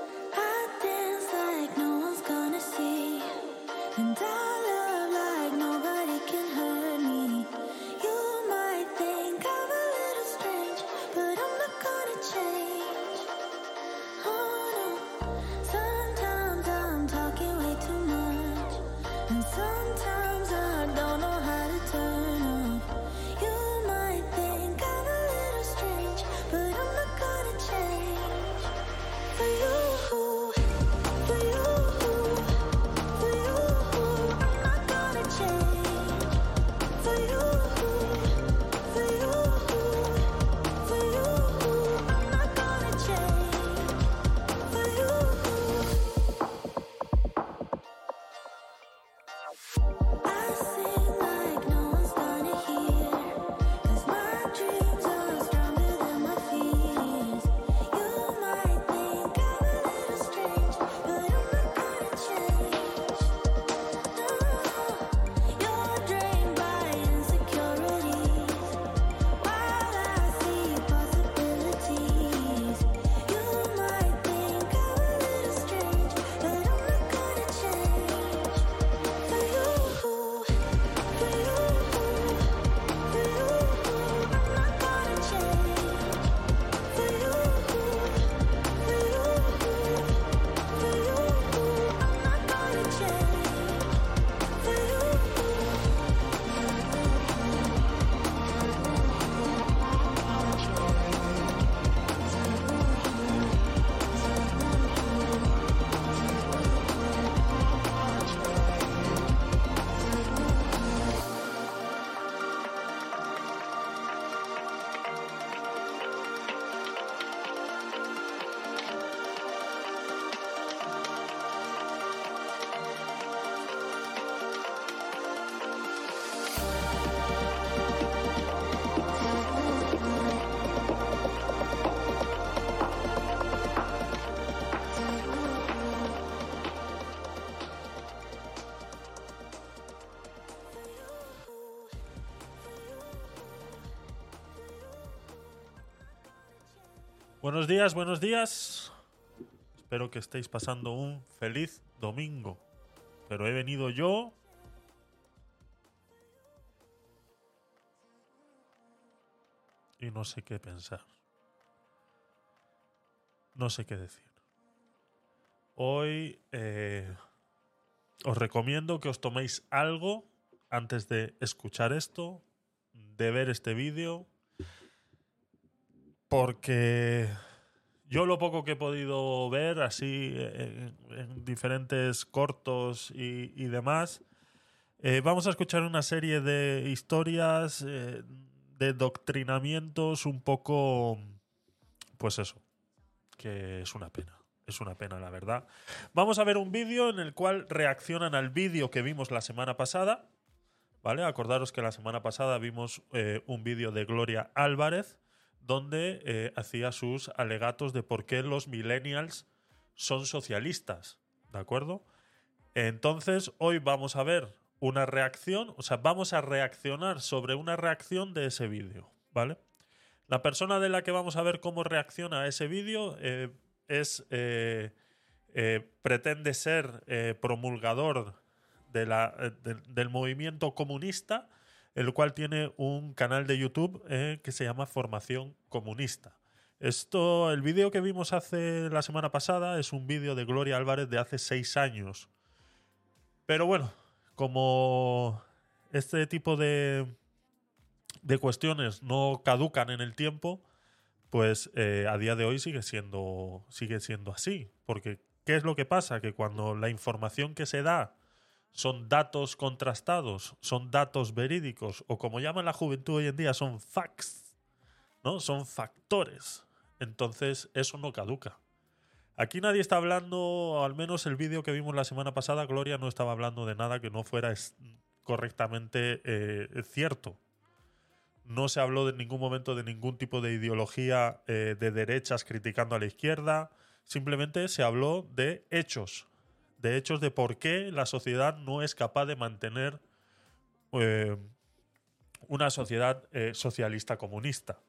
I Buenos días, buenos días. Espero que estéis pasando un feliz domingo. Pero he venido yo. Y no sé qué pensar. No sé qué decir. Hoy eh, os recomiendo que os toméis algo antes de escuchar esto, de ver este vídeo porque yo lo poco que he podido ver así en, diferentes cortos y, demás, eh, vamos a escuchar una serie de historias, eh, de doctrinamientos un poco, pues eso, que es una pena. Es una pena, la verdad. Vamos a ver un vídeo en el cual reaccionan al vídeo que vimos la semana pasada. ¿Vale? Acordaros que la semana pasada vimos eh, un vídeo de Gloria Álvarez donde eh, hacía sus alegatos de por qué los millennials son socialistas, ¿de acuerdo? Entonces, hoy vamos a ver una reacción, o sea, vamos a reaccionar sobre una reacción de ese vídeo, ¿vale? La persona de la que vamos a ver cómo reacciona a ese vídeo eh, es eh, pretende ser promulgador de la, del movimiento comunista el cual tiene un canal de YouTube eh, que se llama Formación Comunista. Esto, el vídeo que vimos hace la semana pasada es un vídeo de Gloria Álvarez de hace seis años. Pero bueno, como este tipo de, de cuestiones no caducan en el tiempo, pues eh, a día de hoy sigue siendo, sigue siendo así. Porque, ¿qué es lo que pasa? Que cuando la información que se da son datos contrastados, son datos verídicos, o como llaman la juventud hoy en día, son facts, ¿no? Son factores. Entonces, eso no caduca. Aquí nadie está hablando, al menos el vídeo que vimos la semana pasada, Gloria no estaba hablando de nada que no fuera correctamente eh, cierto. No se habló en ningún momento de ningún tipo de ideología eh, de derechas criticando a la izquierda. Simplemente se habló de hechos, de hechos de por qué la sociedad no es capaz de mantener eh, una sociedad eh, socialista comunista.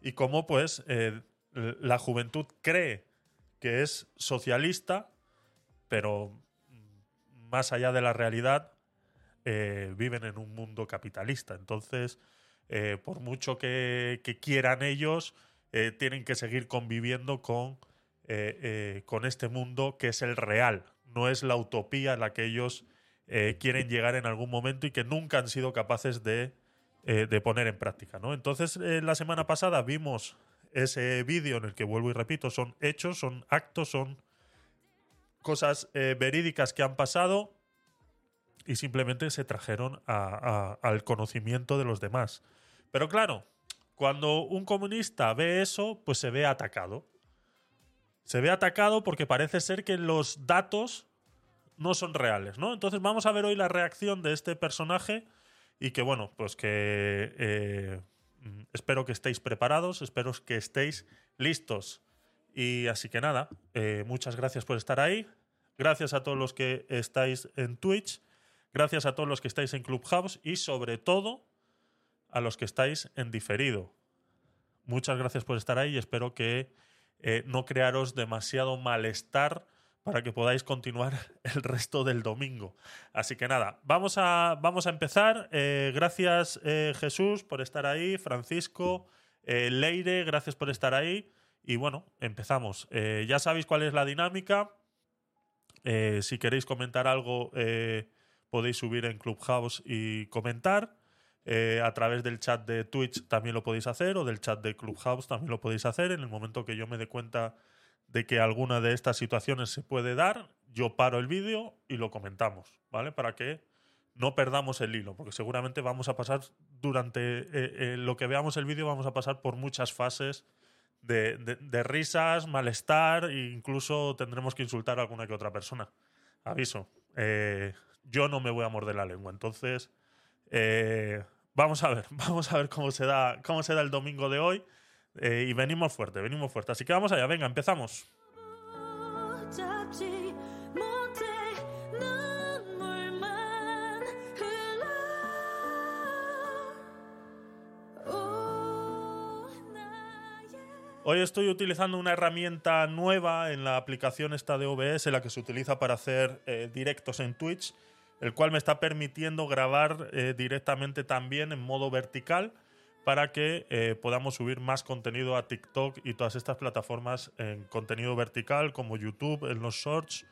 Y cómo pues eh, la juventud cree que es socialista, pero más allá de la realidad, viven en un mundo capitalista. Entonces, por mucho que, quieran ellos, tienen que seguir conviviendo con, con este mundo que es el real, no es la utopía a la que ellos quieren llegar en algún momento y que nunca han sido capaces de, de poner en práctica. ¿no? Entonces, la semana pasada vimos ese vídeo en el que vuelvo y repito, son hechos, son actos, son cosas verídicas que han pasado y simplemente se trajeron al conocimiento de los demás. Pero claro, cuando un comunista ve eso, pues se ve atacado. Se ve atacado porque parece ser que los datos no son reales, ¿no? Entonces vamos a ver hoy la reacción de este personaje y que, bueno, pues que eh, espero que estéis preparados, espero que estéis listos. Y así que nada, eh, muchas gracias por estar ahí. Gracias a todos los que estáis en Twitch. Gracias a todos los que estáis en Clubhouse y sobre todo a los que estáis en diferido. Muchas gracias por estar ahí y espero que eh, no crearos demasiado malestar para que podáis continuar el resto del domingo. Así que nada, vamos a, vamos a empezar. Eh, gracias eh, Jesús por estar ahí, Francisco, Leire, gracias por estar ahí. Y bueno, empezamos. ya sabéis cuál es la dinámica. si queréis comentar algo podéis subir en Clubhouse y comentar. Eh, a través del chat de Twitch también lo podéis hacer o del chat de Clubhouse también lo podéis hacer. En el momento que yo me dé cuenta de que alguna de estas situaciones se puede dar, yo paro el vídeo y lo comentamos, ¿vale? Para que no perdamos el hilo, porque seguramente vamos a pasar durante eh, eh, lo que veamos el vídeo, vamos a pasar por muchas fases de, risas, malestar e incluso tendremos que insultar a alguna que otra persona. Aviso yo no me voy a morder la lengua. Entonces, vamos a ver, vamos a ver cómo se da, cómo se da el domingo de hoy. Eh, y venimos fuerte, venimos fuerte. Así que vamos allá, venga, empezamos. Hoy estoy utilizando una herramienta nueva en la aplicación esta de OBS, la que se utiliza para hacer eh, directos en Twitch el cual me está permitiendo grabar eh, directamente también en modo vertical para que eh, podamos subir más contenido a TikTok y todas estas plataformas en contenido vertical como YouTube, en los shorts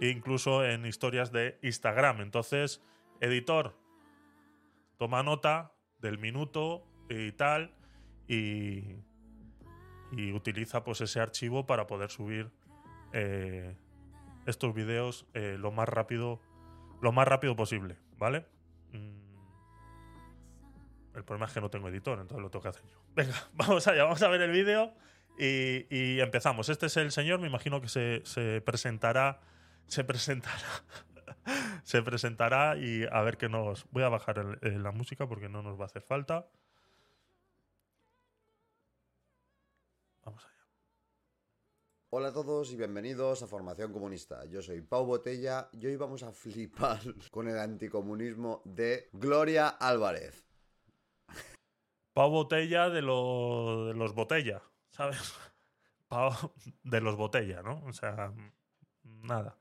e incluso en historias de Instagram. Entonces, editor, toma nota del minuto y tal y, utiliza pues ese archivo para poder subir eh, estos vídeos lo más rápido lo más rápido posible, ¿vale? Mm. El problema es que no tengo editor, entonces lo tengo que hacer yo. Venga, vamos allá, vamos a ver el vídeo y, empezamos. Este es el señor, me imagino que se, presentará. Se presentará. se presentará y a ver qué nos. Voy a bajar la música porque no nos va a hacer falta. Hola a todos y bienvenidos a Formación Comunista. Yo soy Pau Botella y hoy vamos a flipar con el anticomunismo de Gloria Álvarez. Pau Botella de, los Botella, ¿sabes? Pau de los Botella, ¿no? O sea, nada.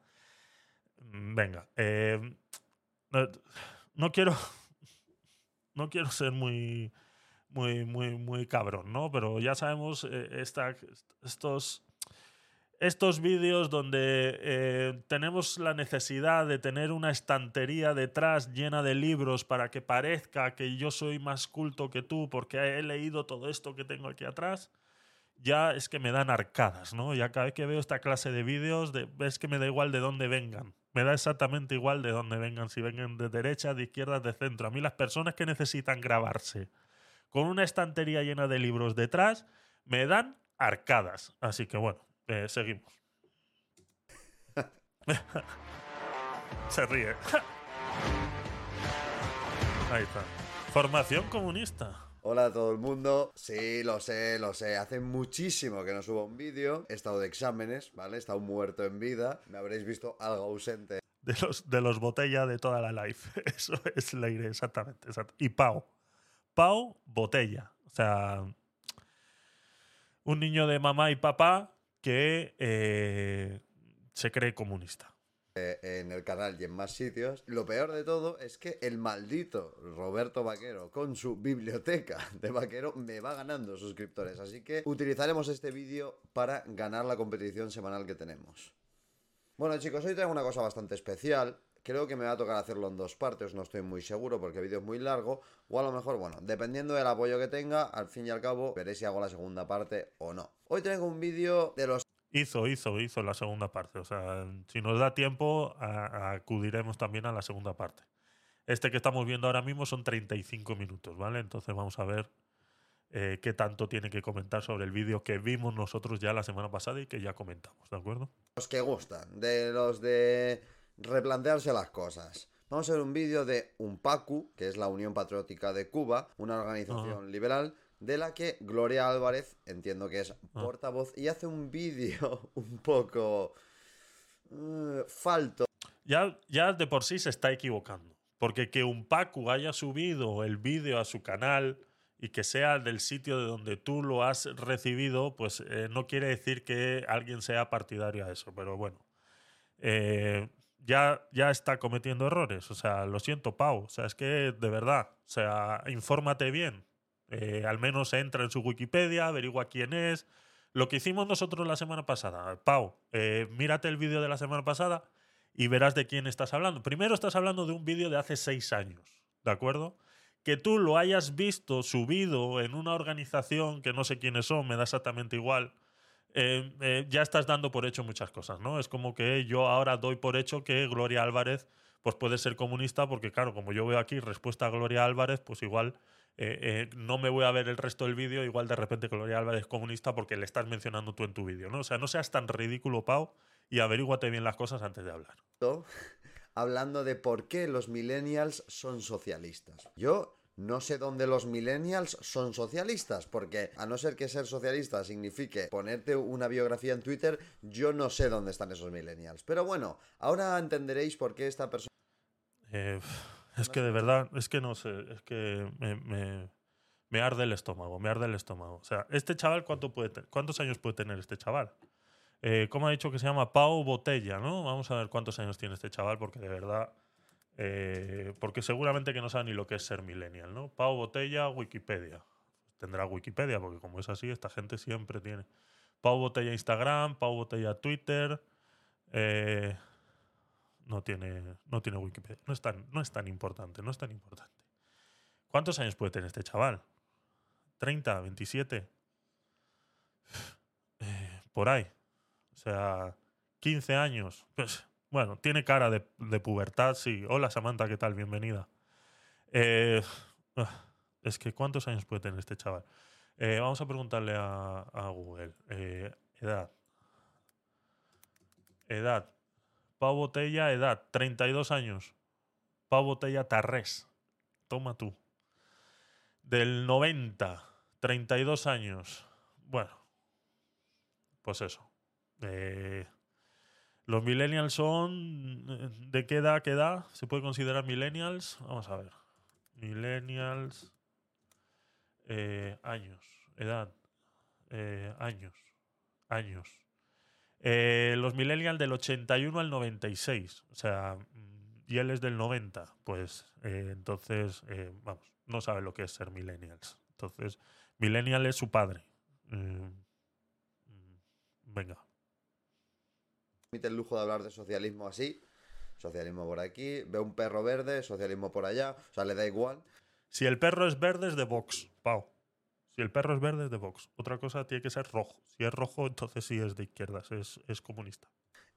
Venga. Eh, no, quiero. No quiero ser muy. Muy, muy, muy cabrón, ¿no? Pero ya sabemos eh, estos estos vídeos donde eh, tenemos la necesidad de tener una estantería detrás llena de libros para que parezca que yo soy más culto que tú porque he leído todo esto que tengo aquí atrás, ya es que me dan arcadas, ¿no? Ya cada vez que veo esta clase de vídeos, es que me da igual de dónde vengan. Me da exactamente igual de dónde vengan, si vengan de derecha, de izquierda, de centro. A mí las personas que necesitan grabarse con una estantería llena de libros detrás, me dan arcadas. Así que bueno, eh, seguimos. Se ríe. Ahí está. Formación comunista. Hola a todo el mundo. Sí, lo sé, lo sé. Hace muchísimo que no subo un vídeo. He estado de exámenes, ¿vale? He estado muerto en vida. Me habréis visto algo ausente. De los, de los botella de toda la life. Eso es la idea, exactamente, Y Pau. Pau, botella. O sea, un niño de mamá y papá que eh, se cree comunista. eh, en el canal y en más sitios. Lo peor de todo es que el maldito Roberto Vaquero, con su biblioteca de vaquero, me va ganando suscriptores. Así que utilizaremos este vídeo para ganar la competición semanal que tenemos. Bueno chicos, hoy traigo una cosa bastante especial. Creo que me va a tocar hacerlo en dos partes, no estoy muy seguro porque el vídeo es muy largo. O a lo mejor, bueno, dependiendo del apoyo que tenga, al fin y al cabo veré si hago la segunda parte o no. Hoy traigo un vídeo de los Hizo, hizo, hizo la segunda parte. O sea, si nos da tiempo, a- a- acudiremos también a la segunda parte. Este que estamos viendo ahora mismo son 35 minutos, ¿vale? Entonces vamos a ver eh, qué tanto tiene que comentar sobre el vídeo que vimos nosotros ya la semana pasada y que ya comentamos, ¿de acuerdo? los que gustan, de los de replantearse las cosas. Vamos a ver un vídeo de UNPACU, que es la Unión Patriótica de Cuba, una organización liberal de la que Gloria Álvarez, entiendo que es portavoz, y hace un vídeo un poco eh, falto. Ya, ya de por sí se está equivocando. Porque que un Pacu haya subido el vídeo a su canal y que sea del sitio de donde tú lo has recibido, pues eh, no quiere decir que alguien sea partidario a eso. Pero bueno, eh, ya, ya está cometiendo errores. O sea, lo siento, Pau. O sea, es que de verdad, o sea, infórmate bien. Eh, al menos entra en su Wikipedia, averigua quién es. Lo que hicimos nosotros la semana pasada, Pau, eh, mírate el vídeo de la semana pasada y verás de quién estás hablando. Primero estás hablando de un vídeo de hace seis años, ¿de acuerdo? Que tú lo hayas visto subido en una organización que no sé quiénes son, me da exactamente igual. Eh, eh, ya estás dando por hecho muchas cosas, ¿no? Es como que yo ahora doy por hecho que Gloria Álvarez pues puede ser comunista porque, claro, como yo veo aquí respuesta a Gloria Álvarez, pues igual eh, no me voy a ver el resto del vídeo, igual de repente Gloria Álvarez es comunista porque le estás mencionando tú en tu vídeo, ¿no? O sea, no seas tan ridículo, Pau, y averíguate bien las cosas antes de hablar. hablando de por qué los millennials son socialistas. Yo no sé dónde los millennials son socialistas, porque a no ser que ser socialista signifique ponerte una biografía en Twitter, yo no sé dónde están esos millennials. Pero bueno, ahora entenderéis por qué esta persona Eh, es que de verdad, es que no sé, es que me, arde el estómago, me arde el estómago. O sea, este chaval, ¿cuánto puede ¿cuántos años puede tener este chaval? Eh, ¿Cómo ha dicho que se llama? Pau Botella, ¿no? Vamos a ver cuántos años tiene este chaval, porque de verdad, eh, porque seguramente que no sabe ni lo que es ser millennial, ¿no? Pau Botella, Wikipedia. Tendrá Wikipedia, porque como es así, esta gente siempre tiene. Pau Botella Instagram, Pau Botella Twitter. eh, no tiene, no tiene Wikipedia. No es, tan, no es tan importante, no es tan importante. ¿Cuántos años puede tener este chaval? ¿30? ¿27? Eh, por ahí. O sea, 15 años. Pues, bueno, tiene cara de, pubertad, sí. Hola Samantha, ¿qué tal? Bienvenida. Eh, ah, es que, ¿cuántos años puede tener este chaval? Eh, vamos a preguntarle a, a Google. Eh, edad. Edad. Pau Botella, edad, 32 años. Pau Botella Tarrés. Toma tú. Del 90, 32 años. Bueno, pues eso. Eh, los millennials son... eh, ¿De qué edad, qué edad se puede considerar millennials? Vamos a ver. Millennials... eh, años. Edad. eh, años. Años. Eh, los millennials del 81 al 96. O sea, mm, y él es del 90. Pues entonces, vamos, no sabe lo que es ser millennials. Entonces, millennial es su padre. Eh, mm, venga. Permite el lujo de hablar de socialismo así. Socialismo por aquí, ve un perro verde, socialismo por allá, o sea, le da igual. Si el perro es verde, es de Vox, Pau. Si el perro es verde, es de Vox. Otra cosa tiene que ser rojo. Si es rojo, entonces sí es de izquierdas, es, es comunista.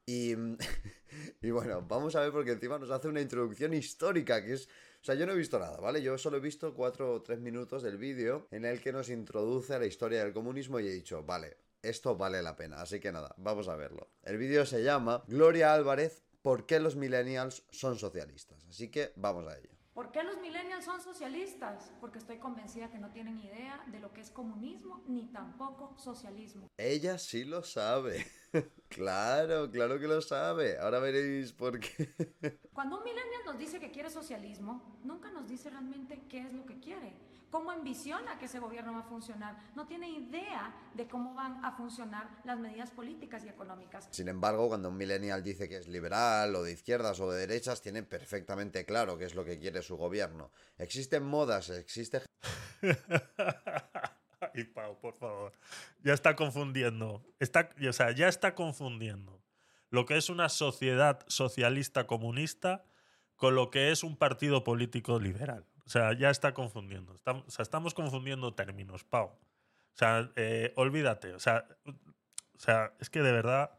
Y, y bueno, vamos a ver porque encima nos hace una introducción histórica, que es... O sea, yo no he visto nada, ¿vale? Yo solo he visto cuatro o tres minutos del vídeo en el que nos introduce a la historia del comunismo y he dicho, vale, esto vale la pena. Así que nada, vamos a verlo. El vídeo se llama Gloria Álvarez, ¿por qué los millennials son socialistas? Así que vamos a ello. ¿Por qué los millennials son socialistas? Porque estoy convencida que no tienen idea de lo que es comunismo ni tampoco socialismo. Ella sí lo sabe. claro, claro que lo sabe. Ahora veréis por qué. Cuando un millennial nos dice que quiere socialismo, nunca nos dice realmente qué es lo que quiere. Cómo envisiona que ese gobierno va a funcionar, no tiene idea de cómo van a funcionar las medidas políticas y económicas. Sin embargo, cuando un millennial dice que es liberal o de izquierdas o de derechas, tiene perfectamente claro qué es lo que quiere su gobierno. Existen modas, existe... Ay, Pau, por favor. Ya está confundiendo. Está, o sea, ya está confundiendo lo que es una sociedad socialista comunista con lo que es un partido político liberal. O sea, ya está confundiendo. Estamos, o sea, estamos confundiendo términos, Pau. O sea, eh, olvídate. O sea, o sea, es que de verdad.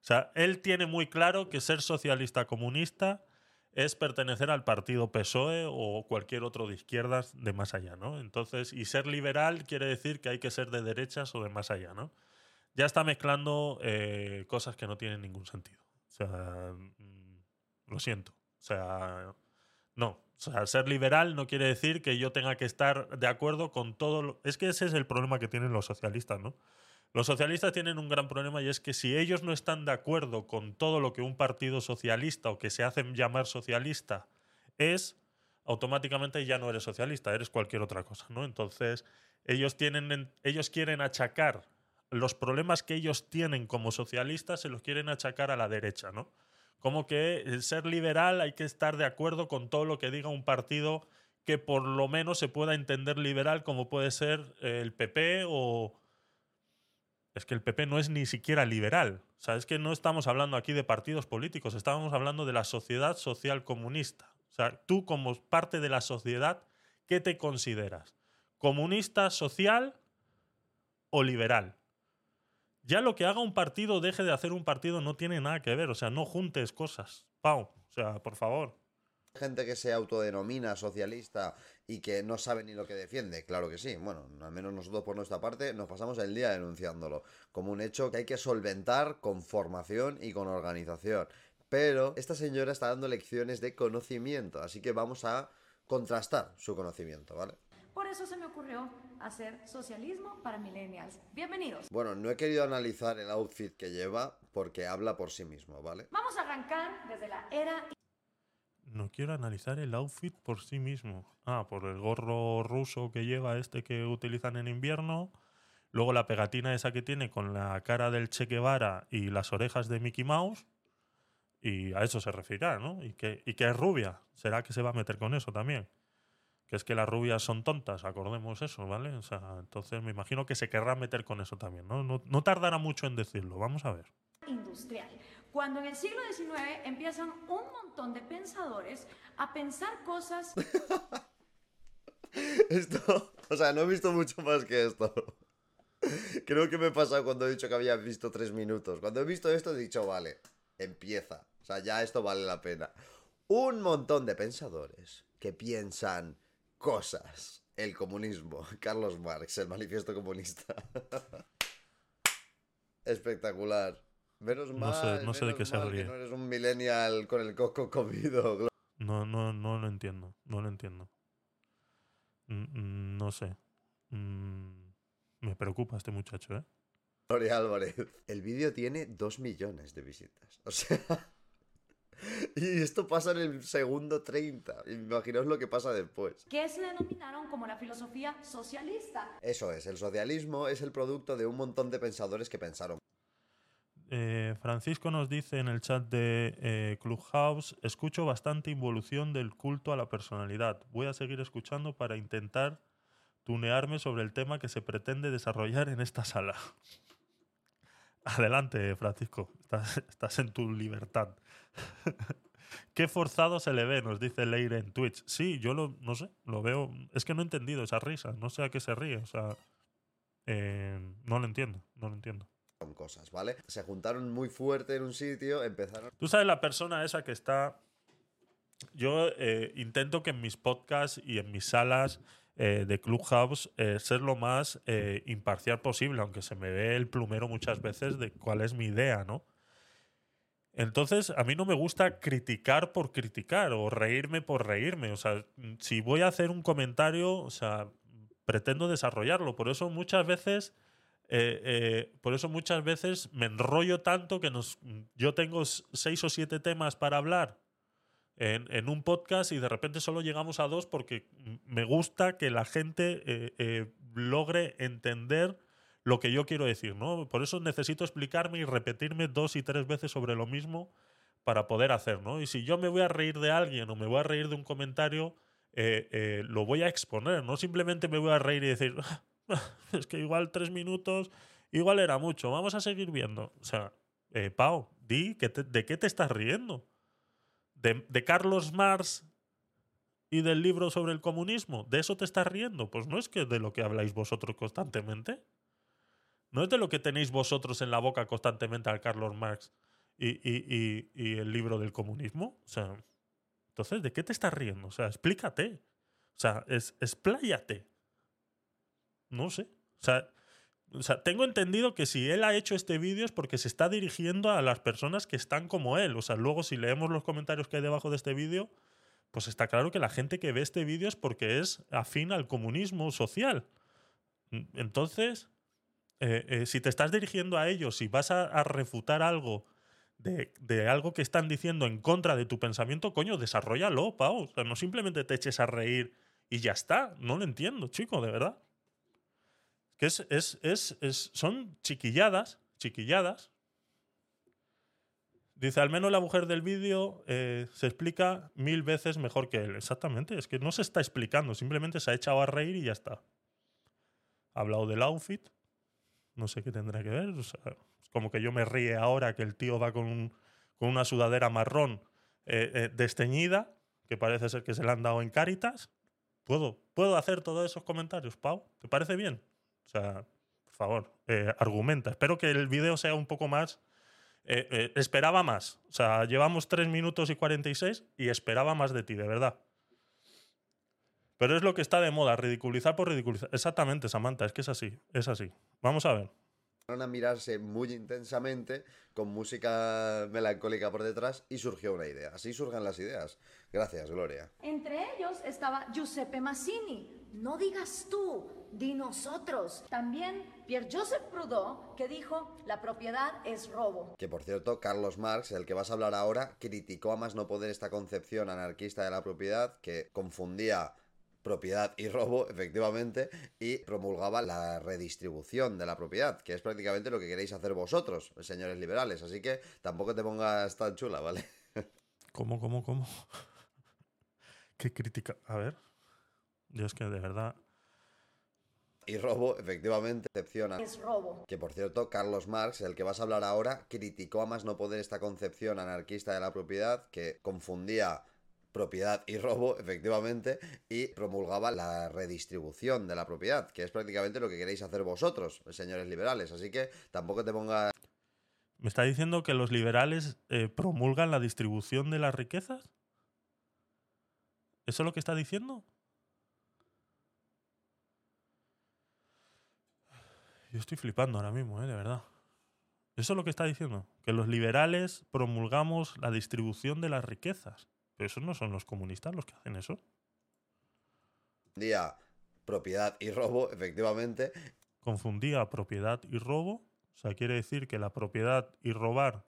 O sea, él tiene muy claro que ser socialista comunista es pertenecer al partido PSOE o cualquier otro de izquierdas de más allá, ¿no? Entonces, y ser liberal quiere decir que hay que ser de derechas o de más allá, ¿no? Ya está mezclando eh, cosas que no tienen ningún sentido. O sea, mm, lo siento. O sea, no. O sea, ser liberal no quiere decir que yo tenga que estar de acuerdo con todo. Es que ese es el problema que tienen los socialistas, ¿no? Los socialistas tienen un gran problema y es que si ellos no están de acuerdo con todo lo que un partido socialista o que se hacen llamar socialista es, automáticamente ya no eres socialista, eres cualquier otra cosa, ¿no? Entonces, ellos, tienen, ellos quieren achacar los problemas que ellos tienen como socialistas, se los quieren achacar a la derecha, ¿no? Como que ser liberal hay que estar de acuerdo con todo lo que diga un partido que por lo menos se pueda entender liberal como puede ser el PP o, es que el PP no es ni siquiera liberal. O sea, es que no estamos hablando aquí de partidos políticos, estamos hablando de la sociedad social comunista. O sea, tú como parte de la sociedad, ¿qué te consideras? ¿Comunista, social o liberal? Ya lo que haga un partido, deje de hacer un partido, no tiene nada que ver. O sea, no juntes cosas. Pau, o sea, por favor gente que se autodenomina socialista y que no sabe ni lo que defiende, claro que sí. Bueno, al menos nosotros por nuestra parte nos pasamos el día denunciándolo como un hecho que hay que solventar con formación y con organización. Pero esta señora está dando lecciones de conocimiento, así que vamos a contrastar su conocimiento, ¿vale? Por eso se me ocurrió hacer socialismo para millennials. Bienvenidos. Bueno, no he querido analizar el outfit que lleva porque habla por sí mismo, ¿vale? Vamos a arrancar desde la era no quiero analizar el outfit por sí mismo. Ah, por el gorro ruso que lleva este que utilizan en invierno. Luego la pegatina esa que tiene con la cara del Che Guevara y las orejas de Mickey Mouse. Y a eso se referirá, ¿no? Y que, y que es rubia. ¿Será que se va a meter con eso también? Que es que las rubias son tontas, acordemos eso, ¿vale? O sea, entonces me imagino que se querrá meter con eso también, ¿no? No, no tardará mucho en decirlo. Vamos a ver. Industrial cuando en el siglo XIX empiezan un montón de pensadores a pensar cosas... esto, o sea, no he visto mucho más que esto. Creo que me he pasado cuando he dicho que había visto tres minutos. Cuando he visto esto he dicho, vale, empieza. O sea, ya esto vale la pena. Un montón de pensadores que piensan cosas. El comunismo. Carlos Marx, el manifiesto comunista. Espectacular. Menos mal. No sé, de qué se ríe. no eres un millennial con el coco comido. No, no, no lo entiendo. No lo entiendo. No sé. Mm, me preocupa este muchacho, ¿eh? Gloria Álvarez. El vídeo tiene dos millones de visitas. O sea. Y esto pasa en el segundo 30. Imaginaos lo que pasa después. Que se denominaron como la filosofía socialista. Eso es, el socialismo es el producto de un montón de pensadores que pensaron. Eh, Francisco nos dice en el chat de eh, Clubhouse, escucho bastante involución del culto a la personalidad. Voy a seguir escuchando para intentar tunearme sobre el tema que se pretende desarrollar en esta sala. Adelante, Francisco, estás, en tu libertad. Qué forzado se le ve, nos dice Leire en Twitch. Sí, yo lo, no sé, lo veo. Es que no he entendido esa risa, no sé a qué se ríe, o sea, eh, no lo entiendo, no lo entiendo cosas, ¿vale? Se juntaron muy fuerte en un sitio, empezaron... Tú sabes la persona esa que está... Yo eh, intento que en mis podcasts y en mis salas eh, de Clubhouse eh, ser lo más imparcial posible, aunque se me ve el plumero muchas veces de cuál es mi idea, ¿no? Entonces, a mí no me gusta criticar por criticar o reírme por reírme. O sea, si voy a hacer un comentario, o sea, pretendo desarrollarlo. Por eso muchas veces eh, eh, por eso muchas veces me enrollo tanto que nos, yo tengo seis o siete temas para hablar en, en un podcast y de repente solo llegamos a dos porque me gusta que la gente eh, eh, logre entender lo que yo quiero decir, ¿no? Por eso necesito explicarme y repetirme dos y tres veces sobre lo mismo para poder hacer, ¿no? Y si yo me voy a reír de alguien o me voy a reír de un comentario, eh, eh, lo voy a exponer, no simplemente me voy a reír y decir, es que igual tres minutos, igual era mucho, vamos a seguir viendo. O sea, eh, Pau, di, que te- ¿de qué te estás riendo? ¿De, Carlos Marx y del libro sobre el comunismo? ¿De eso te estás riendo? Pues no es que de lo que habláis vosotros constantemente. No es de lo que tenéis vosotros en la boca constantemente al Carlos Marx y, y- y- y el libro del comunismo. O sea, entonces, ¿de qué te estás riendo? O sea, explícate. O sea, es, expláyate. No sé. O sea, o sea, tengo entendido que si él ha hecho este vídeo es porque se está dirigiendo a las personas que están como él. O sea, luego si leemos los comentarios que hay debajo de este vídeo, pues está claro que la gente que ve este vídeo es porque es afín al comunismo social. Entonces, eh, eh, si te estás dirigiendo a ellos, si vas a, refutar algo de, de algo que están diciendo en contra de tu pensamiento, coño, desarrollalo, Pau. O sea, no simplemente te eches a reír y ya está. No lo entiendo, chico, de verdad. Que es, es, es, es- son chiquilladas, chiquilladas. Dice, al menos la mujer del vídeo eh, se explica mil veces mejor que él. Exactamente, es que no se está explicando, simplemente se ha echado a reír y ya está. Ha hablado del outfit, no sé qué tendrá que ver. es como que yo me ríe ahora que el tío va con, con una sudadera marrón eh, eh, desteñida, que parece ser que se la han dado en Cáritas. ¿Puedo, ¿Puedo hacer todos esos comentarios, Pau? ¿Te parece bien? O sea, por favor, eh, argumenta. Espero que el vídeo sea un poco más... eh, eh, esperaba más. O sea, llevamos 3 minutos y 46 y esperaba más de ti, de verdad. Pero es lo que está de moda, ridiculizar por ridiculizar. Exactamente, Samantha, es que es así, es así. Vamos a ver. a mirarse muy intensamente con música melancólica por detrás y surgió una idea. Así surgen las ideas. Gracias, Gloria. Entre ellos estaba Giuseppe Mazzini. No digas tú, di nosotros. También Pierre Joseph Proudhon, que dijo, la propiedad es robo. Que por cierto, Carlos Marx, el que vas a hablar ahora, criticó a más no poder esta concepción anarquista de la propiedad que confundía propiedad y robo, efectivamente, y promulgaba la redistribución de la propiedad, que es prácticamente lo que queréis hacer vosotros, señores liberales. Así que tampoco te pongas tan chula, ¿vale? ¿Cómo, cómo, cómo? ¿Qué crítica? A ver. Yo es que de verdad. Y robo, efectivamente, concepción Es robo. Que por cierto, Carlos Marx, el que vas a hablar ahora, criticó a más no poder esta concepción anarquista de la propiedad que confundía propiedad y robo, efectivamente, y promulgaba la redistribución de la propiedad, que es prácticamente lo que queréis hacer vosotros, señores liberales. Así que tampoco te pongas ¿Me está diciendo que los liberales eh, promulgan la distribución de las riquezas? ¿Eso es lo que está diciendo? Yo estoy flipando ahora mismo, ¿eh? de verdad. Eso es lo que está diciendo. Que los liberales promulgamos la distribución de las riquezas. Pero esos no son los comunistas los que hacen eso. día propiedad y robo, efectivamente, confundía propiedad y robo. O sea, quiere decir que la propiedad y robar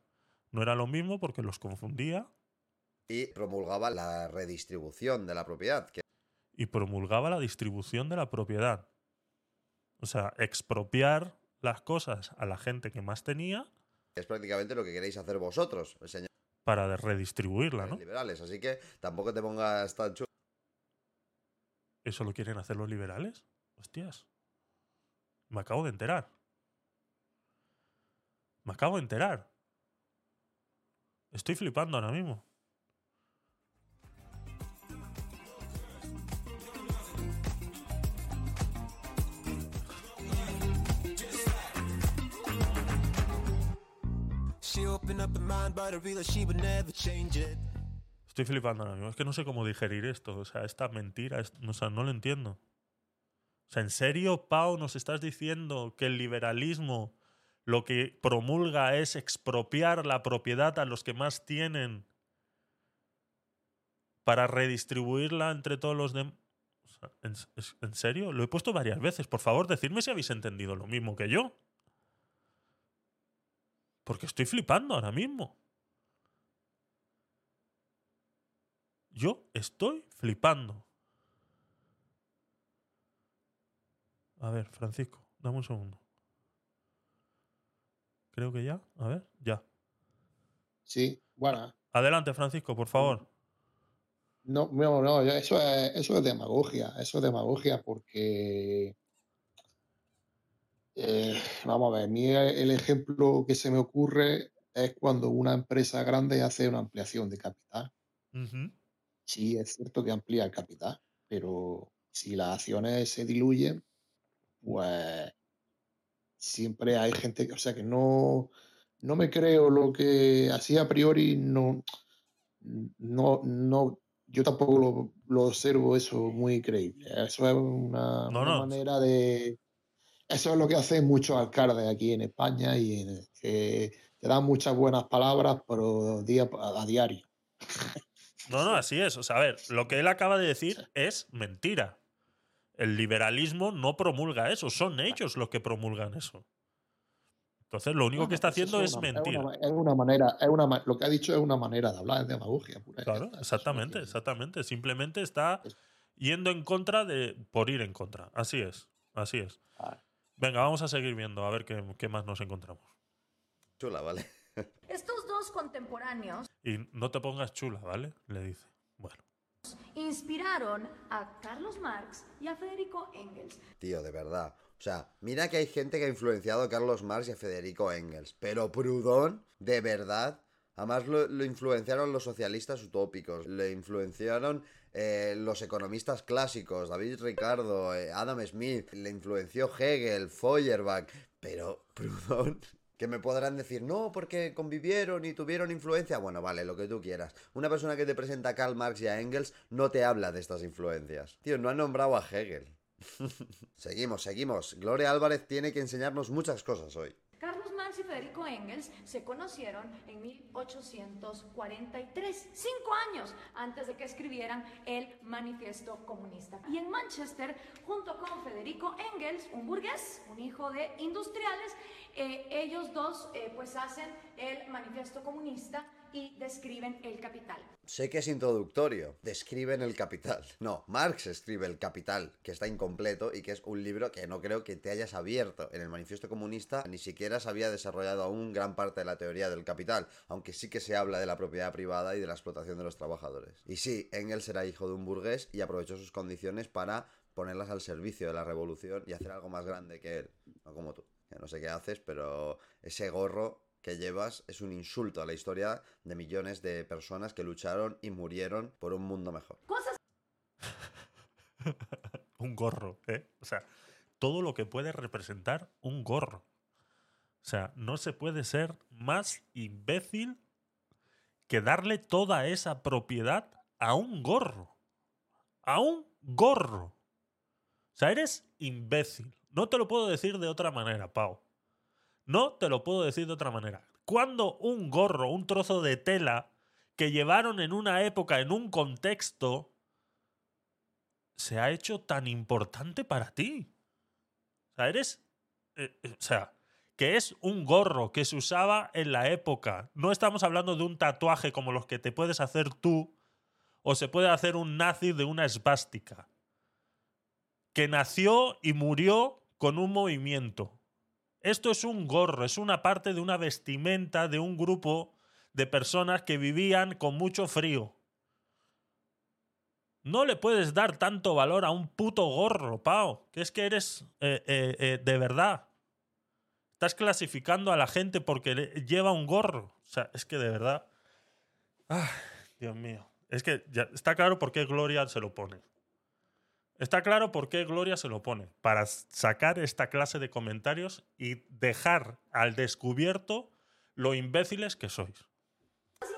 no era lo mismo porque los confundía y promulgaba la redistribución de la propiedad, que y promulgaba la distribución de la propiedad. O sea, expropiar las cosas a la gente que más tenía es prácticamente lo que queréis hacer vosotros, señores para redistribuirla, ¿no? liberales. Así que tampoco te pongas tan chula. ¿Eso lo quieren hacer los liberales? Hostias. Me acabo de enterar. Me acabo de enterar. Estoy flipando ahora mismo. Estoy flipando ahora mismo. Es que no sé cómo digerir esto. O sea, esta mentira, es- o sea, no lo entiendo. O sea, ¿en serio, Pau, nos estás diciendo que el liberalismo lo que promulga es expropiar la propiedad a los que más tienen para redistribuirla entre todos los demás? ¿en, es- ¿En serio? Lo he puesto varias veces. Por favor, decidme si habéis entendido lo mismo que yo. Porque estoy flipando ahora mismo. Yo estoy flipando. A ver, Francisco, dame un segundo. Creo que ya. A ver, ya. Sí, bueno. Adelante, Francisco, por favor. No, no, no, eso es, eso es demagogia, eso es demagogia porque, eh, vamos a ver, a mí el ejemplo que se me ocurre es cuando una empresa grande hace una ampliación de capital. Ujú. Sí, es cierto que amplía el capital, pero si las acciones se diluyen, pues siempre hay gente que, o sea, que no, no me creo lo que así a priori no, no, no, yo tampoco lo, lo observo eso muy creíble. Eso es una, No, una no. manera de, eso es lo que hacen muchos alcaldes aquí en España y en- que te dan muchas buenas palabras, pero día a, diario. No, no, así es. O sea, a ver, lo que él acaba de decir es mentira. El liberalismo no promulga eso, son ellos los que promulgan eso. Entonces, lo único que está pues haciendo es una- mentir. una, es una manera, es una, lo que ha dicho es una manera de hablar, es demagogia. pura Claro, es exactamente, exactamente. Simplemente está Es- yendo en contra de por ir en contra. Así es, así es. Venga, vamos a seguir viendo a ver qué, qué más nos encontramos. Chula, ¿vale? Estos dos contemporáneos Y no te pongas chula, ¿vale? Le dice. Bueno, inspiraron a Carlos Marx y a Federico Engels. Tío, de verdad. O sea, mira que hay gente que ha influenciado a Carlos Marx y a Federico Engels. Pero Proudhon, de verdad. Además lo, lo influenciaron los socialistas utópicos. Le influenciaron eh, los economistas clásicos. David Ricardo, eh, Adam Smith. Le influenció Hegel, Feuerbach. Pero Proudhon... Que me podrán decir, no, porque convivieron y tuvieron influencia. Bueno, vale, lo que tú quieras. Una persona que te presenta a Karl Marx y a Engels no te habla de estas influencias. Tío, no ha nombrado a Hegel. Seguimos, seguimos. Gloria Álvarez tiene que enseñarnos muchas cosas hoy. Federico Engels se conocieron en 1843, cinco años antes de que escribieran el Manifiesto Comunista. Y en Manchester, junto con Federico Engels, un burgués, un hijo de industriales, eh, ellos dos eh, pues hacen el Manifiesto Comunista y describen el capital. Sé que es introductorio. Describen el capital. No, Marx escribe el capital, que está incompleto y que es un libro que no creo que te hayas abierto. En el Manifiesto Comunista ni siquiera se había desarrollado aún gran parte de la teoría del capital, aunque sí que se habla de la propiedad privada y de la explotación de los trabajadores. Y sí, Engels era hijo de un burgués y aprovechó sus condiciones para ponerlas al servicio de la revolución y hacer algo más grande que él. No como tú. Que no sé qué haces, pero ese gorro que llevas es un insulto a la historia de millones de personas que lucharon y murieron por un mundo mejor. Cosas un gorro, ¿eh? O sea, todo lo que puede representar un gorro. O sea, no se puede ser más imbécil que darle toda esa propiedad a un gorro. A un gorro. O sea, eres imbécil. No te lo puedo decir de otra manera, Pau. No te lo puedo decir de otra manera. Cuando un gorro, un trozo de tela que llevaron en una época, en un contexto, se ha hecho tan importante para ti. O sea, eres. eh, eh, o sea, que es un gorro que se usaba en la época. No estamos hablando de un tatuaje como los que te puedes hacer tú, o se puede hacer un nazi de una esvástica. Que nació y murió con un movimiento. Esto es un gorro, es una parte de una vestimenta de un grupo de personas que vivían con mucho frío. No le puedes dar tanto valor a un puto gorro, Pau. Que es que eres eh, eh, eh, de verdad. Estás clasificando a la gente porque le- lleva un gorro. O sea, es que de verdad. Ay, Dios mío. Es que ya está claro por qué Gloria se lo pone. Está claro por qué Gloria se lo pone. Para sacar esta clase de comentarios y dejar al descubierto lo imbéciles que sois.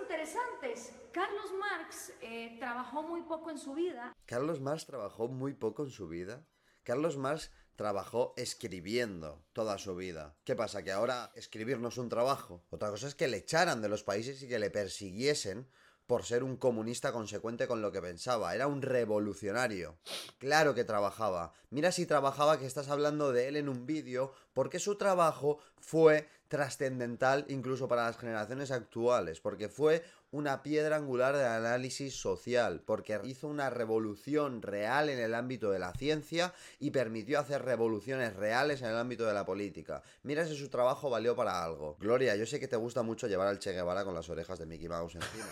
interesantes. Carlos Marx eh, trabajó muy poco en su vida. Carlos Marx trabajó muy poco en su vida. Carlos Marx trabajó escribiendo toda su vida. ¿Qué pasa? Que ahora escribir no es un trabajo. Otra cosa es que le echaran de los países y que le persiguiesen por ser un comunista consecuente con lo que pensaba. Era un revolucionario. Claro que trabajaba. Mira si trabajaba que estás hablando de él en un vídeo, porque su trabajo fue trascendental incluso para las generaciones actuales, porque fue una piedra angular del análisis social, porque hizo una revolución real en el ámbito de la ciencia y permitió hacer revoluciones reales en el ámbito de la política. Mira si su trabajo valió para algo. Gloria, yo sé que te gusta mucho llevar al Che Guevara con las orejas de Mickey Mouse encima.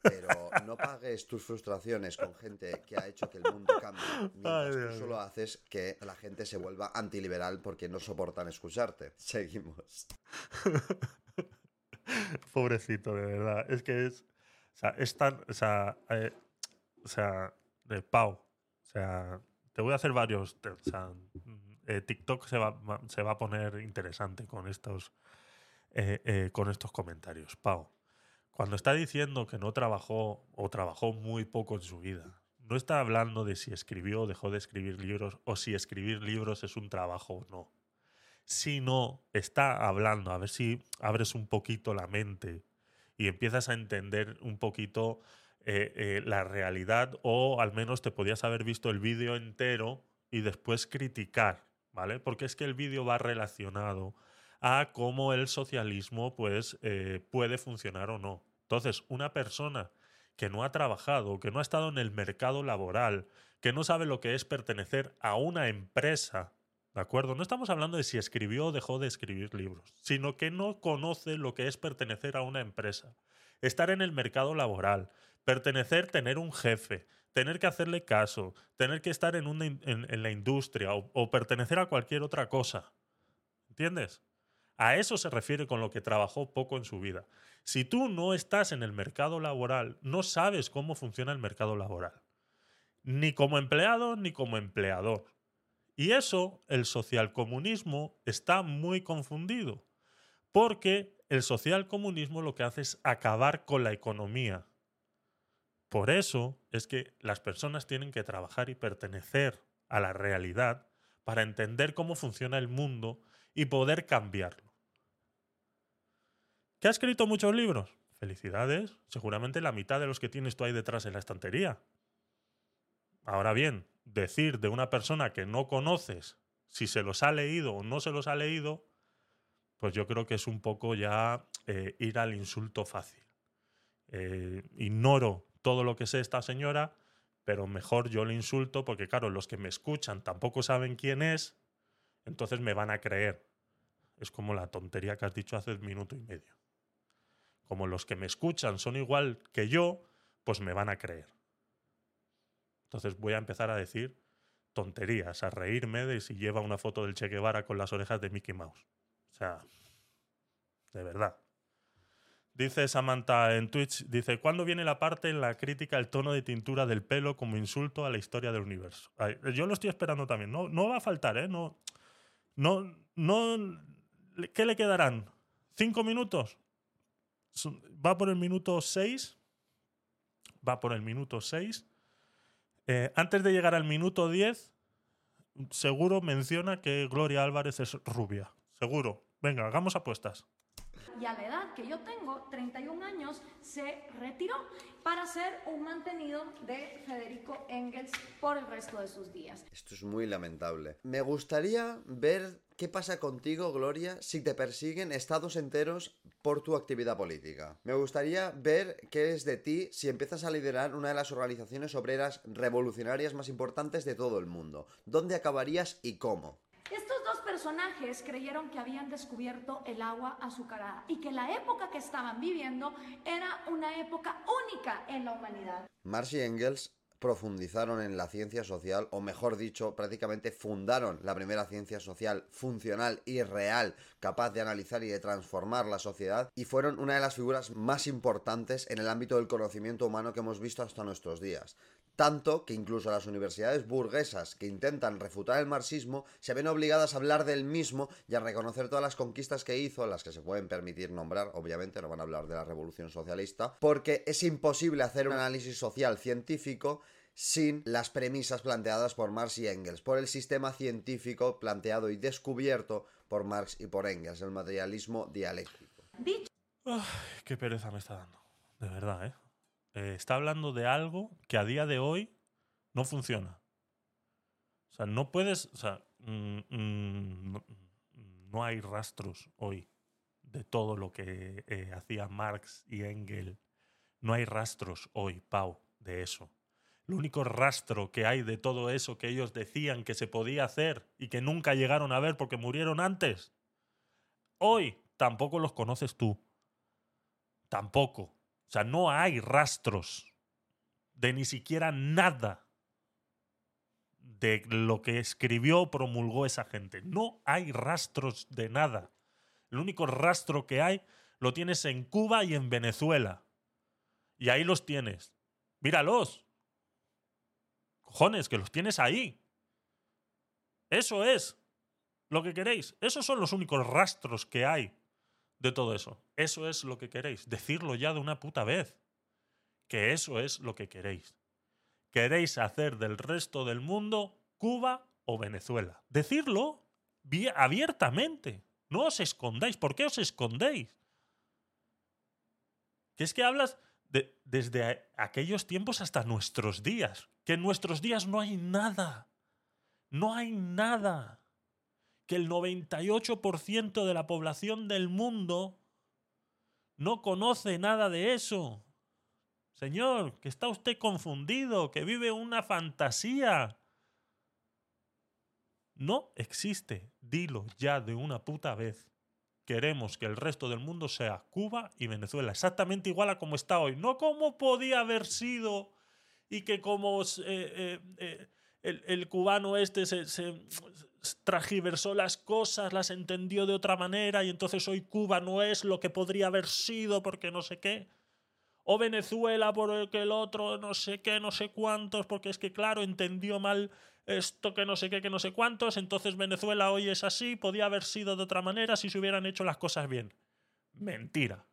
Pero no pagues tus frustraciones con gente que ha hecho que el mundo cambie. Mientras Ay, tú solo haces que la gente se vuelva antiliberal porque no soportan escucharte. Seguimos. Pobrecito, de verdad. Es que es. O sea, es tan. O sea, eh, o sea de Pau. O sea, te voy a hacer varios. O sea, eh, TikTok se va, va- se va a poner interesante con estos, eh, eh, con estos comentarios. Pau, cuando está diciendo que no trabajó o trabajó muy poco en su vida, no está hablando de si escribió o dejó de escribir libros o si escribir libros es un trabajo o no sino está hablando, a ver si abres un poquito la mente y empiezas a entender un poquito eh, eh, la realidad o al menos te podías haber visto el vídeo entero y después criticar, ¿vale? Porque es que el vídeo va relacionado a cómo el socialismo pues eh, puede funcionar o no. Entonces, una persona que no ha trabajado, que no ha estado en el mercado laboral, que no sabe lo que es pertenecer a una empresa, ¿De acuerdo? No estamos hablando de si escribió o dejó de escribir libros, sino que no conoce lo que es pertenecer a una empresa, estar en el mercado laboral, pertenecer, tener un jefe, tener que hacerle caso, tener que estar en, una la industria o pertenecer a cualquier otra cosa. ¿Entiendes? A eso se refiere con lo que trabajó poco en su vida. Si tú no estás en el mercado laboral, no sabes cómo funciona el mercado laboral. Ni como empleado ni como empleador. Y eso, el socialcomunismo está muy confundido, porque el socialcomunismo lo que hace es acabar con la economía. Por eso es que las personas tienen que trabajar y pertenecer a la realidad para entender cómo funciona el mundo y poder cambiarlo. ¿Que ha escrito muchos libros? Felicidades, seguramente la mitad de los que tienes tú ahí detrás en la estantería. Ahora bien, decir de una persona que no conoces si se los ha leído o no se los ha leído, pues yo creo que es un poco ya eh, ir al insulto fácil. Eh, ignoro todo lo que sé esta señora, pero mejor yo le insulto porque, claro, los que me escuchan tampoco saben quién es, entonces me van a creer. Es como la tontería que has dicho hace un minuto y medio. Como los que me escuchan son igual que yo, pues me van a creer. Entonces voy a empezar a decir tonterías, a reírme de si lleva una foto del Che Guevara con las orejas de Mickey Mouse. O sea, de verdad. Dice Samantha en Twitch, dice, ¿cuándo viene la parte en la crítica el tono de tintura del pelo como insulto a la historia del universo? Yo lo estoy esperando también. No, no va a faltar, ¿eh? No, no, no, ¿qué le quedarán? ¿Cinco minutos? Va por el minuto seis. Va por el minuto seis. Eh, antes de llegar al minuto 10, seguro menciona que Gloria Álvarez es rubia. Seguro. Venga, hagamos apuestas. Y a la edad que yo tengo, 31 años, se retiró para ser un mantenido de Federico Engels por el resto de sus días. Esto es muy lamentable. Me gustaría ver qué pasa contigo, Gloria, si te persiguen estados enteros por tu actividad política. Me gustaría ver qué es de ti si empiezas a liderar una de las organizaciones obreras revolucionarias más importantes de todo el mundo. ¿Dónde acabarías y cómo? Estos dos personajes creyeron que habían descubierto el agua azucarada y que la época que estaban viviendo era una época única en la humanidad. Marx y Engels profundizaron en la ciencia social, o mejor dicho, prácticamente fundaron la primera ciencia social funcional y real, capaz de analizar y de transformar la sociedad, y fueron una de las figuras más importantes en el ámbito del conocimiento humano que hemos visto hasta nuestros días. Tanto que incluso las universidades burguesas que intentan refutar el marxismo se ven obligadas a hablar del mismo y a reconocer todas las conquistas que hizo, las que se pueden permitir nombrar, obviamente no van a hablar de la revolución socialista, porque es imposible hacer un análisis social científico sin las premisas planteadas por Marx y Engels, por el sistema científico planteado y descubierto por Marx y por Engels, el materialismo dialéctico. Qué pereza me está dando. De verdad, ¿eh? Eh, Está hablando de algo que a día de hoy no funciona. O sea, no puedes. O sea, mm, mm, no, hay rastros hoy de todo lo que eh, hacía Marx y Engels No hay rastros hoy, Pau, de eso. El único rastro que hay de todo eso que ellos decían que se podía hacer y que nunca llegaron a ver porque murieron antes, hoy tampoco los conoces tú. Tampoco. O sea, no hay rastros de ni siquiera nada de lo que escribió o promulgó esa gente. No hay rastros de nada. El único rastro que hay lo tienes en Cuba y en Venezuela. Y ahí los tienes. Míralos. Cojones, que los tienes ahí. Eso es lo que queréis. Esos son los únicos rastros que hay de todo eso. Eso es lo que queréis. Decirlo ya de una puta vez. Que eso es lo que queréis. Queréis hacer del resto del mundo Cuba o Venezuela. Decirlo abiertamente. No os escondáis. ¿Por qué os escondéis? Que es que hablas de, desde aquellos tiempos hasta nuestros días. Que en nuestros días no hay nada. No hay nada. Que el 98% de la población del mundo no conoce nada de eso. Señor, que está usted confundido, que vive una fantasía. No existe. Dilo ya de una puta vez. Queremos que el resto del mundo sea Cuba y Venezuela, exactamente igual a como está hoy. No como podía haber sido y que como eh, eh, eh, el, cubano este se, se tragiversó las cosas, las entendió de otra manera y entonces hoy Cuba no es lo que podría haber sido porque no sé qué o Venezuela por el que el otro no sé qué, no sé cuántos, porque es que claro, entendió mal esto que no sé qué, que no sé cuántos, entonces Venezuela hoy es así, podía haber sido de otra manera si se hubieran hecho las cosas bien. Mentira.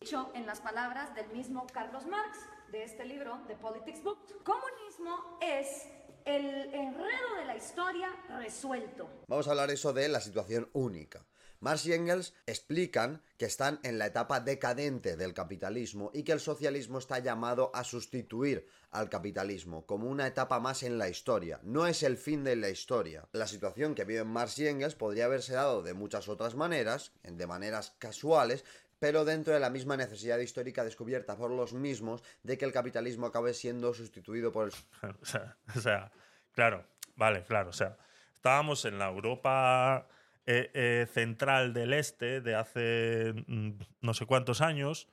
Dicho en las palabras del mismo Carlos Marx de este libro, The Politics Book, comunismo es el enredo de la historia resuelto. Vamos a hablar eso de la situación única. Marx y Engels explican que están en la etapa decadente del capitalismo y que el socialismo está llamado a sustituir al capitalismo como una etapa más en la historia. No es el fin de la historia. La situación que viven Marx y Engels podría haberse dado de muchas otras maneras, de maneras casuales, pero dentro de la misma necesidad histórica descubierta por los mismos de que el capitalismo acabe siendo sustituido por el... O sea, o sea claro, vale, claro, o sea, estábamos en la Europa eh, eh, central del este de hace mm, no sé cuántos años.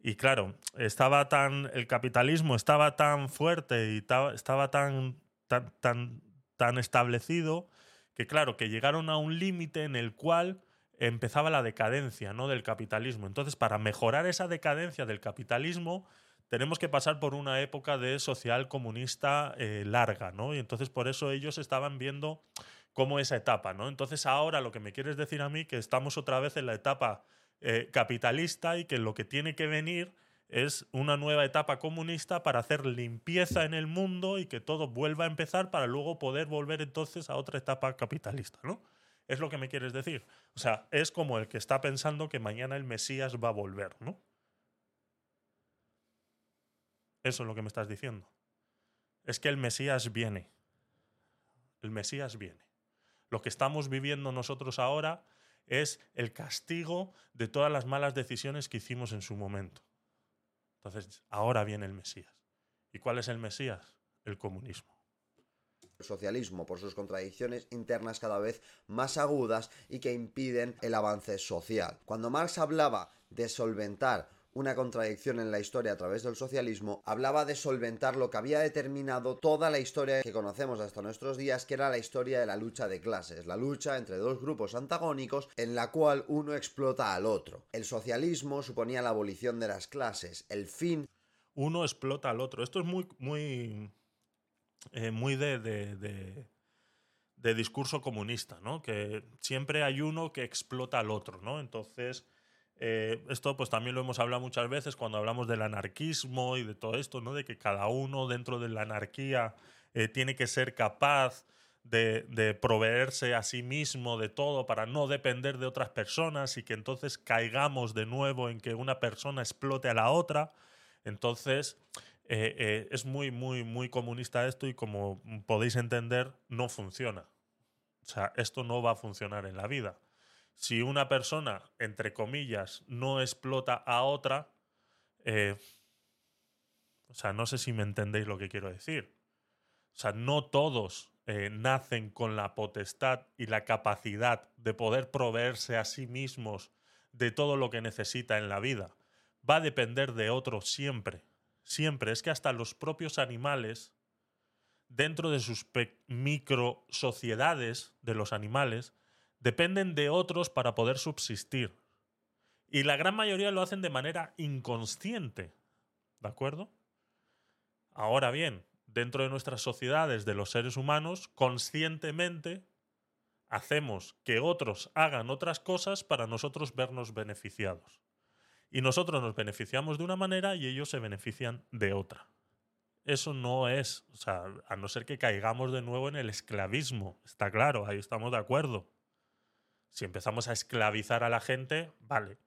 Y claro, estaba tan. El capitalismo estaba tan fuerte y estaba tan, tan, tan, tan establecido que, claro, que llegaron a un límite en el cual empezaba la decadencia ¿no? del capitalismo. Entonces, para mejorar esa decadencia del capitalismo, tenemos que pasar por una época de social comunista eh, larga, ¿no? Y entonces por eso ellos estaban viendo como esa etapa, ¿no? Entonces ahora lo que me quieres decir a mí que estamos otra vez en la etapa eh, capitalista y que lo que tiene que venir es una nueva etapa comunista para hacer limpieza en el mundo y que todo vuelva a empezar para luego poder volver entonces a otra etapa capitalista, ¿no? Es lo que me quieres decir. O sea, es como el que está pensando que mañana el Mesías va a volver, ¿no? Eso es lo que me estás diciendo. Es que el Mesías viene. El Mesías viene. Lo que estamos viviendo nosotros ahora es el castigo de todas las malas decisiones que hicimos en su momento. Entonces, ahora viene el Mesías. ¿Y cuál es el Mesías? El comunismo. Socialismo por sus contradicciones internas cada vez más agudas y que impiden el avance social. Cuando Marx hablaba de solventar una contradicción en la historia a través del socialismo, hablaba de solventar lo que había determinado toda la historia que conocemos hasta nuestros días, que era la historia de la lucha de clases, la lucha entre dos grupos antagónicos en la cual uno explota al otro. El socialismo suponía la abolición de las clases, el fin... Uno explota al otro. Esto es muy, muy, eh, muy de, de, de discurso comunista, ¿no? Que siempre hay uno que explota al otro, ¿no? Entonces eh, esto pues también lo hemos hablado muchas veces cuando hablamos del anarquismo y de todo esto, ¿no? De que cada uno dentro de la anarquía eh, tiene que ser capaz de, proveerse a sí mismo de todo para no depender de otras personas y que entonces caigamos de nuevo en que una persona explote a la otra. Entonces, eh, es muy, muy, muy comunista esto y como podéis entender, no funciona. O sea, esto no va a funcionar en la vida si una persona, entre comillas, no explota a otra, eh, o sea, no sé si me entendéis lo que quiero decir. O sea, no todos eh, nacen con la potestad y la capacidad de poder proveerse a sí mismos de todo lo que necesita en la vida. Va a depender de otros siempre. Siempre. Es que hasta los propios animales, dentro de sus micro sociedades de los animales, dependen de otros para poder subsistir. Y la gran mayoría lo hacen de manera inconsciente. ¿De acuerdo? Ahora bien, dentro de nuestras sociedades de los seres humanos, conscientemente hacemos que otros hagan otras cosas para nosotros vernos beneficiados. Y nosotros nos beneficiamos de una manera y ellos se benefician de otra. Eso no es, o sea, a no ser que caigamos de nuevo en el esclavismo, está claro, ahí estamos de acuerdo. Si empezamos a esclavizar a la gente, vale.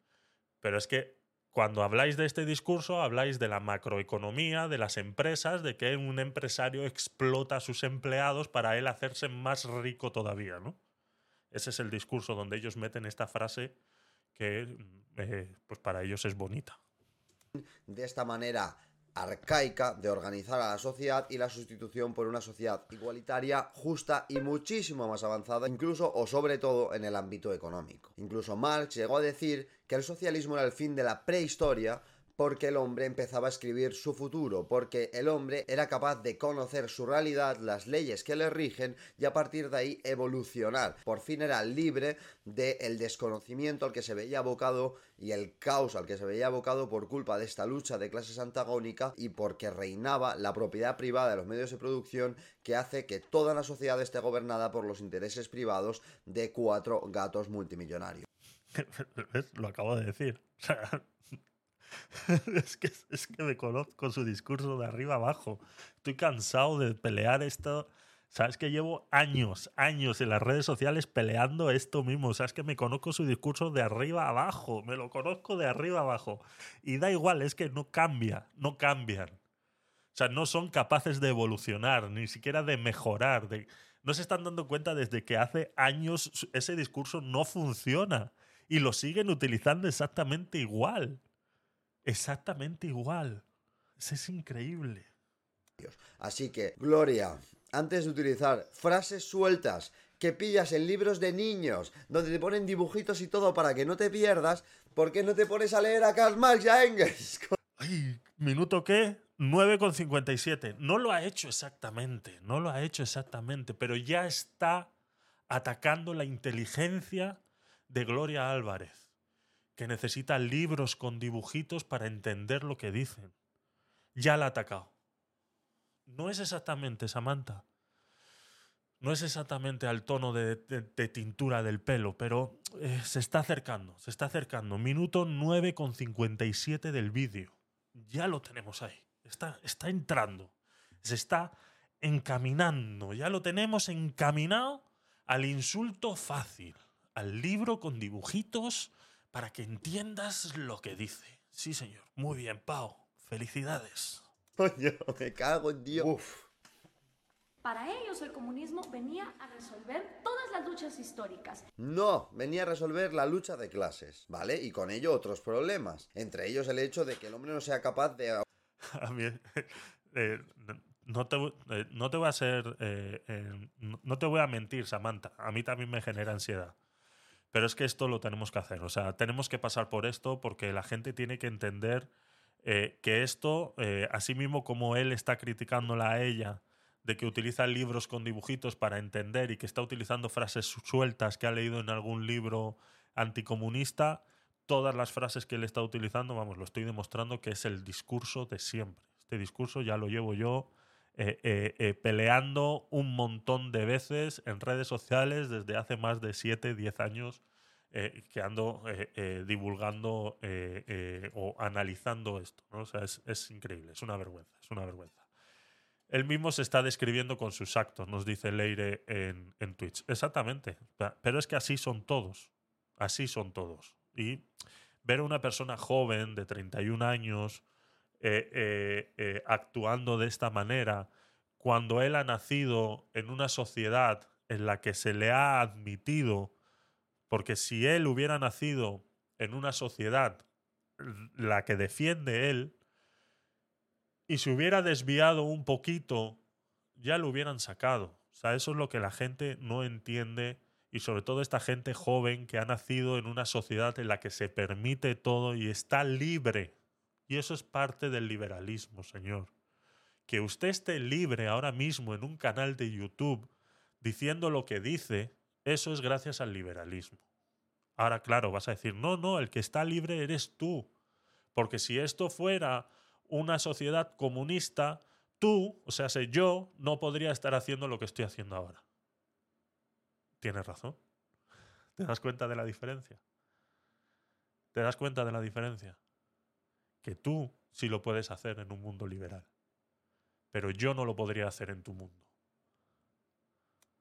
Pero es que cuando habláis de este discurso, habláis de la macroeconomía, de las empresas, de que un empresario explota a sus empleados para él hacerse más rico todavía, ¿no? Ese es el discurso donde ellos meten esta frase que eh, pues para ellos es bonita. De esta manera arcaica de organizar a la sociedad y la sustitución por una sociedad igualitaria, justa y muchísimo más avanzada, incluso o sobre todo en el ámbito económico. Incluso Marx llegó a decir que el socialismo era el fin de la prehistoria porque el hombre empezaba a escribir su futuro, porque el hombre era capaz de conocer su realidad, las leyes que le rigen y a partir de ahí evolucionar. Por fin era libre del desconocimiento al que se veía abocado y el caos al que se veía abocado por culpa de esta lucha de clases antagónicas y porque reinaba la propiedad privada de los medios de producción que hace que toda la sociedad esté gobernada por los intereses privados de cuatro gatos multimillonarios. Lo acabo de decir. es, que, es que me conozco su discurso de arriba abajo. Estoy cansado de pelear esto. Sabes que llevo años, años en las redes sociales peleando esto mismo. Sabes que me conozco su discurso de arriba abajo. Me lo conozco de arriba abajo. Y da igual, es que no cambia, no cambian. O sea, no son capaces de evolucionar, ni siquiera de mejorar. No se están dando cuenta desde que hace años ese discurso no funciona. Y lo siguen utilizando exactamente igual exactamente igual. Eso es increíble. Así que, Gloria, antes de utilizar frases sueltas que pillas en libros de niños, donde te ponen dibujitos y todo para que no te pierdas, ¿por qué no te pones a leer a Karl Marx y a Engels? Ay, ¿minuto qué? 9,57. No lo ha hecho exactamente, no lo ha hecho exactamente, pero ya está atacando la inteligencia de Gloria Álvarez que necesita libros con dibujitos para entender lo que dicen. Ya la ha atacado. No es exactamente, Samantha. No es exactamente al tono de, tintura del pelo, pero eh, se está acercando, se está acercando. Minuto 9,57 del vídeo. Ya lo tenemos ahí. Está, está entrando. Se está encaminando. Ya lo tenemos encaminado al insulto fácil. Al libro con dibujitos para que entiendas lo que dice. Sí, señor. Muy bien, Pau. Felicidades. Coño, me cago en Dios. Para ellos el comunismo venía a resolver todas las luchas históricas. No, venía a resolver la lucha de clases, ¿vale? Y con ello otros problemas. Entre ellos el hecho de que el hombre no sea capaz de... A mí, eh, no, te, eh, no te voy a ser... Eh, no te voy a mentir, Samantha. A mí también me genera ansiedad. Pero es que esto lo tenemos que hacer. O sea, tenemos que pasar por esto porque la gente tiene que entender eh, que esto, eh, así mismo como él está criticándola a ella de que utiliza libros con dibujitos para entender y que está utilizando frases sueltas que ha leído en algún libro anticomunista, todas las frases que él está utilizando, vamos, lo estoy demostrando que es el discurso de siempre. Este discurso ya lo llevo yo eh, peleando un montón de veces en redes sociales desde hace más de 7, 10 años eh, que ando eh, eh, divulgando o analizando esto. ¿no? O sea, es, increíble, es una vergüenza, es una vergüenza. Él mismo se está describiendo con sus actos, nos dice Leire en, en Twitch. Exactamente, pero es que así son todos, así son todos. Y ver a una persona joven de 31 años actuando de esta manera, cuando él ha nacido en una sociedad en la que se le ha admitido porque si él hubiera nacido en una sociedad la que defiende él, y se hubiera desviado un poquito, ya lo hubieran sacado. O sea, eso es lo que la gente no entiende y sobre todo esta gente joven que ha nacido en una sociedad en la que se permite todo y está libre. Y eso es parte del liberalismo, señor. Que usted esté libre ahora mismo en un canal de YouTube diciendo lo que dice, eso es gracias al liberalismo. Ahora, claro, vas a decir, no, no, el que está libre eres tú. Porque si esto fuera una sociedad comunista, tú, o sea, sé yo, no podría estar haciendo lo que estoy haciendo ahora. Tienes razón. ¿Te das cuenta de la diferencia? ¿Te das cuenta de la diferencia? Que tú sí lo puedes hacer en un mundo liberal, pero yo no lo podría hacer en tu mundo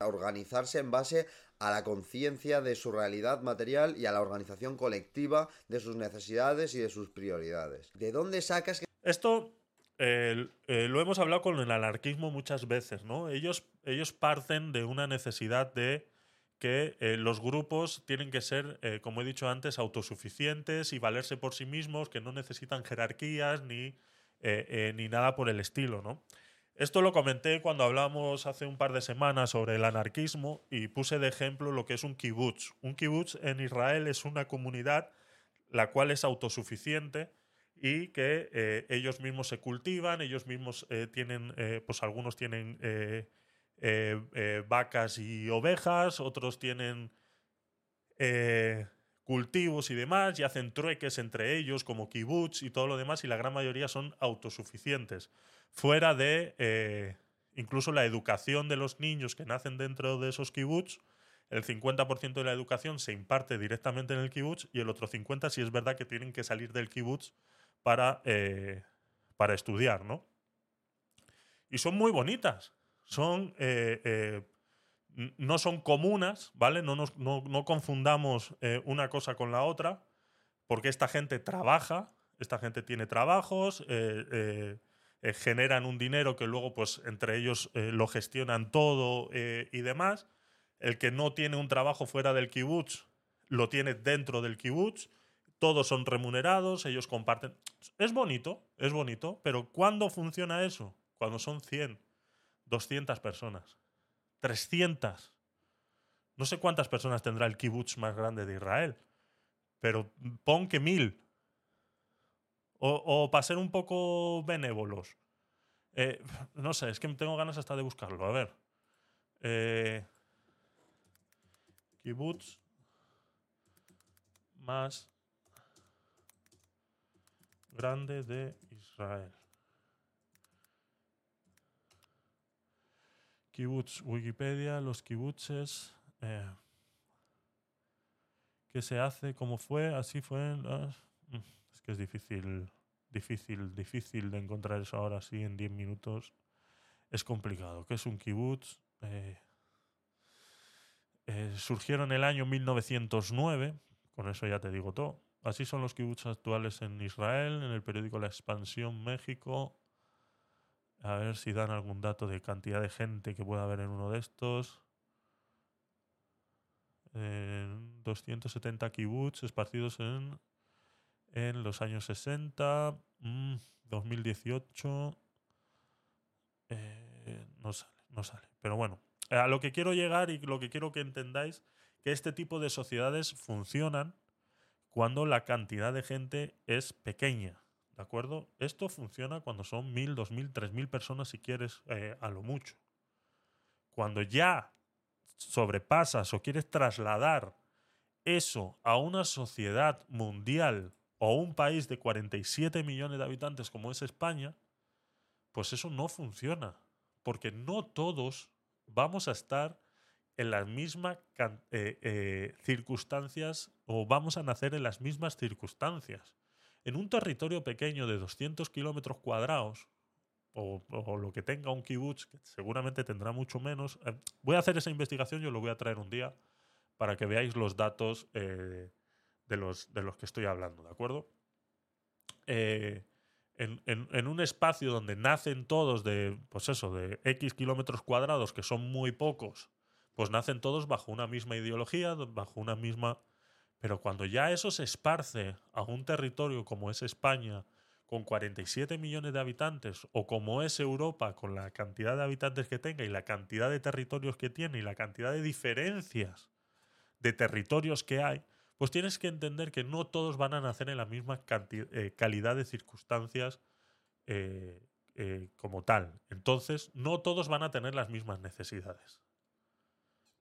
a organizarse en base a la conciencia de su realidad material y a la organización colectiva de sus necesidades y de sus prioridades. ¿De dónde sacas que... Esto eh, eh, lo hemos hablado con el anarquismo muchas veces, ¿no? Ellos, ellos parten de una necesidad de que eh, los grupos tienen que ser, como he dicho antes, autosuficientes y valerse por sí mismos, que no necesitan jerarquías ni, ni nada por el estilo, ¿no? Esto lo comenté cuando hablamos hace un par de semanas sobre el anarquismo y puse de ejemplo lo que es un kibutz. Un kibutz en Israel es una comunidad la cual es autosuficiente y que eh, ellos mismos se cultivan, ellos mismos eh, tienen, eh, pues algunos tienen vacas y ovejas, otros tienen cultivos y demás y hacen trueques entre ellos como kibutz y todo lo demás y la gran mayoría son autosuficientes fuera de eh, incluso la educación de los niños que nacen dentro de esos kibbutz, el 50% de la educación se imparte directamente en el kibbutz y el otro 50% si es verdad que tienen que salir del kibbutz para, eh, para estudiar, ¿no? Y son muy bonitas. Son, eh, no son comunas, ¿vale? No, nos, no, no confundamos una cosa con la otra, porque esta gente trabaja, esta gente tiene trabajos, eh, generan un dinero que luego pues entre ellos eh, lo gestionan todo eh, y demás. El que no tiene un trabajo fuera del kibutz lo tiene dentro del kibutz. Todos son remunerados, ellos comparten. Es bonito, es bonito, pero ¿cuándo funciona eso? Cuando son 100, 200 personas, 300. No sé cuántas personas tendrá el kibutz más grande de Israel, pero pon que mil o, para ser un poco benévolos. Eh, no sé, es que tengo ganas hasta de buscarlo. A ver. Eh, kibbutz más grande de Israel. Kibbutz, Wikipedia, los kibbutzes. Eh, ¿Qué se hace? ¿Cómo fue? Así fue. Las es difícil, difícil, difícil de encontrar eso ahora sí en 10 minutos. Es complicado. ¿Qué es un kibutz? Eh, eh, surgieron en el año 1909, con eso ya te digo todo. Así son los kibbutz actuales en Israel, en el periódico La Expansión México. A ver si dan algún dato de cantidad de gente que pueda haber en uno de estos. 270 kibbutz esparcidos en en los años 60, 2018. Mm, eh, no sale, no sale. Pero bueno, a lo que quiero llegar y lo que quiero que entendáis, que este tipo de sociedades funcionan cuando la cantidad de gente es pequeña. ¿De acuerdo? Esto funciona cuando son mil, dos mil, tres mil personas si quieres eh, a lo mucho. Cuando ya sobrepasas o quieres trasladar eso a una sociedad mundial o un país de 47 millones de habitantes como es España, pues eso no funciona. Porque no todos vamos a estar en las mismas eh, eh, circunstancias o vamos a nacer en las mismas circunstancias. En un territorio pequeño de 200 kilómetros cuadrados, o, lo que tenga un kibutz, que seguramente tendrá mucho menos, eh, voy a hacer esa investigación, yo lo voy a traer un día para que veáis los datos de los, de los que estoy hablando, ¿de acuerdo? Eh, en, un espacio donde nacen todos de, pues eso, de X kilómetros cuadrados, que son muy pocos, pues nacen todos bajo una misma ideología, bajo una misma... Pero cuando ya eso se esparce a un territorio como es España, con 47 millones de habitantes, o como es Europa, con la cantidad de habitantes que tenga y la cantidad de territorios que tiene y la cantidad de diferencias de territorios que hay, pues tienes que entender que no todos van a nacer en la misma canti- eh, calidad de circunstancias eh, eh, como tal. Entonces, no todos van a tener las mismas necesidades.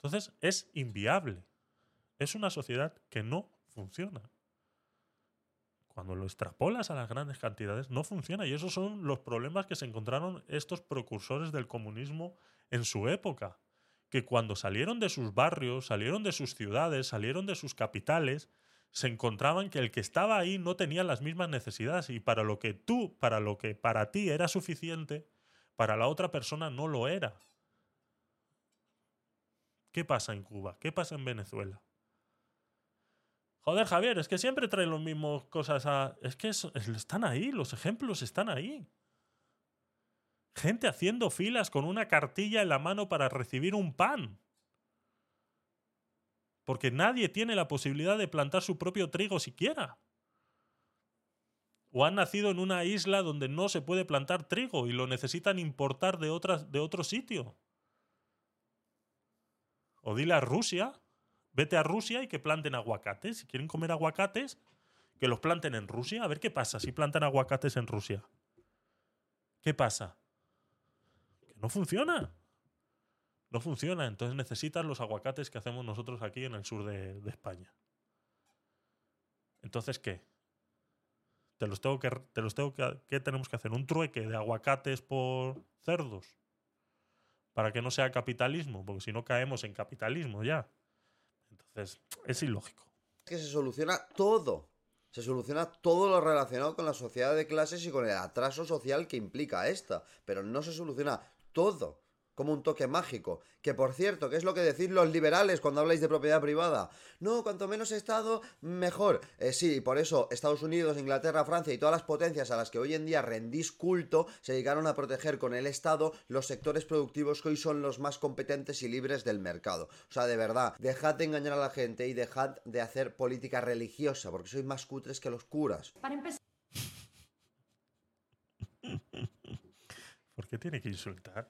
Entonces, es inviable. Es una sociedad que no funciona. Cuando lo extrapolas a las grandes cantidades, no funciona. Y esos son los problemas que se encontraron estos precursores del comunismo en su época. Que cuando salieron de sus barrios, salieron de sus ciudades, salieron de sus capitales, se encontraban que el que estaba ahí no tenía las mismas necesidades. Y para lo que tú, para lo que para ti era suficiente, para la otra persona no lo era. ¿Qué pasa en Cuba? ¿Qué pasa en Venezuela? Joder, Javier, es que siempre traen las mismas cosas a... Es que están ahí, los ejemplos están ahí. Gente haciendo filas con una cartilla en la mano para recibir un pan. Porque nadie tiene la posibilidad de plantar su propio trigo siquiera. O han nacido en una isla donde no se puede plantar trigo y lo necesitan importar de, otras, de otro sitio. O dile a Rusia, vete a Rusia y que planten aguacates. Si quieren comer aguacates, que los planten en Rusia. A ver qué pasa si plantan aguacates en Rusia. ¿Qué pasa? Que no funciona. No funciona. Entonces necesitas los aguacates que hacemos nosotros aquí en el sur de, de España. Entonces, ¿qué? Te los tengo que. Te los tengo que. ¿Qué tenemos que hacer? ¿Un trueque de aguacates por cerdos? Para que no sea capitalismo, porque si no caemos en capitalismo ya. Entonces, es ilógico. Que se soluciona todo. Se soluciona todo lo relacionado con la sociedad de clases y con el atraso social que implica esta. Pero no se soluciona todo como un toque mágico. Que por cierto, ¿qué es lo que decís los liberales cuando habláis de propiedad privada? No, cuanto menos Estado, mejor. Eh, sí, y por eso Estados Unidos, Inglaterra, Francia y todas las potencias a las que hoy en día rendís culto se dedicaron a proteger con el Estado los sectores productivos que hoy son los más competentes y libres del mercado. O sea, de verdad, dejad de engañar a la gente y dejad de hacer política religiosa, porque sois más cutres que los curas. Para empezar, ¿Por qué tiene que insultar?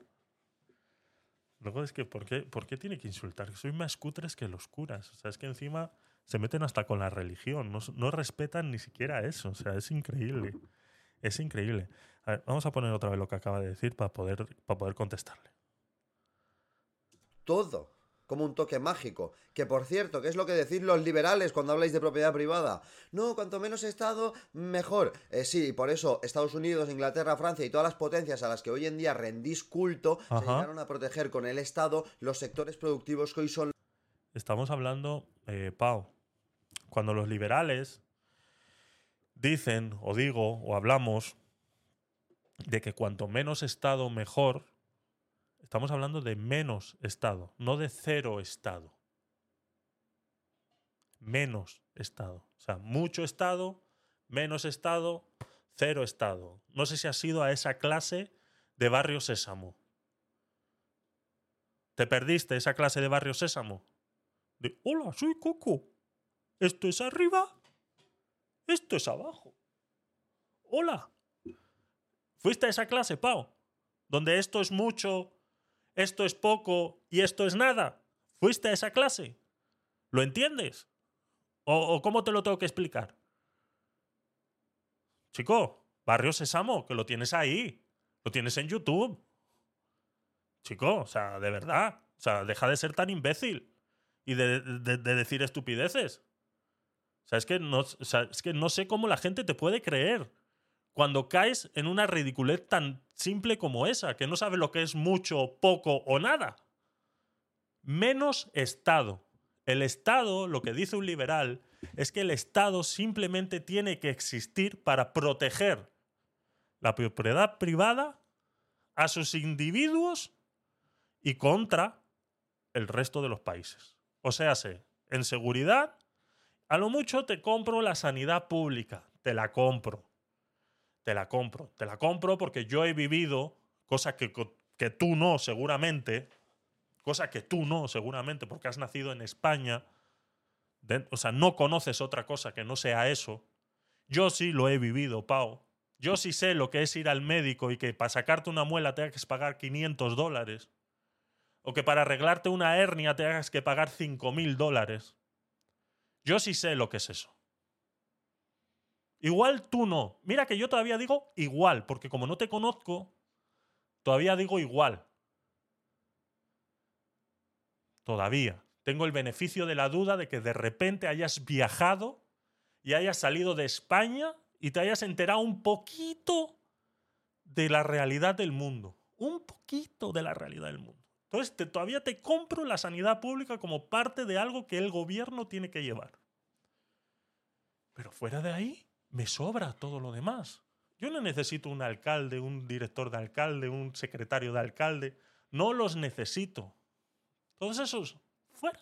Luego es que, ¿por qué, ¿por qué tiene que insultar? Soy más cutres que los curas. O sea, es que encima se meten hasta con la religión. No, no respetan ni siquiera eso. O sea, es increíble. Es increíble. A ver, vamos a poner otra vez lo que acaba de decir para poder, para poder contestarle. todo como un toque mágico. Que por cierto, ¿qué es lo que decís los liberales cuando habláis de propiedad privada? No, cuanto menos Estado, mejor. Eh, sí, y por eso Estados Unidos, Inglaterra, Francia y todas las potencias a las que hoy en día rendís culto Ajá. se llegaron a proteger con el Estado los sectores productivos que hoy son Estamos hablando, eh, Pau, cuando los liberales dicen, o digo, o hablamos de que cuanto menos Estado mejor, estamos hablando de menos Estado, no de cero Estado. Menos Estado. O sea, mucho Estado, menos Estado, cero Estado. No sé si has ido a esa clase de Barrio Sésamo. ¿Te perdiste esa clase de Barrio Sésamo? de hola, soy Coco. Esto es arriba, esto es abajo. Hola. ¿Fuiste a esa clase, Pau? Donde esto es mucho, esto es poco y esto es nada. ¿Fuiste a esa clase? ¿Lo entiendes? ¿O, cómo te lo tengo que explicar? Chico, Barrio Sésamo, que lo tienes ahí. Lo tienes en YouTube. Chico, o sea, de verdad. O sea, deja de ser tan imbécil y de decir estupideces. O sea, es que, no, o sea, es que no sé cómo la gente te puede creer cuando caes en una ridiculez tan simple como esa, que no sabes lo que es mucho, poco o nada. Menos Estado. El Estado, lo que dice un liberal, es que el Estado simplemente tiene que existir para proteger la propiedad privada a sus individuos y contra el resto de los países. O sea, sé, en seguridad, a lo mucho te compro la sanidad pública, te la compro. Te la compro, te la compro porque yo he vivido cosas que, que tú no, seguramente, cosa que tú no, seguramente, porque has nacido en España o sea, no conoces otra cosa que no sea eso. Yo sí lo he vivido, Pau. Yo sí sé lo que es ir al médico y que para sacarte una muela tengas que pagar 500 dólares. O que para arreglarte una hernia tengas que pagar 5.000 dólares. Yo sí sé lo que es eso. Igual tú no. Mira que yo todavía digo igual, porque como no te conozco, todavía digo igual. Todavía. Tengo el beneficio de la duda de que de repente hayas viajado y hayas salido de España y te hayas enterado un poquito de la realidad del mundo. Un poquito de la realidad del mundo. Entonces te- todavía te compro la sanidad pública como parte de algo que el gobierno tiene que llevar. Pero fuera de ahí, me sobra todo lo demás. Yo no necesito un alcalde, un director de alcalde, un secretario de alcalde. No los necesito. Todos esos, fuera.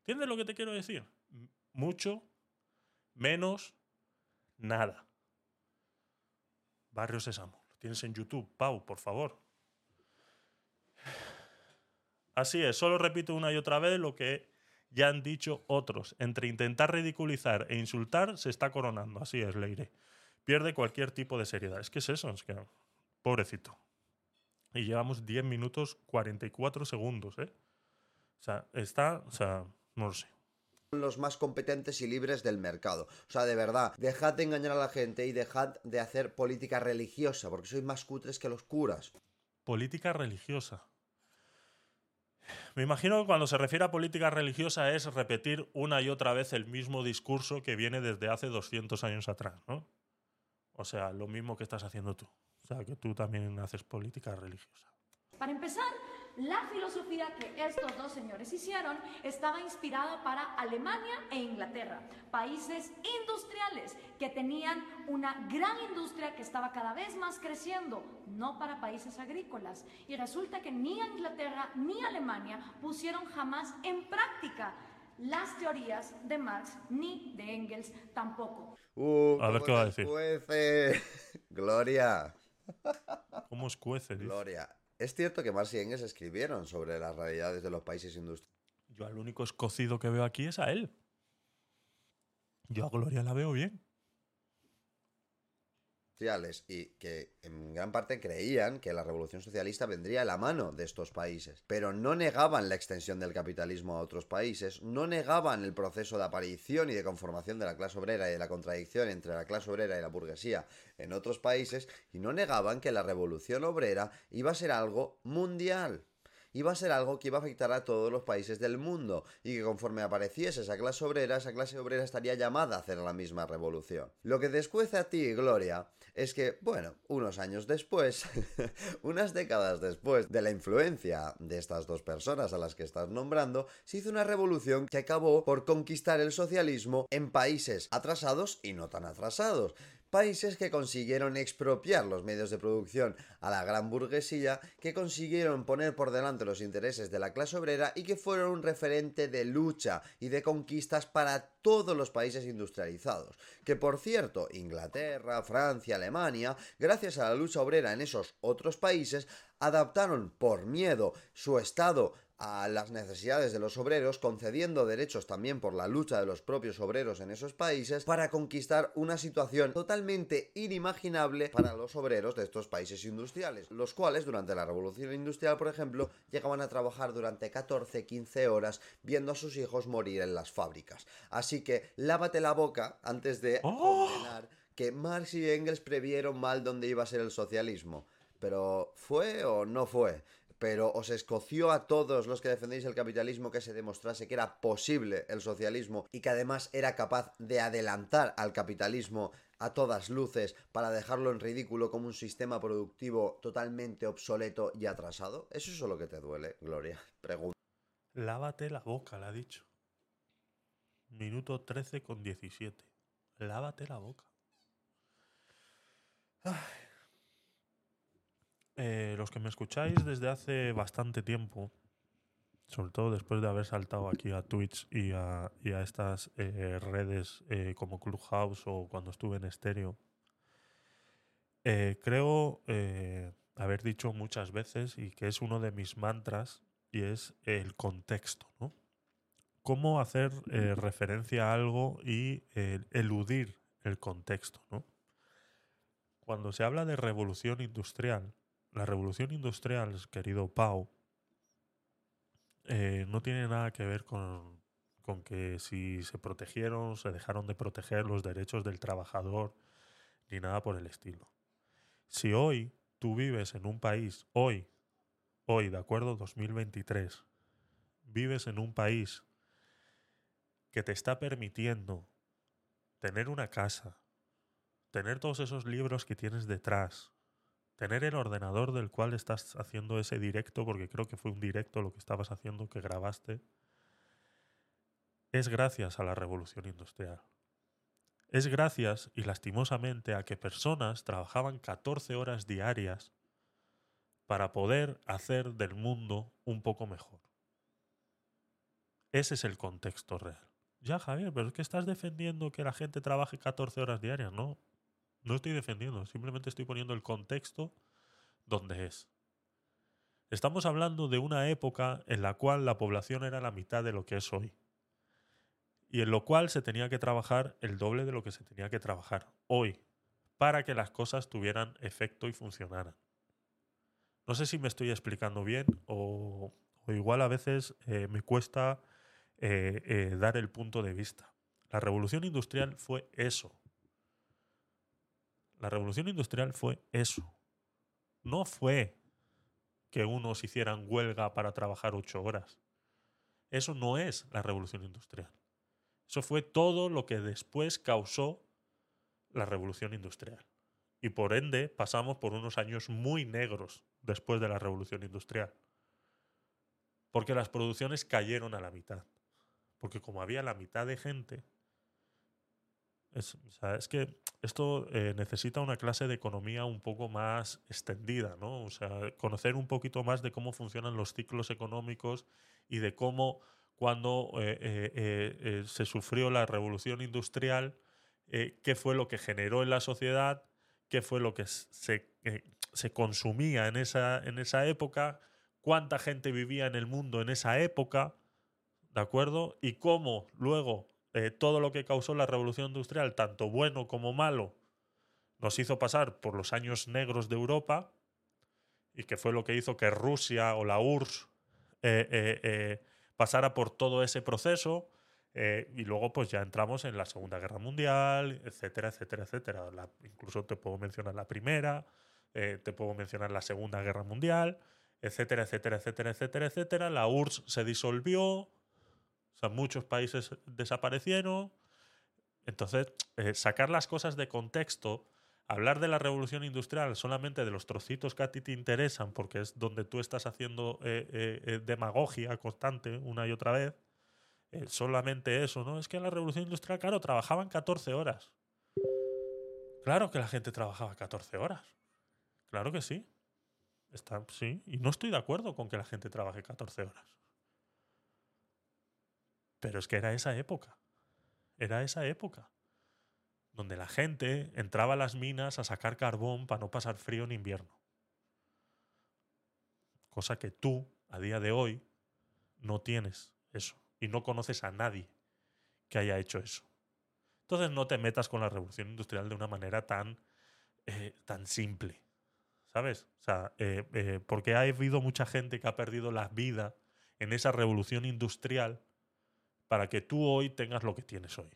¿Entiendes lo que te quiero decir? Mucho, menos, nada. Barrio Sésamo. Lo tienes en YouTube. Pau, por favor. Así es, solo repito una y otra vez lo que ya han dicho otros. Entre intentar ridiculizar e insultar se está coronando. Así es, Leire. Pierde cualquier tipo de seriedad. Es que es eso, es que. Pobrecito. Y llevamos 10 minutos 44 segundos, ¿eh? O sea, está. O sea, no lo sé. los más competentes y libres del mercado. O sea, de verdad, dejad de engañar a la gente y dejad de hacer política religiosa, porque sois más cutres que los curas. Política religiosa. Me imagino que cuando se refiere a política religiosa es repetir una y otra vez el mismo discurso que viene desde hace 200 años atrás, ¿no? O sea, lo mismo que estás haciendo tú. O sea, que tú también haces política religiosa. Para empezar, la filosofía que estos dos señores hicieron estaba inspirada para Alemania e Inglaterra, países industriales que tenían una gran industria que estaba cada vez más creciendo, no para países agrícolas. Y resulta que ni Inglaterra ni Alemania pusieron jamás en práctica las teorías de Marx ni de Engels tampoco. Uh, A ver qué va a decir. escuece. Gloria, ¿Cómo escuece? dice? Gloria. Es cierto que Marx y Engels escribieron sobre las realidades de los países industriales. Yo al único escocido que veo aquí es a él. Yo a Gloria la veo bien. Y que en gran parte creían que la revolución socialista vendría de la mano de estos países, pero no negaban la extensión del capitalismo a otros países, no negaban el proceso de aparición y de conformación de la clase obrera y de la contradicción entre la clase obrera y la burguesía en otros países, y no negaban que la revolución obrera iba a ser algo mundial iba a ser algo que iba a afectar a todos los países del mundo y que conforme apareciese esa clase obrera, esa clase obrera estaría llamada a hacer la misma revolución. Lo que te escuece a ti, Gloria, es que, bueno, unos años después, unas décadas después de la influencia de estas dos personas a las que estás nombrando, se hizo una revolución que acabó por conquistar el socialismo en países atrasados y no tan atrasados países que consiguieron expropiar los medios de producción a la gran burguesía, que consiguieron poner por delante los intereses de la clase obrera y que fueron un referente de lucha y de conquistas para todos los países industrializados. Que por cierto, Inglaterra, Francia, Alemania, gracias a la lucha obrera en esos otros países, adaptaron por miedo su estado a las necesidades de los obreros, concediendo derechos también por la lucha de los propios obreros en esos países, para conquistar una situación totalmente inimaginable para los obreros de estos países industriales, los cuales durante la revolución industrial, por ejemplo, llegaban a trabajar durante 14-15 horas viendo a sus hijos morir en las fábricas. Así que lávate la boca antes de ¡Oh! condenar que Marx y Engels previeron mal dónde iba a ser el socialismo. Pero ¿fue o no fue? Pero os escoció a todos los que defendéis el capitalismo que se demostrase que era posible el socialismo y que además era capaz de adelantar al capitalismo a todas luces para dejarlo en ridículo como un sistema productivo totalmente obsoleto y atrasado. ¿Eso es lo que te duele, Gloria? Pregunta. Lávate la boca, le ha dicho. Minuto 13 con 17. Lávate la boca. Ay. Eh, los que me escucháis desde hace bastante tiempo, sobre todo después de haber saltado aquí a Twitch y a, estas eh, redes eh, como Clubhouse o cuando estuve en estéreo, creo haber dicho muchas veces y que es uno de mis mantras y es el contexto, ¿no? cómo hacer referencia a algo y eludir el contexto, ¿no? Cuando se habla de revolución industrial, la revolución industrial, querido Pau, eh, no tiene nada que ver con, con que si se protegieron, se dejaron de proteger los derechos del trabajador, ni nada por el estilo. Si hoy tú vives en un país, hoy, hoy, de acuerdo, 2023, vives en un país que te está permitiendo tener una casa, tener todos esos libros que tienes detrás, tener el ordenador del cual estás haciendo ese directo, porque creo que fue un directo lo que estabas haciendo, que grabaste, es gracias a la revolución industrial. Es gracias, y lastimosamente, a que personas trabajaban 14 horas diarias para poder hacer del mundo un poco mejor. Ese es el contexto real. Ya, Javier, pero es que estás defendiendo que la gente trabaje 14 horas diarias, ¿no? No estoy defendiendo, simplemente estoy poniendo el contexto donde es. Estamos hablando de una época en la cual la población era la mitad de lo que es hoy. Y en lo cual se tenía que trabajar el doble de lo que se tenía que trabajar hoy para que las cosas tuvieran efecto y funcionaran. No sé si me estoy explicando bien o, igual a veces eh, me cuesta eh, eh, dar el punto de vista. La revolución industrial fue eso. La revolución industrial fue eso. No fue que unos hicieran huelga para trabajar ocho horas. Eso no es la revolución industrial. Eso fue todo lo que después causó la revolución industrial. Y por ende pasamos por unos años muy negros después de la revolución industrial. Porque las producciones cayeron a la mitad. Porque como había la mitad de gente, es, que esto eh, necesita una clase de economía un poco más extendida, ¿no? O sea, conocer un poquito más de cómo funcionan los ciclos económicos y de cómo cuando eh, eh, se sufrió la revolución industrial, qué fue lo que generó en la sociedad, qué fue lo que se, se consumía en esa, en esa época, cuánta gente vivía en el mundo en esa época, ¿de acuerdo? Y cómo luego eh, todo lo que causó la revolución industrial, tanto bueno como malo, nos hizo pasar por los años negros de Europa y que fue lo que hizo que Rusia o la URSS eh, eh, pasara por todo ese proceso. y luego pues ya entramos en la Segunda Guerra Mundial, etcétera, etcétera, etcétera. Incluso te puedo mencionar la Primera, te puedo mencionar la Segunda Guerra Mundial, etcétera, etcétera, etcétera, etcétera, etcétera. La URSS se disolvió, muchos países desaparecieron. Entonces, eh, sacar las cosas de contexto, hablar de la revolución industrial solamente de los trocitos que a ti te interesan, porque es donde tú estás haciendo eh, eh, demagogia constante una y otra vez, solamente eso, ¿no? Es que en la revolución industrial, claro, trabajaban 14 horas. Claro que la gente trabajaba 14 horas. Claro que sí. Está, sí. Y no estoy de acuerdo con que la gente trabaje 14 horas. Pero es que era esa época. Era esa época. Donde la gente entraba a las minas a sacar carbón para no pasar frío en invierno. Cosa que tú, a día de hoy, no tienes eso. Y no conoces a nadie que haya hecho eso. Entonces no te metas con la revolución industrial de una manera tan, eh, tan simple. ¿Sabes? O sea, eh, eh, porque ha habido mucha gente que ha perdido la vida en esa revolución industrial para que tú hoy tengas lo que tienes hoy.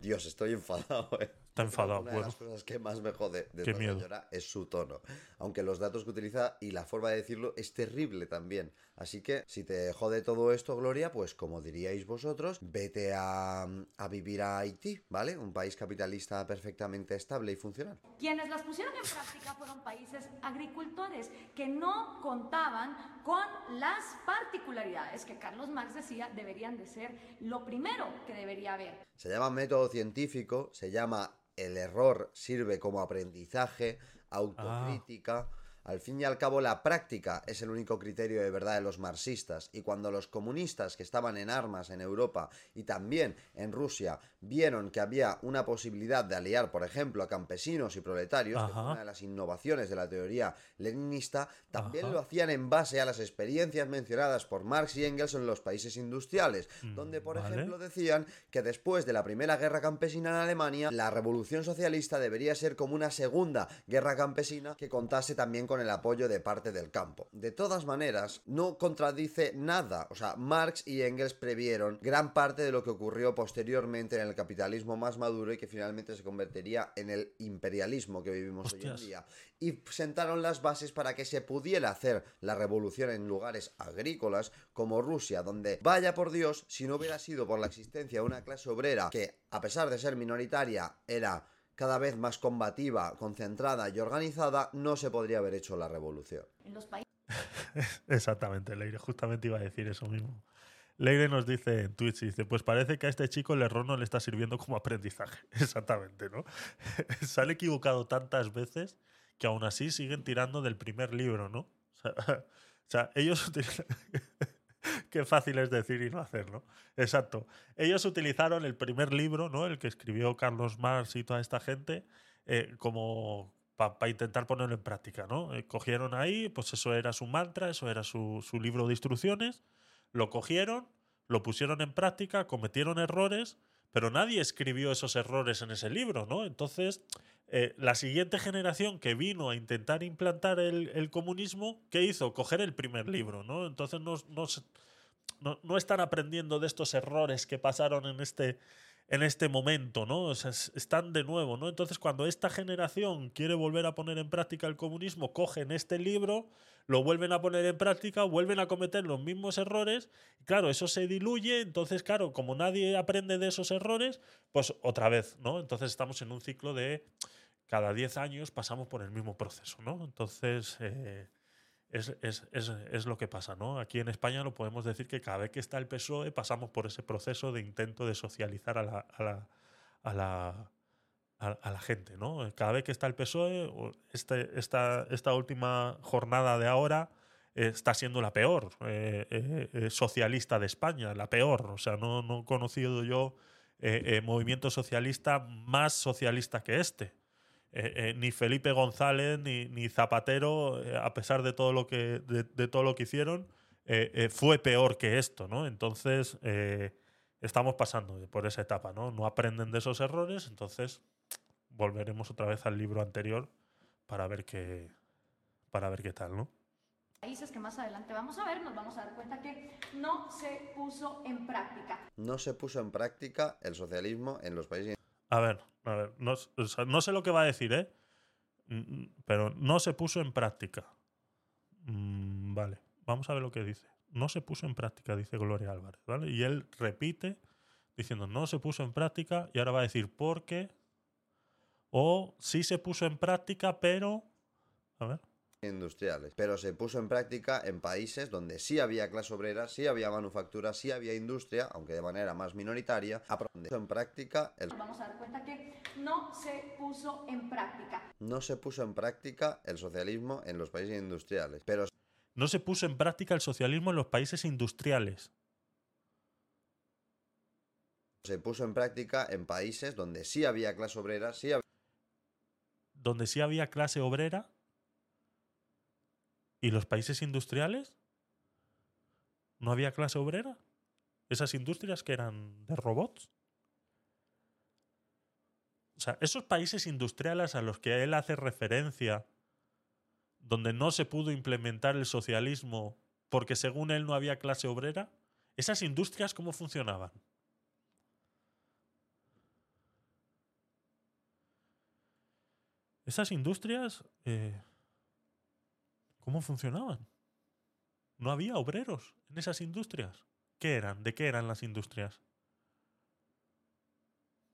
Dios, estoy enfadado, eh. Está enfadado. Una de Bueno, las cosas que más me jode de Qué esta miedo. señora es su tono. Aunque los datos que utiliza y la forma de decirlo es terrible también. Así que si te jode todo esto, Gloria, pues como diríais vosotros, vete a, a vivir a Haití, ¿vale? Un país capitalista perfectamente estable y funcional. Quienes las pusieron en práctica fueron países agricultores que no contaban con las particularidades que Carlos Marx decía deberían de ser lo primero que debería haber. Se llama método científico, se llama el error sirve como aprendizaje, autocrítica. Al fin y al cabo, la práctica es el único criterio de verdad de los marxistas, y cuando los comunistas que estaban en armas en Europa y también en Rusia vieron que había una posibilidad de aliar, por ejemplo, a campesinos y proletarios, que fue Ajá. una de las innovaciones de la teoría leninista, también Ajá. lo hacían en base a las experiencias mencionadas por Marx y Engels en los países industriales, donde, por Mm, vale. ejemplo, decían que después de la primera guerra campesina en Alemania, la revolución socialista debería ser como una segunda guerra campesina que contase también con el apoyo de parte del campo. De todas maneras, no contradice nada. O sea, Marx y Engels previeron gran parte de lo que ocurrió posteriormente en el capitalismo más maduro y que finalmente se convertiría en el imperialismo que vivimos hoy en día. Y sentaron las bases para que se pudiera hacer la revolución en lugares agrícolas como Rusia, donde, vaya por Dios, si no hubiera sido por la existencia de una clase obrera que, a pesar de ser minoritaria, era cada vez más combativa, concentrada y organizada, no se podría haber hecho la revolución. En los países Exactamente, Leire. Justamente iba a decir eso mismo. Leire nos dice en Twitch, dice, pues parece que a este chico el error no le está sirviendo como aprendizaje. Exactamente, ¿no? Se han equivocado tantas veces que aún así siguen tirando del primer libro, ¿no? O sea, o sea, ellos utilizan... Qué fácil es decir y no hacer, ¿no? Exacto. Ellos utilizaron el primer libro, ¿no? El que escribió Carlos Marx y toda esta gente, eh, como para intentar ponerlo en práctica, ¿no? Eh, cogieron ahí, pues eso era su mantra, eso era su, su libro de instrucciones, lo cogieron, lo pusieron en práctica, cometieron errores, pero nadie escribió esos errores en ese libro, ¿no? Entonces, eh, la siguiente generación que vino a intentar implantar el, el comunismo, ¿qué hizo? Coger el primer libro, ¿no? Entonces no, no, no- no están aprendiendo de estos errores que pasaron en este, en este momento, ¿no? O están de nuevo, ¿no? Entonces, cuando esta generación quiere volver a poner en práctica el comunismo, cogen este libro, lo vuelven a poner en práctica, vuelven a cometer los mismos errores, claro, eso se diluye, entonces, claro, como nadie aprende de esos errores, pues otra vez, ¿no? Entonces estamos en un ciclo de cada 10 años pasamos por el mismo proceso, ¿no? Entonces, eh, es, es- es- es lo que pasa, ¿no? Aquí en España lo podemos decir que cada vez que está el PSOE pasamos por ese proceso de intento de socializar a la, a la, a la, a, la gente, ¿no? Cada vez que está el PSOE, este, esta, esta última jornada de ahora eh, está siendo la peor eh, eh, socialista de España, la peor. O sea, no, no he conocido yo movimiento socialista más socialista que este. Eh, eh, ni Felipe González ni, ni Zapatero, eh, a pesar de todo lo que, de, de todo lo que hicieron, eh, eh, fue peor que esto, ¿no? Entonces, eh, estamos pasando por esa etapa, ¿no? No aprenden de esos errores, entonces volveremos otra vez al libro anterior para ver qué, para ver qué tal, ¿no? países que más adelante vamos a ver, nos vamos a dar cuenta que no se puso en práctica. No se puso en práctica el socialismo en los países A ver, a ver, no, sé lo que va a decir, ¿eh? Mm, mm, Pero no se puso en práctica. Mm, vale, vamos a ver lo que dice. No se puso en práctica, dice Gloria Álvarez, ¿vale? Y él repite diciendo no se puso en práctica y ahora va a decir por qué. O sí se puso en práctica, pero... A ver. Industriales, pero se puso en práctica en países donde sí había clase obrera, sí había manufactura, sí había industria, aunque de manera más minoritaria, aprendió en práctica el Nos vamos a dar cuenta que no se puso en práctica. no se puso en práctica el socialismo en los países industriales, pero No se puso en práctica el socialismo en los países industriales. se puso en práctica en países donde sí había clase obrera, sí había donde sí había clase obrera y los países industriales no había clase obrera. Esas industrias que eran de robots. O sea, esos países industriales a los que él hace referencia, donde no se pudo implementar el socialismo porque según él no había clase obrera, esas industrias cómo funcionaban. Esas industrias, eh, ¿cómo funcionaban? No había obreros en esas industrias. ¿Qué eran? ¿De qué eran las industrias?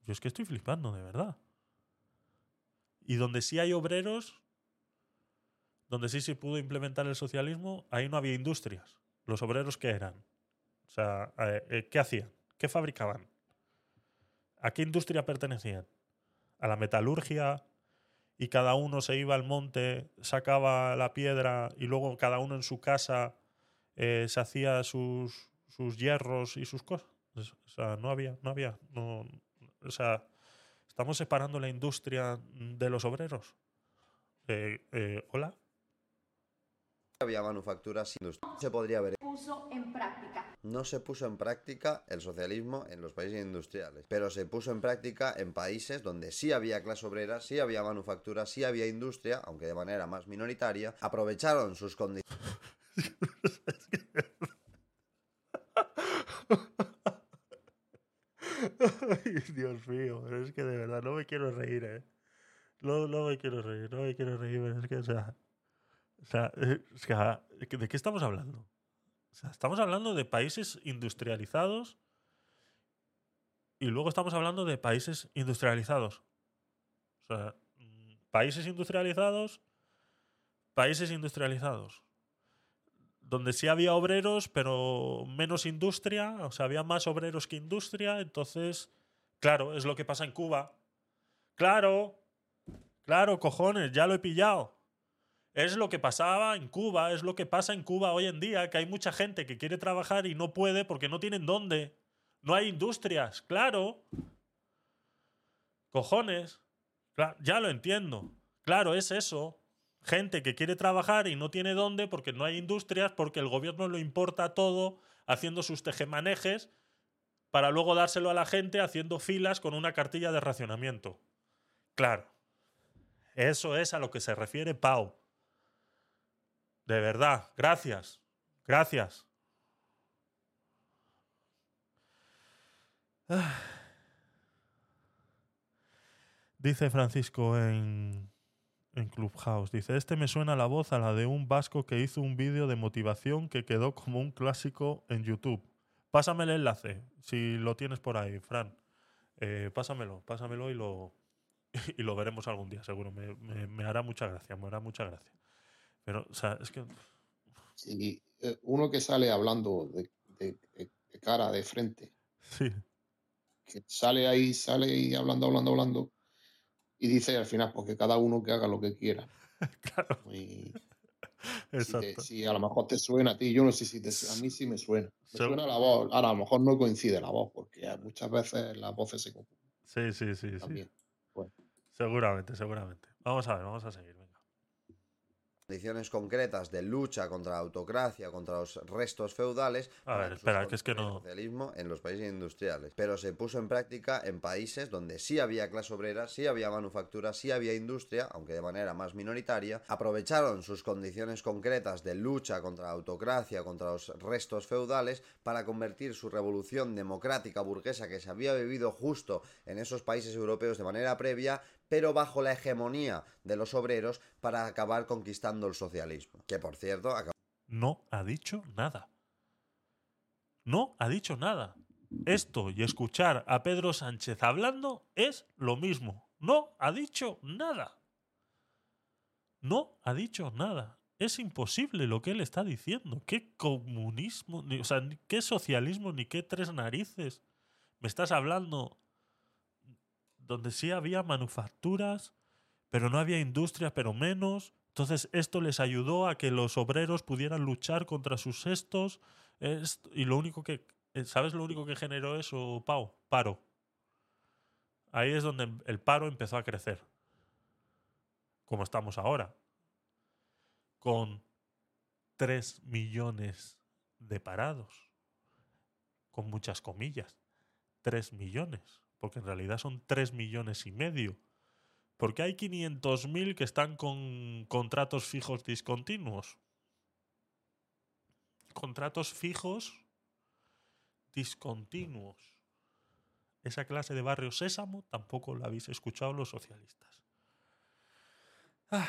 Yo es que estoy flipando, de verdad. Y donde sí hay obreros, donde sí se pudo implementar el socialismo, ahí no había industrias. ¿Los obreros qué eran? O sea, eh, eh, ¿qué hacían? ¿Qué fabricaban? ¿A qué industria pertenecían? ¿A la metalurgia? Y cada uno se iba al monte, sacaba la piedra y luego cada uno en su casa eh, se hacía sus, sus hierros y sus cosas. O sea, no había, no había, no, o sea, estamos separando la industria de los obreros. Eh, eh, Hola. había manufacturas. Se podría ver. Puso en práctica. No se puso en práctica el socialismo en los países industriales, pero se puso en práctica en países donde sí había clase obrera, sí había manufactura, sí había industria, aunque de manera más minoritaria, aprovecharon sus condiciones Ay, Dios mío, pero es que de verdad no me quiero reír, ¿eh? No, no me quiero reír, no me quiero reír, pero es que, o sea, o sea, o sea, ¿de qué estamos hablando? Estamos hablando de países industrializados y luego estamos hablando de países industrializados. Países industrializados, países industrializados donde sí había obreros, pero menos industria, o sea, había más obreros que industria, entonces, claro, es lo que pasa en Cuba. Claro, claro, cojones, ya lo he pillado. Es lo que pasaba en Cuba, es lo que pasa en Cuba hoy en día, que hay mucha gente que quiere trabajar y no puede porque no tienen dónde. No hay industrias, claro. Cojones. Ya lo entiendo. Claro, es eso. Gente que quiere trabajar y no tiene dónde porque no hay industrias, porque el gobierno lo importa todo haciendo sus tejemanejes para luego dárselo a la gente haciendo filas con una cartilla de racionamiento. Claro. Eso es a lo que se refiere Pau. De verdad, gracias. Gracias. Dice Francisco en, en Clubhouse. Dice, este me suena la voz a la de un vasco que hizo un vídeo de motivación que quedó como un clásico en YouTube. Pásame el enlace, si lo tienes por ahí, Fran. Eh, pásamelo, pásamelo y lo, y lo veremos algún día, seguro. Me, me- me hará mucha gracia, me hará mucha gracia. Pero, o sea, es que... Sí, eh, uno que sale hablando de, de- de- cara, de frente, Sí, que sale ahí, sale ahí hablando, hablando, hablando, y dice al final, porque cada uno que haga lo que quiera. claro, Y si, te- exacto. si a lo mejor te suena a ti, yo no sé si te a mí sí me suena. Me Seg- suena la voz, ahora a lo mejor no coincide la voz, porque muchas veces las voces se confunden Sí, sí, sí, sí. también. Seguramente, seguramente. Vamos a ver, vamos a seguir. Condiciones concretas de lucha contra la autocracia, contra los restos feudales. A ver, espera, que es que no- socialismo en los países industriales, pero se puso en práctica en países donde sí había clase obrera, sí había manufactura, sí había industria, aunque de manera más minoritaria, aprovecharon sus condiciones concretas de lucha contra la autocracia, contra los restos feudales, para convertir su revolución democrática burguesa que se había vivido justo en esos países europeos de manera previa, pero bajo la hegemonía de los obreros para acabar conquistando el socialismo. Que por cierto, No ha dicho nada. No ha dicho nada. Esto y escuchar a Pedro Sánchez hablando es lo mismo. No ha dicho nada. No ha dicho nada. Es imposible lo que él está diciendo. ¿Qué comunismo? Ni, o sea, ni qué socialismo, ni qué tres narices. Me estás hablando donde sí había manufacturas, pero no había industrias, pero menos. Entonces esto les ayudó a que los obreros pudieran luchar contra sus estos. Est- y lo único que... eh, ¿Sabes lo único que generó eso, Pau? Paro. Ahí es donde el paro empezó a crecer. Como estamos ahora. Con 3 millones de parados. Con muchas comillas. 3 millones. Porque en realidad son 3 millones y medio. Porque hay 500.000 que están con contratos fijos discontinuos. Contratos fijos discontinuos. Esa clase de barrio sésamo tampoco la habéis escuchado los socialistas. Ay,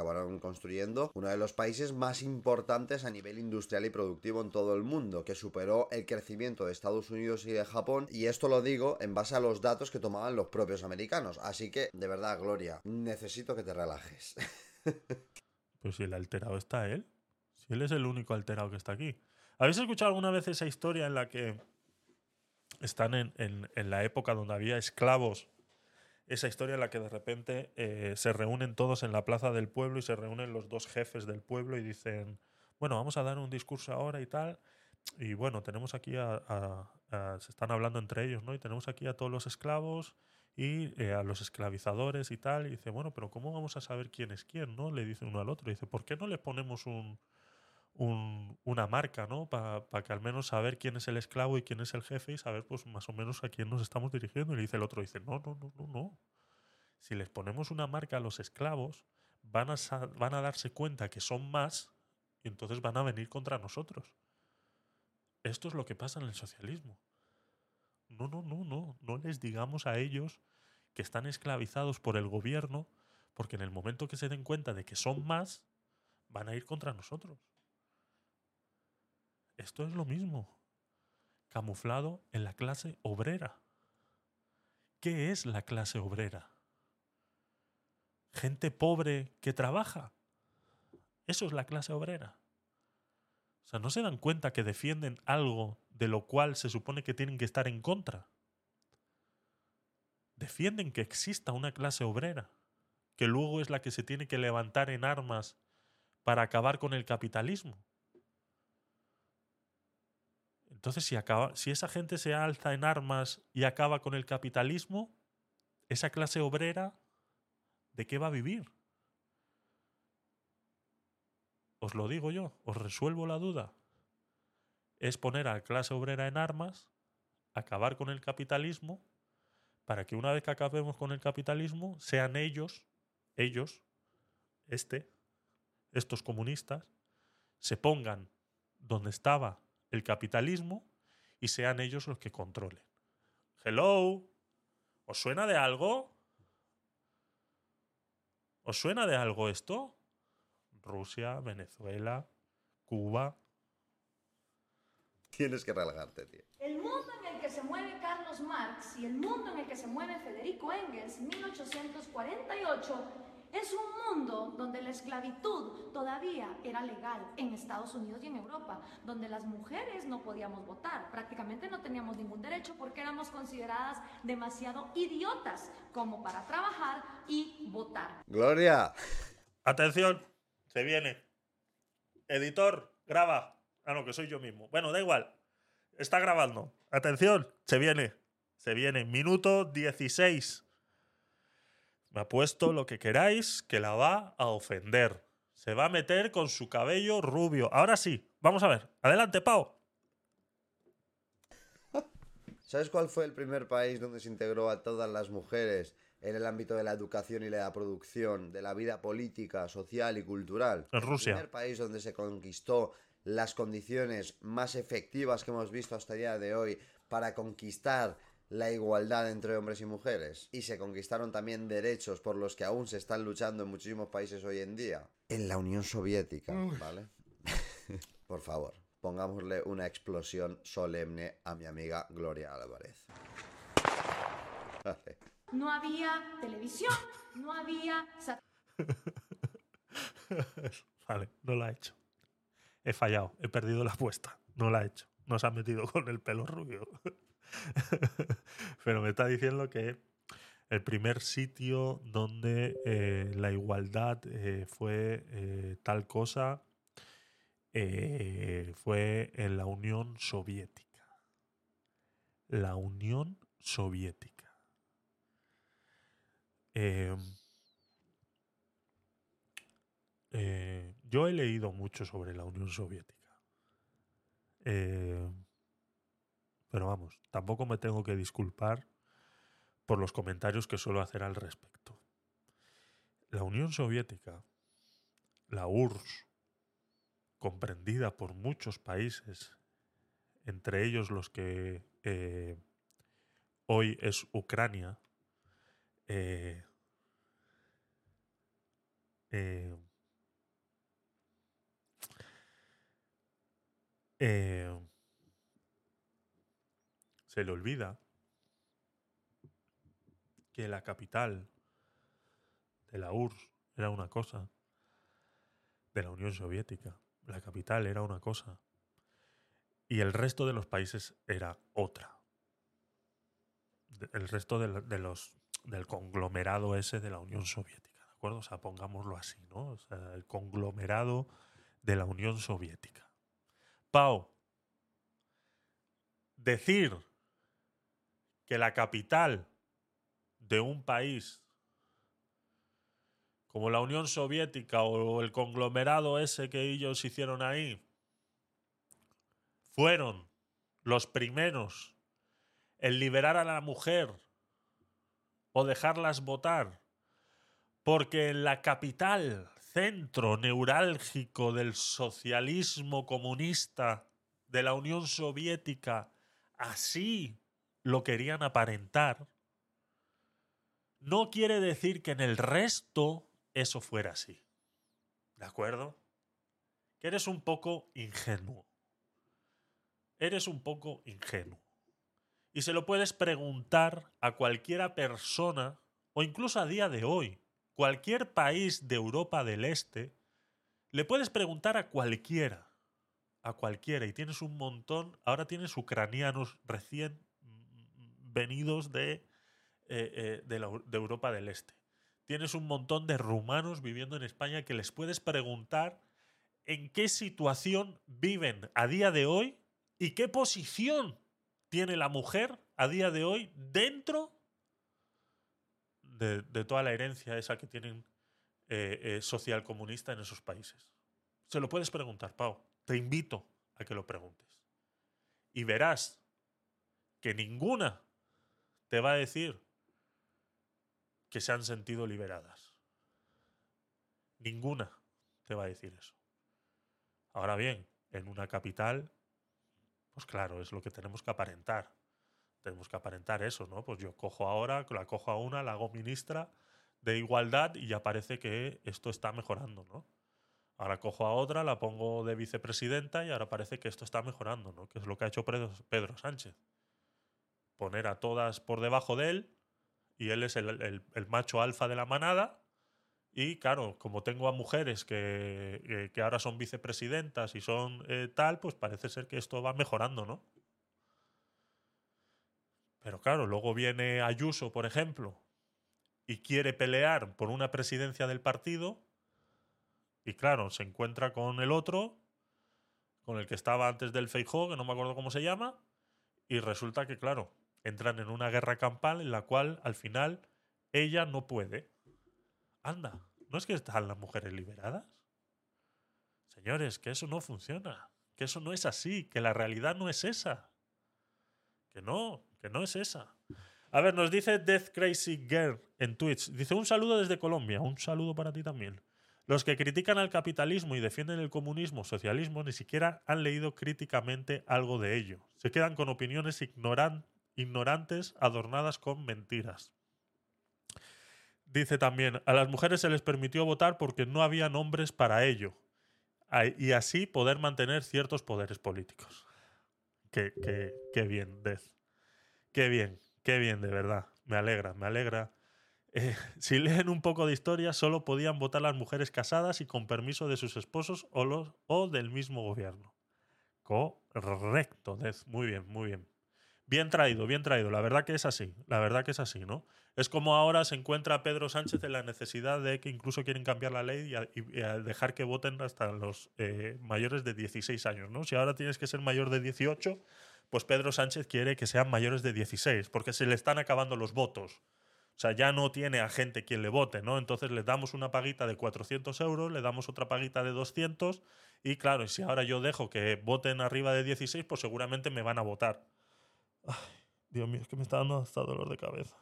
acabaron construyendo uno de los países más importantes a nivel industrial y productivo en todo el mundo, que superó el crecimiento de Estados Unidos y de Japón, y esto lo digo en base a los datos que tomaban los propios americanos. Así que, de verdad, Gloria, necesito que te relajes. Pero si el alterado está él. Si él es el único alterado que está aquí. ¿Habéis escuchado alguna vez esa historia en la que están en, en- en la época donde había esclavos esa historia en la que de repente eh, se reúnen todos en la plaza del pueblo y se reúnen los dos jefes del pueblo y dicen, bueno, vamos a dar un discurso ahora y tal. Y bueno, tenemos aquí a, se están hablando entre ellos, ¿no? Y tenemos aquí a todos los esclavos y eh, a los esclavizadores y tal. Y dice, bueno, pero ¿cómo vamos a saber quién es quién, no? Le dice uno al otro. dice, ¿por qué no le ponemos un, un- una marca, ¿no? Para que al menos saber quién es el esclavo y quién es el jefe y saber, pues, más o menos a quién nos estamos dirigiendo. Y le dice el otro, dice, no, no, no, no, no. Si les ponemos una marca a los esclavos, van a, van a darse cuenta que son más y entonces van a venir contra nosotros. Esto es lo que pasa en el socialismo. No, no, no, no. No les digamos a ellos que están esclavizados por el gobierno, porque en el momento que se den cuenta de que son más, van a ir contra nosotros. Esto es lo mismo, camuflado en la clase obrera. ¿Qué es la clase obrera? Gente pobre que trabaja. Eso es la clase obrera. O sea, no se dan cuenta que defienden algo de lo cual se supone que tienen que estar en contra. Defienden que exista una clase obrera, que luego es la que se tiene que levantar en armas para acabar con el capitalismo. Entonces, si, acaba, si esa gente se alza en armas y acaba con el capitalismo, esa clase obrera, ¿de qué va a vivir? Os lo digo yo, os resuelvo la duda. Es poner a la clase obrera en armas, acabar con el capitalismo, para que una vez que acabemos con el capitalismo, sean ellos, ellos, este, estos comunistas, se pongan donde estaba el capitalismo y sean ellos los que controlen. Hello, ¿os suena de algo? ¿Os suena de algo esto? Rusia, Venezuela, Cuba. Tienes que relajarte, tío. El mundo en el que se mueve Carlos Marx y el mundo en el que se mueve Federico Engels, 1848, es un mundo donde la esclavitud todavía era legal en Estados Unidos y en Europa, donde las mujeres no podíamos votar, prácticamente no teníamos ningún derecho porque éramos consideradas demasiado idiotas como para trabajar y votar. Gloria, Atención, se viene. Editor, graba. Ah, no, que soy yo mismo. Bueno, da igual. Está grabando. Atención, se viene. Se viene. Minuto 16. Me ha puesto lo que queráis que la va a ofender. Se va a meter con su cabello rubio. Ahora sí, vamos a ver. Adelante, Pau. ¿sabes cuál fue el primer país donde se integró a todas las mujeres en el ámbito de la educación y la producción, de la vida política, social y cultural? En Rusia. El primer país donde se conquistó las condiciones más efectivas que hemos visto hasta el día de hoy para conquistar la igualdad entre hombres y mujeres. Y se conquistaron también derechos por los que aún se están luchando en muchísimos países hoy en día. En la Unión Soviética, ¿vale? por favor, pongámosle una explosión solemne a mi amiga Gloria Álvarez. Vale. No había televisión, no había Vale, no la he hecho. He fallado, he perdido la apuesta. No la he hecho. No se ha metido con el pelo rubio. Pero me está diciendo que el primer sitio donde eh, la igualdad eh, fue eh, tal cosa fue en la Unión Soviética. La Unión Soviética. Eh, yo he leído mucho sobre la Unión Soviética. Pero vamos, tampoco me tengo que disculpar por los comentarios que suelo hacer al respecto. La Unión Soviética, la URSS, comprendida por muchos países, entre ellos los que eh, hoy es Ucrania, eh, eh, eh, se le olvida que la capital de la URSS era una cosa, de la Unión Soviética, la capital era una cosa, y el resto de los países era otra. El resto de los, del conglomerado ese de la Unión Soviética, ¿de acuerdo? O sea, pongámoslo así, ¿no? O sea, el conglomerado de la Unión Soviética. Pau, decir que la capital de un país como la Unión Soviética o el conglomerado ese que ellos hicieron ahí, fueron los primeros en liberar a la mujer o dejarlas votar, porque en la capital, centro neurálgico del socialismo comunista de la Unión Soviética, así lo querían aparentar, no quiere decir que en el resto eso fuera así. ¿De acuerdo? Que eres un poco ingenuo. Eres un poco ingenuo. Y se lo puedes preguntar a cualquiera persona, o incluso a día de hoy, cualquier país de Europa del Este, le puedes preguntar a cualquiera, a cualquiera, y tienes un montón, ahora tienes ucranianos recién venidos de, eh, eh, de, Europa del Este. Tienes un montón de rumanos viviendo en España que les puedes preguntar en qué situación viven a día de hoy y qué posición tiene la mujer a día de hoy dentro de, toda la herencia esa que tienen eh, social comunista en esos países. Se lo puedes preguntar, Pau. Te invito a que lo preguntes. Y verás que ninguna te va a decir que se han sentido liberadas. Ninguna te va a decir eso. Ahora bien, en una capital, pues claro, es lo que tenemos que aparentar. Tenemos que aparentar eso, ¿no? Pues yo cojo ahora, la cojo a una, la hago ministra de igualdad y ya parece que esto está mejorando, ¿no? Ahora cojo a otra, la pongo de vicepresidenta y ahora parece que esto está mejorando, ¿no? Que es lo que ha hecho Pedro, Sánchez. Poner a todas por debajo de él y él es el, el- macho alfa de la manada. Y claro, como tengo a mujeres que, que- que ahora son vicepresidentas y son eh, tal, pues parece ser que esto va mejorando, ¿no? Pero claro, luego viene Ayuso, por ejemplo, y quiere pelear por una presidencia del partido. Y claro, se encuentra con el otro, con el que estaba antes del Feijó, que no me acuerdo cómo se llama. Y resulta que, claro, entran en una guerra campal en la cual al final ella no puede. Anda, ¿no es que están las mujeres liberadas? Señores, que eso no funciona, que eso no es así, que la realidad no es esa. Que no, que no es esa. A ver, nos dice Death Crazy Girl en Twitch. Dice un saludo desde Colombia, un saludo para ti también. Los que critican al capitalismo y defienden el comunismo, socialismo, ni siquiera han leído críticamente algo de ello. Se quedan con opiniones ignoran- ignorantes adornadas con mentiras. Dice también, a las mujeres se les permitió votar porque no había nombres para ello. Y así poder mantener ciertos poderes políticos. Qué, bien, Death. Qué bien, qué bien, de verdad. Me alegra, me alegra. Eh, si leen un poco de historia, solo podían votar las mujeres casadas y con permiso de sus esposos o, los, del mismo gobierno. Correcto, Death. Muy bien, muy bien. Bien traído, bien traído. La verdad que es así. La verdad que es así, ¿no? Es como ahora se encuentra Pedro Sánchez en la necesidad de que incluso quieren cambiar la ley y, dejar que voten hasta los eh, mayores de 16 años, ¿no? Si ahora tienes que ser mayor de 18, pues Pedro Sánchez quiere que sean mayores de 16, porque se le están acabando los votos. O sea, ya no tiene a gente quien le vote, ¿no? Entonces le damos una paguita de 400 euros, le damos otra paguita de 200 y claro, si ahora yo dejo que voten arriba de 16, pues seguramente me van a votar. Ay, Dios mío, es que me está dando hasta dolor de cabeza.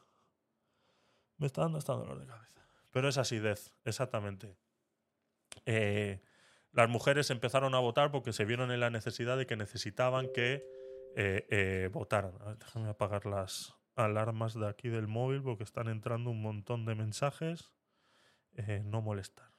Me está dando hasta dolor de cabeza. Pero es así, Dez, exactamente. Eh, las mujeres empezaron a votar porque se vieron en la necesidad de que necesitaban que eh, eh, votaran. A ver, déjame apagar las alarmas de aquí del móvil porque están entrando un montón de mensajes. No molestar.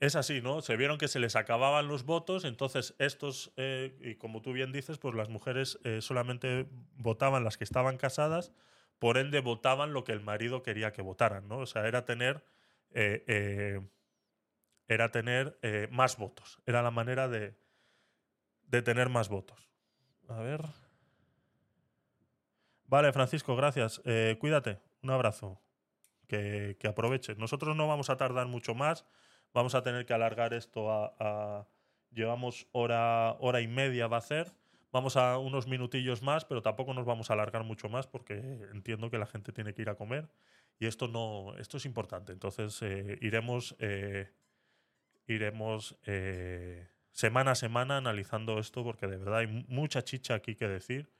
Es así, ¿no? Se vieron que se les acababan los votos, entonces estos, eh, y como tú bien dices, pues las mujeres eh, solamente votaban las que estaban casadas, por ende votaban lo que el marido quería que votaran, ¿no? O sea, era tener, eh, eh, era tener eh, más votos, era la manera de, de tener más votos. A ver. Vale, Francisco, gracias. Cuídate. Un abrazo. Que, que. Nosotros no vamos a tardar mucho más. Vamos a tener que alargar esto a. llevamos hora, hora y media, va a ser. Vamos a unos minutillos más, pero tampoco nos vamos a alargar mucho más porque entiendo que la gente tiene que ir a comer. Y esto no. Esto es importante. Entonces eh, iremos. eh, iremos eh, semana a semana analizando esto porque de verdad hay mu- mucha chicha aquí que decir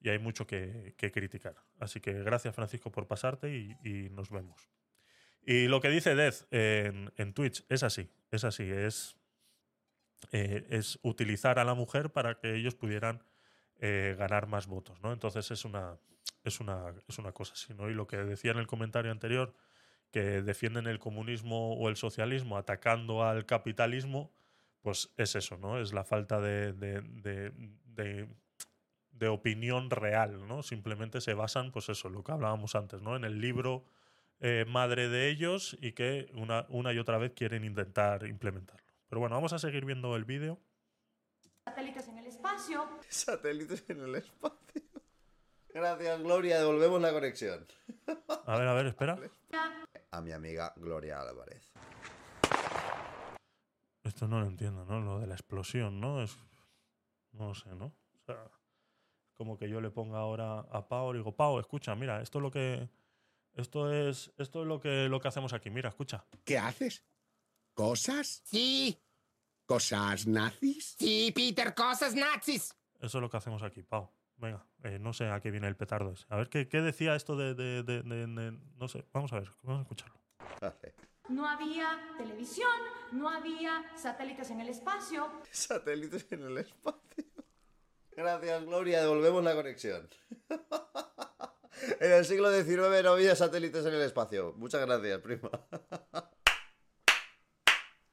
y hay mucho que, criticar. Así que gracias Francisco por pasarte y nos vemos. Y lo que dice Dez en, en Twitch es así, es así, es, eh, es utilizar a la mujer para que ellos pudieran eh, ganar más votos, ¿no? Entonces es una, es una, es una cosa así, ¿no? Y lo que decía en el comentario anterior, que defienden el comunismo o el socialismo atacando al capitalismo, pues es eso, ¿no? Es la falta de, de- de- de opinión real, ¿no? Simplemente se basan, pues eso, lo que hablábamos antes, ¿no? En el libro eh, madre de ellos y que una, una y otra vez quieren intentar implementarlo. Pero bueno, vamos a seguir viendo el vídeo. satélites en el espacio. Satélites en el espacio. Gracias, Gloria. Devolvemos la conexión. A ver, a ver, espera. A mi amiga Gloria Álvarez. Esto no lo entiendo, ¿no? Lo de la explosión, ¿no? Es. No sé, ¿no? O sea, como que yo le ponga ahora a Pau y digo, Pau, escucha, mira, esto es lo que. Esto es. Esto es lo que, lo que hacemos aquí. Mira, escucha. ¿Qué haces? ¿Cosas? Sí, ¿Cosas nazis? sí, Peter, cosas nazis. Eso es lo que hacemos aquí, Pau. Venga, eh, no sé a qué viene el petardo ese. A ver, ¿qué, qué decía esto de, de- de- de- de- No sé, vamos a ver, vamos a escucharlo. No había televisión, no había satélites en el espacio. Satélites en el espacio. Gracias, Gloria. Devolvemos la conexión. En el siglo XIX no había satélites en el espacio. Muchas gracias, prima.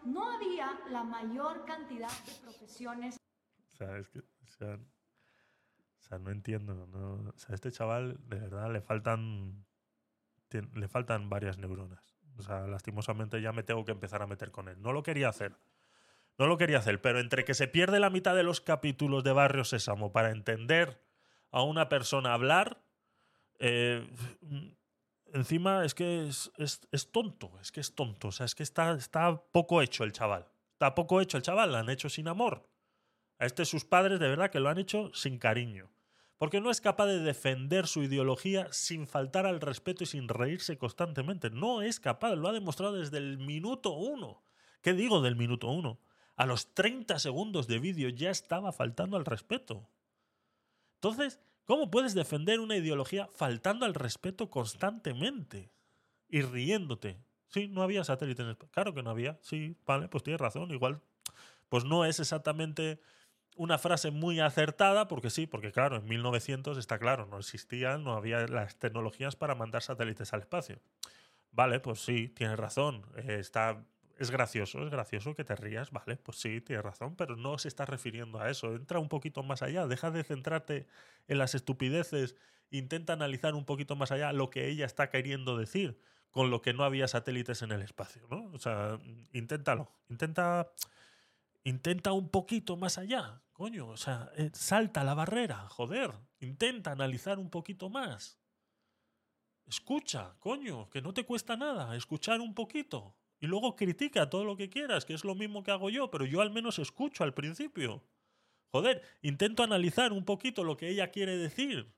No había la mayor cantidad de profesiones O sea, es que. O sea, o sea, no entiendo. no- o sea, a este chaval, de verdad, le faltan. le faltan varias neuronas. O sea, lastimosamente ya me tengo que empezar a meter con él. No lo quería hacer. No lo quería hacer, pero entre que se pierde la mitad de los capítulos de Barrio Sésamo para entender a una persona hablar, eh, encima es que es, es- es tonto, es que es tonto. O sea, es que está, está poco hecho el chaval. Está poco hecho el chaval, lo han hecho sin amor. A este sus padres de verdad que lo han hecho sin cariño. Porque no es capaz de defender su ideología sin faltar al respeto y sin reírse constantemente. No es capaz, lo ha demostrado desde el minuto uno. ¿Qué digo del minuto uno? A los 30 segundos de vídeo ya estaba faltando al respeto. Entonces, ¿cómo puedes defender una ideología faltando al respeto constantemente? Y riéndote. Sí, no había satélite en el. Claro que no había. Sí, vale, pues tienes razón. Igual, pues no es exactamente una frase muy acertada, porque sí, porque claro, en 1900 está claro, no existían, no había las tecnologías para mandar satélites al espacio. Vale, pues sí, tienes razón. eh, está, es gracioso, es gracioso que te rías, vale, pues sí, tienes razón, pero no se está refiriendo a eso. Entra un poquito más allá, deja de centrarte en las estupideces, intenta analizar un poquito más allá lo que ella está queriendo decir con lo que no había satélites en el espacio, ¿no? O sea, inténtalo, intenta intenta un poquito más allá, coño, o sea, eh, salta la barrera, joder, intenta analizar un poquito más. Escucha, coño, que no te cuesta nada, escuchar un poquito. Y luego critica todo lo que quieras, que es lo mismo que hago yo, pero yo al menos escucho al principio. Joder, intento analizar un poquito lo que ella quiere decir.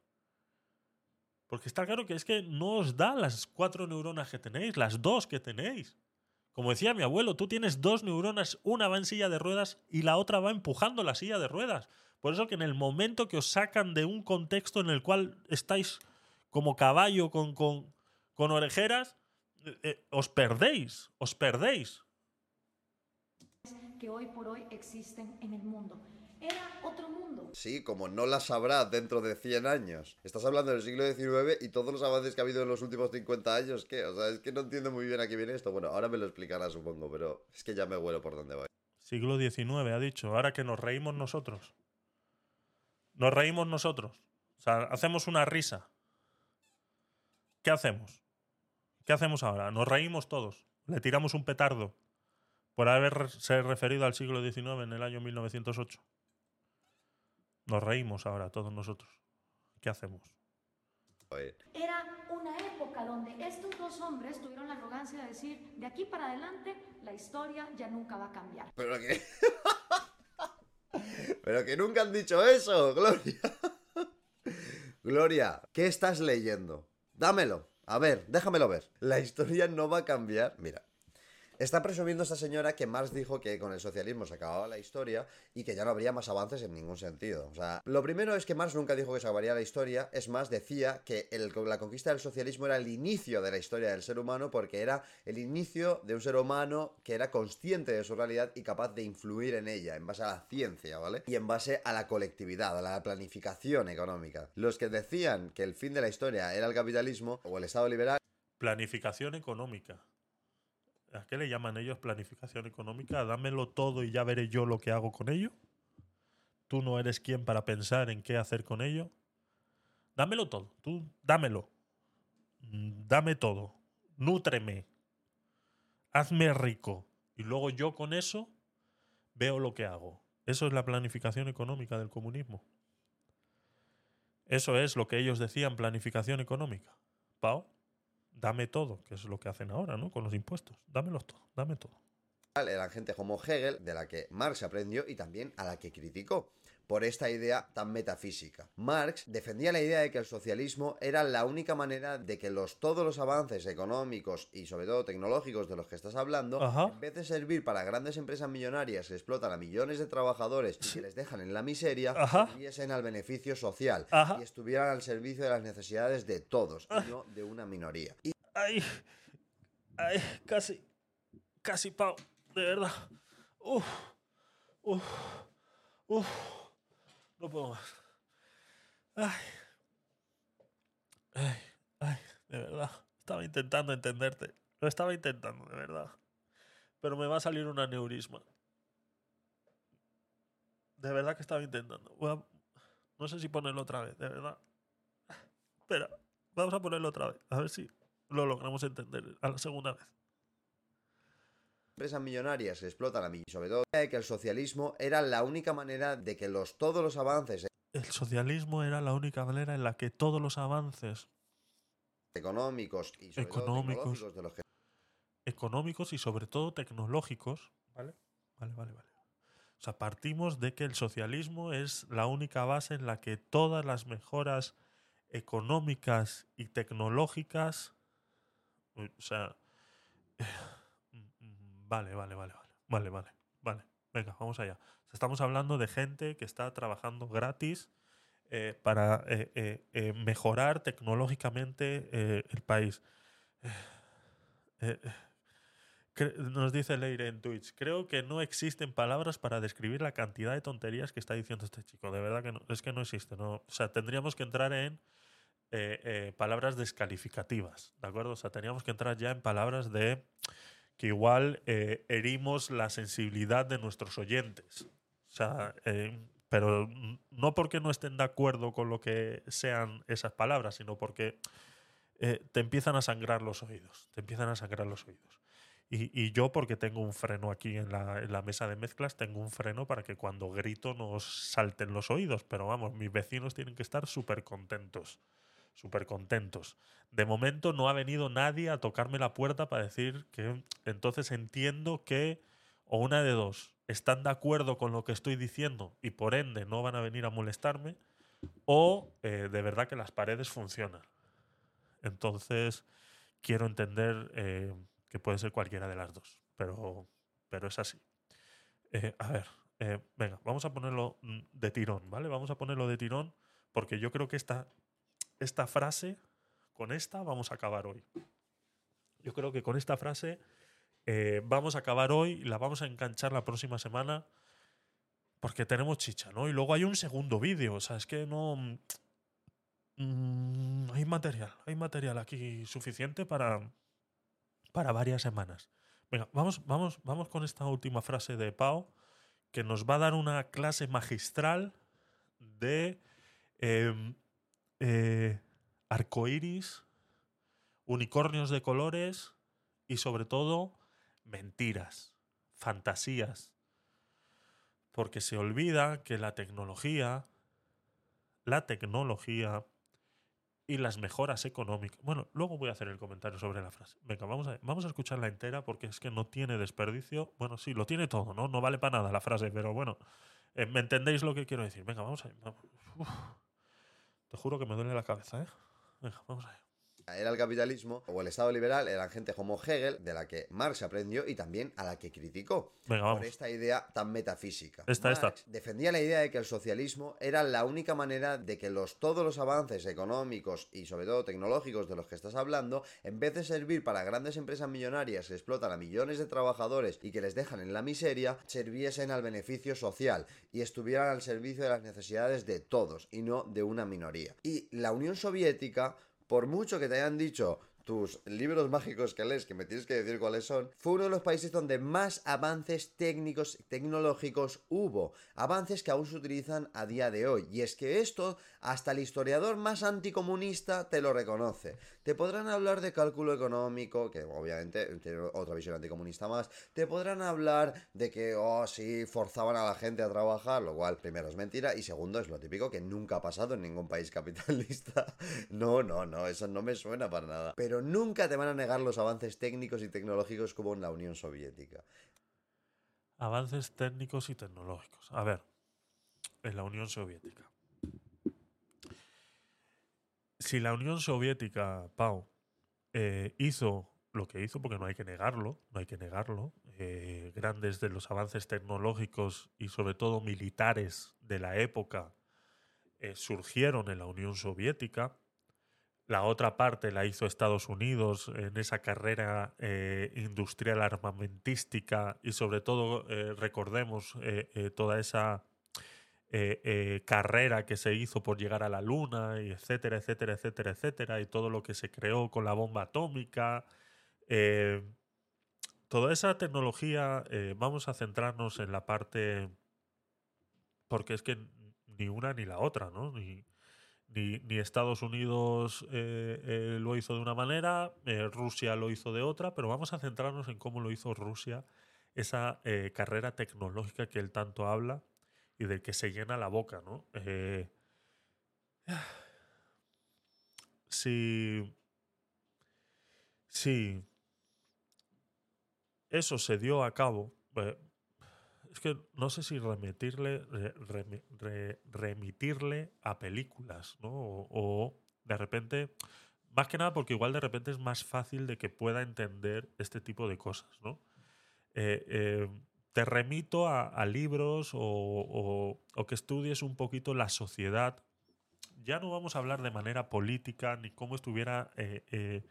Porque está claro que es que no os da las cuatro neuronas que tenéis, las dos que tenéis. Como decía mi abuelo, tú tienes dos neuronas, una va en silla de ruedas y la otra va empujando la silla de ruedas. Por eso que en el momento que os sacan de un contexto en el cual estáis como caballo con, con, con orejeras, eh, os perdéis, os perdéis. que hoy por hoy existen en el mundo. Era otro mundo. Sí, como no las sabrás dentro de 100 años. Estás hablando del siglo XIX y todos los avances que ha habido en los últimos 50 años, ¿qué? O sea, es que no entiendo muy bien a qué viene esto. Bueno, ahora me lo explicará, supongo, pero es que ya me huelo por dónde voy. Siglo XIX, ha dicho. Ahora que nos reímos nosotros. Nos reímos nosotros. O sea, hacemos una risa. ¿Qué hacemos? ¿Qué hacemos ahora? Nos reímos todos. Le tiramos un petardo por haberse referido al siglo XIX en el año 1908. Nos reímos ahora todos nosotros. ¿Qué hacemos? Era una época donde estos dos hombres tuvieron la arrogancia de decir, de aquí para adelante, la historia ya nunca va a cambiar. Pero que. Pero que nunca han dicho eso, Gloria. Gloria, ¿qué estás leyendo? Dámelo. A ver, déjamelo ver. La historia no va a cambiar. Mira. Está presumiendo esta señora que Marx dijo que con el socialismo se acababa la historia y que ya no habría más avances en ningún sentido. O sea, lo primero es que Marx nunca dijo que se acabaría la historia, es más, decía que la conquista del socialismo era el inicio de la historia del ser humano porque era el inicio de un ser humano que era consciente de su realidad y capaz de influir en ella en base a la ciencia, ¿vale? Y en base a la colectividad, a la planificación económica. Los que decían que el fin de la historia era el capitalismo o el Estado liberal Planificación económica. ¿A qué le llaman ellos planificación económica? Dámelo todo y ya veré yo lo que hago con ello. Tú no eres quien para pensar en qué hacer con ello. Dámelo todo. Tú dámelo. Mm, Dame todo. Nútreme. Hazme rico. Y luego yo con eso veo lo que hago. Eso es la planificación económica del comunismo. Eso es lo que ellos decían planificación económica. Pau, dame todo, que es lo que hacen ahora, ¿no? Con los impuestos. Dámelos todo, dame todo. eran gente como Hegel, de la que Marx aprendió y también a la que criticó por esta idea tan metafísica. Marx defendía la idea de que el socialismo era la única manera de que los, todos los avances económicos y sobre todo tecnológicos de los que estás hablando, Ajá. en vez de servir para grandes empresas millonarias que explotan a millones de trabajadores y que les dejan en la miseria, al beneficio social Ajá. y estuvieran al servicio de las necesidades de todos y no de una minoría. Y Ay, ay, casi, casi, Pau, de verdad. Uf, uf, uf, no puedo más. Ay, ay, ay, de verdad. Estaba intentando entenderte. Lo estaba intentando, de verdad. Pero me va a salir un aneurisma. De verdad que estaba intentando. No sé si ponerlo otra vez, de verdad. Espera, vamos a ponerlo otra vez. A ver si lo logramos entender a la segunda vez. Empresas millonarias que explotan a millones, sobre todo de que el socialismo era la única manera de que los, todos los avances El socialismo era la única manera en la que todos los avances económicos y sobre todo Económicos. tecnológicos de los que económicos y sobre todo tecnológicos, ¿vale? Vale, vale, vale. O sea, partimos de que el socialismo es la única base en la que todas las mejoras económicas y tecnológicas, o sea, vale, vale, vale, vale, vale, vale, vale. Venga, vamos allá. Estamos hablando de gente que está trabajando gratis eh, para eh, eh, mejorar tecnológicamente el país. Nos dice Leire en Twitch, creo que no existen palabras para describir la cantidad de tonterías que está diciendo este chico. De verdad que no, es que no existe. No, o sea, tendríamos que entrar en palabras descalificativas, ¿de acuerdo? O sea, teníamos que entrar ya en palabras de que igual eh, herimos la sensibilidad de nuestros oyentes. O sea, eh, pero no porque no estén de acuerdo con lo que sean esas palabras, sino porque eh, te empiezan a sangrar los oídos. Te empiezan a sangrar los oídos. Y, y yo, porque tengo un freno aquí en la, en la mesa de mezclas, tengo un freno para que cuando grito nos salten los oídos. Pero vamos, mis vecinos tienen que estar súper contentos. Súper contentos. De momento no ha venido nadie a tocarme la puerta para decir que entonces entiendo que, o una de dos, están de acuerdo con lo que estoy diciendo y por ende no van a venir a molestarme, o eh, de verdad que las paredes funcionan. Entonces, quiero entender eh, que puede ser cualquiera de las dos, pero, pero es así. Eh, a ver, venga, vamos a ponerlo mm, de tirón, ¿vale? Vamos a ponerlo de tirón porque yo creo que esta, esta frase, con esta vamos a acabar hoy. Yo creo que con esta frase eh, vamos a acabar hoy la vamos a enganchar la próxima semana porque tenemos chicha, ¿no? Y luego hay un segundo vídeo, o sea, es que no... Mm, hay material, hay material aquí suficiente para, para varias semanas. Venga, vamos, vamos, vamos con esta última frase de Pau, que nos va a dar una clase magistral de eh, eh, arcoíris, unicornios de colores y sobre todo mentiras, fantasías. Porque se olvida que la tecnología, la tecnología y las mejoras económicas. Bueno, luego voy a hacer el comentario sobre la frase. Venga, vamos a, vamos a escucharla entera porque es que no tiene desperdicio. Bueno, sí, lo tiene todo, ¿no? No vale para nada la frase, pero bueno, eh, ¿me entendéis lo que quiero decir? Venga, vamos a Uf. Te juro que me duele la cabeza, ¿eh? Venga, vamos allá. Era el capitalismo o el Estado liberal eran gente como Hegel, de la que Marx aprendió y también a la que criticó. Venga, Por esta idea tan metafísica. Esta, esta. Marx defendía la idea de que el socialismo era la única manera de que los, todos los avances económicos y sobre todo tecnológicos de los que estás hablando, en vez de servir para grandes empresas millonarias que explotan a millones de trabajadores y que les dejan en la miseria, sirviesen al beneficio social y estuvieran al servicio de las necesidades de todos y no de una minoría. Y la Unión Soviética por mucho que te hayan dicho tus libros mágicos que lees, que me tienes que decir cuáles son, fue uno de los países donde más avances técnicos, tecnológicos hubo. Avances que aún se utilizan a día de hoy. Y es que esto, hasta el historiador más anticomunista te lo reconoce. Te podrán hablar de cálculo económico, que obviamente tiene otra visión anticomunista más. Te podrán hablar de que, oh, sí, forzaban a la gente a trabajar, lo cual, primero, es mentira. Y segundo, es lo típico que nunca ha pasado en ningún país capitalista. No, no, no, eso no me suena para nada. Pero nunca te van a negar los avances técnicos y tecnológicos hubo en la Unión Soviética. Avances técnicos y tecnológicos. A ver, en la Unión Soviética. Si la Unión Soviética, Pau, eh, hizo lo que hizo, porque no hay que negarlo, no hay que negarlo, eh, grandes de los avances tecnológicos y sobre todo militares de la época eh, surgieron en la Unión Soviética. La otra parte la hizo Estados Unidos en esa carrera eh, industrial armamentística y sobre todo eh, recordemos eh, toda esa carrera que se hizo por llegar a la Luna, y etcétera, etcétera, etcétera, etcétera, y todo lo que se creó con la bomba atómica. toda esa tecnología, vamos a centrarnos en la parte, porque es que ni una ni la otra, ¿no? Ni, ni, Estados Unidos eh, eh, lo hizo de una manera, eh, Rusia lo hizo de otra, pero vamos a centrarnos en cómo lo hizo Rusia, esa carrera tecnológica que él tanto habla y del que se llena la boca, ¿no? Si, si eso se dio a cabo, es que no sé si remitirle, re- remi- re- remitirle a películas, ¿no? O, de repente, más que nada porque igual de repente es más fácil de que pueda entender este tipo de cosas, ¿no? Eh, eh, te remito a, libros o, que estudies un poquito la sociedad. Ya no vamos a hablar de manera política ni cómo estuviera, eh,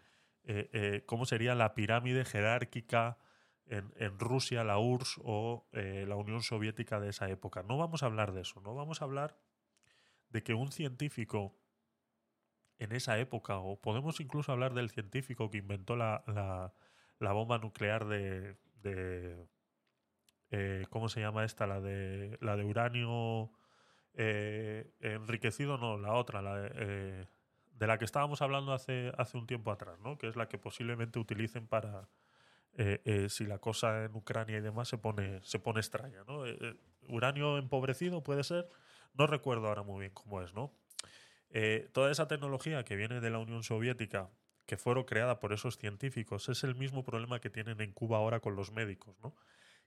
cómo sería la pirámide jerárquica en, Rusia, la URSS o eh, la Unión Soviética de esa época. No vamos a hablar de eso, no vamos a hablar de que un científico en esa época, o podemos incluso hablar del científico que inventó la, la- bomba nuclear de, de, eh, ¿cómo se llama esta? La de, la de uranio eh, enriquecido, no, la otra, la eh, de la que estábamos hablando hace, hace un tiempo atrás, ¿no? que es la que posiblemente utilicen para, eh, eh, si la cosa en Ucrania y demás se pone, se pone extraña. ¿no? Eh, eh, uranio empobrecido puede ser, no recuerdo ahora muy bien cómo es, ¿no? Eh, toda esa tecnología que viene de la Unión Soviética, que fueron creada por esos científicos, es el mismo problema que tienen en Cuba ahora con los médicos, ¿no?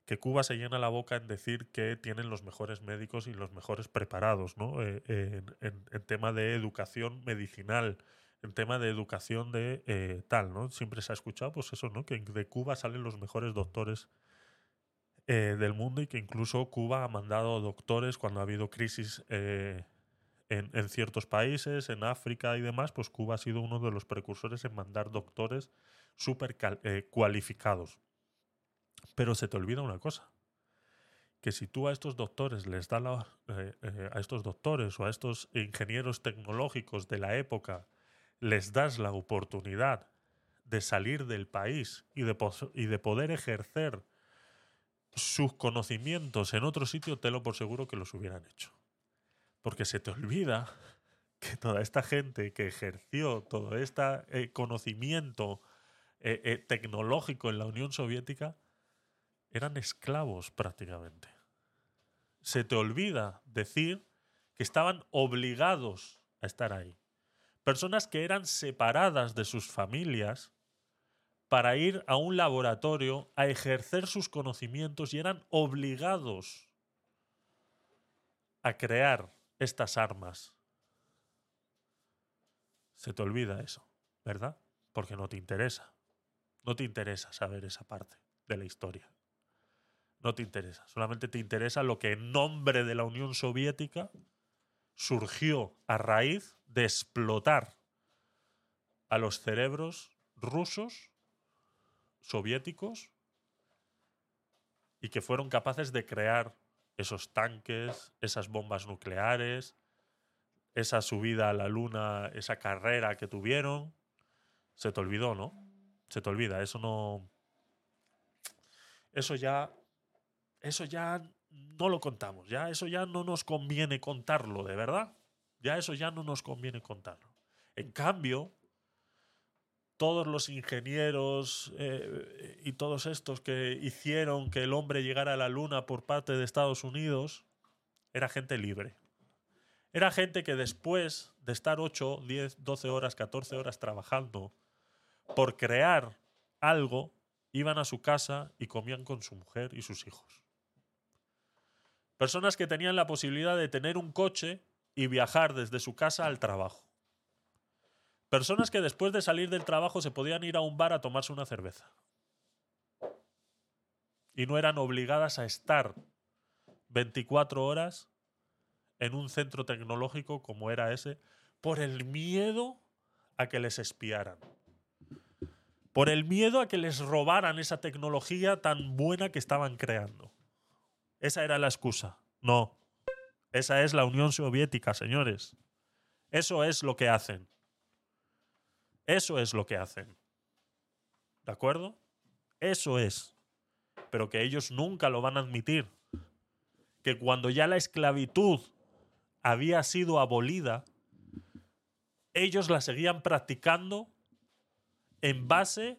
Que Cuba se llena la boca en decir que tienen los mejores médicos y los mejores preparados, ¿no? Eh, en, en- en tema de educación medicinal, en tema de educación de eh, tal, ¿no? Siempre se ha escuchado, pues eso, ¿no? Que de Cuba salen los mejores doctores eh, del mundo y que incluso Cuba ha mandado doctores cuando ha habido crisis eh, en, ciertos países, en África y demás, pues Cuba ha sido uno de los precursores en mandar doctores súper cualificados. Pero se te olvida una cosa, que si tú a estos doctores les das la, a estos doctores o a estos ingenieros tecnológicos de la época les das la oportunidad de salir del país y de, poder ejercer sus conocimientos en otro sitio, te lo por seguro que los hubieran hecho. Porque se te olvida que toda esta gente que ejerció todo este eh, conocimiento eh, eh, tecnológico en la Unión Soviética eran esclavos prácticamente. Se te olvida decir que estaban obligados a estar ahí. Personas que eran separadas de sus familias para ir a un laboratorio a ejercer sus conocimientos y eran obligados a crear estas armas. Se te olvida eso, ¿verdad? Porque no te interesa. No te interesa saber esa parte de la historia. No te interesa. Solamente te interesa lo que en nombre de la Unión Soviética surgió a raíz de explotar a los cerebros rusos, soviéticos, y que fueron capaces de crear esos tanques, esas bombas nucleares, esa subida a la luna, esa carrera que tuvieron. Se te olvidó, ¿no? Se te olvida, eso no. Eso ya. Eso ya no lo contamos, ya eso ya no nos conviene contarlo, de verdad. Ya eso ya no nos conviene contarlo. En cambio, todos los ingenieros eh, y todos estos que hicieron que el hombre llegara a la luna por parte de Estados Unidos, era gente libre. Era gente que después de estar 8, 10, 12 horas, 14 horas trabajando por crear algo, iban a su casa y comían con su mujer y sus hijos. Personas que tenían la posibilidad de tener un coche y viajar desde su casa al trabajo. Personas que después de salir del trabajo se podían ir a un bar a tomarse una cerveza. Y no eran obligadas a estar 24 horas en un centro tecnológico como era ese por el miedo a que les espiaran. Por el miedo a que les robaran esa tecnología tan buena que estaban creando. Esa era la excusa. No. Esa es la Unión Soviética, señores. Eso es lo que hacen. Eso es lo que hacen. ¿De acuerdo? Eso es. Pero que ellos nunca lo van a admitir. Que cuando ya la esclavitud había sido abolida, ellos la seguían practicando en base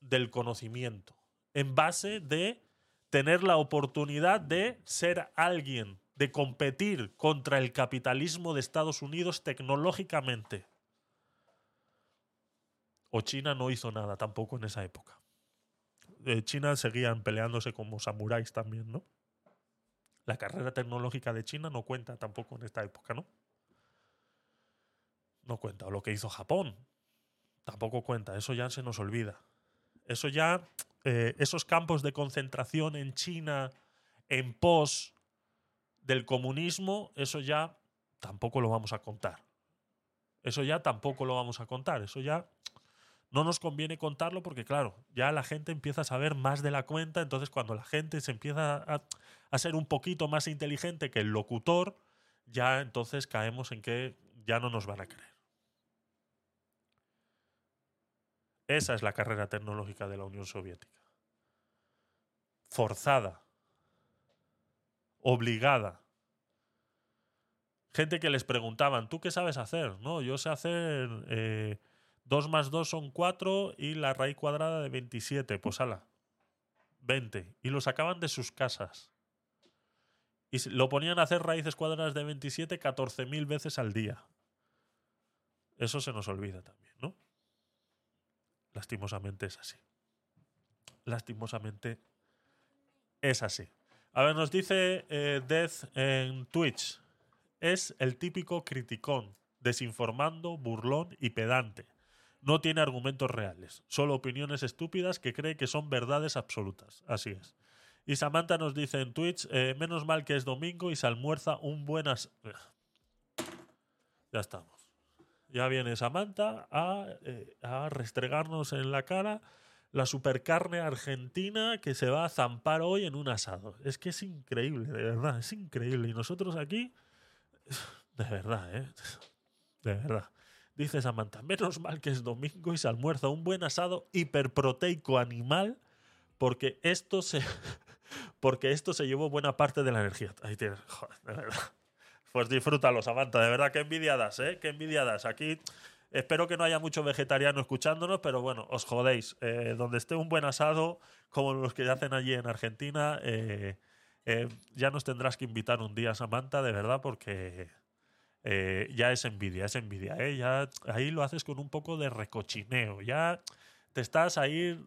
del conocimiento, en base de tener la oportunidad de ser alguien, de competir contra el capitalismo de Estados Unidos tecnológicamente. O China no hizo nada tampoco en esa época. Eh, China seguían peleándose como samuráis también, ¿no? La carrera tecnológica de China no cuenta tampoco en esta época, ¿no? No cuenta. O lo que hizo Japón. Tampoco cuenta. Eso ya se nos olvida. Eso ya. eh, esos campos de concentración en China en pos del comunismo, eso ya tampoco lo vamos a contar. Eso ya tampoco lo vamos a contar. Eso ya no nos conviene contarlo porque, claro, ya la gente empieza a saber más de la cuenta. Entonces, cuando la gente se empieza a, a ser un poquito más inteligente que el locutor, ya entonces caemos en que ya no nos van a creer. Esa es la carrera tecnológica de la Unión Soviética. Forzada. Obligada. Gente que les preguntaban, ¿tú qué sabes hacer? No, yo sé hacer eh, 2 más 2 son 4 y la raíz cuadrada de 27. Pues ala, 20. Y lo sacaban de sus casas. Y lo ponían a hacer raíces cuadradas de 27 14.000 veces al día. Eso se nos olvida también, ¿no? Lastimosamente es así. Lastimosamente es así. A ver, nos dice eh, Death en Twitch. Es el típico criticón, desinformando, burlón y pedante. No tiene argumentos reales, solo opiniones estúpidas que cree que son verdades absolutas. Así es. Y Samantha nos dice en Twitch, eh, menos mal que es domingo y se almuerza un buen... as- Ya estamos. Ya viene Samantha a, eh, a restregarnos en la cara la supercarne argentina que se va a zampar hoy en un asado. Es que es increíble, de verdad, es increíble. Y nosotros aquí, de verdad, ¿eh? De verdad. Dice Samantha, menos mal que es domingo y se almuerza un buen asado hiperproteico animal porque esto se, porque esto se llevó buena parte de la energía. Ahí tienes, joder, de verdad. Pues disfrútalo, Samantha, de verdad, qué envidiadas, ¿eh? Qué envidiadas. Aquí espero que no haya mucho vegetariano escuchándonos, pero bueno, os jodéis. Eh, donde esté un buen asado, como los que hacen allí en Argentina, eh, eh, ya nos tendrás que invitar un día, Samantha, de verdad, porque ya es envidia, es envidia. Ya ahí lo haces con un poco de recochineo. Ya te estás ahí,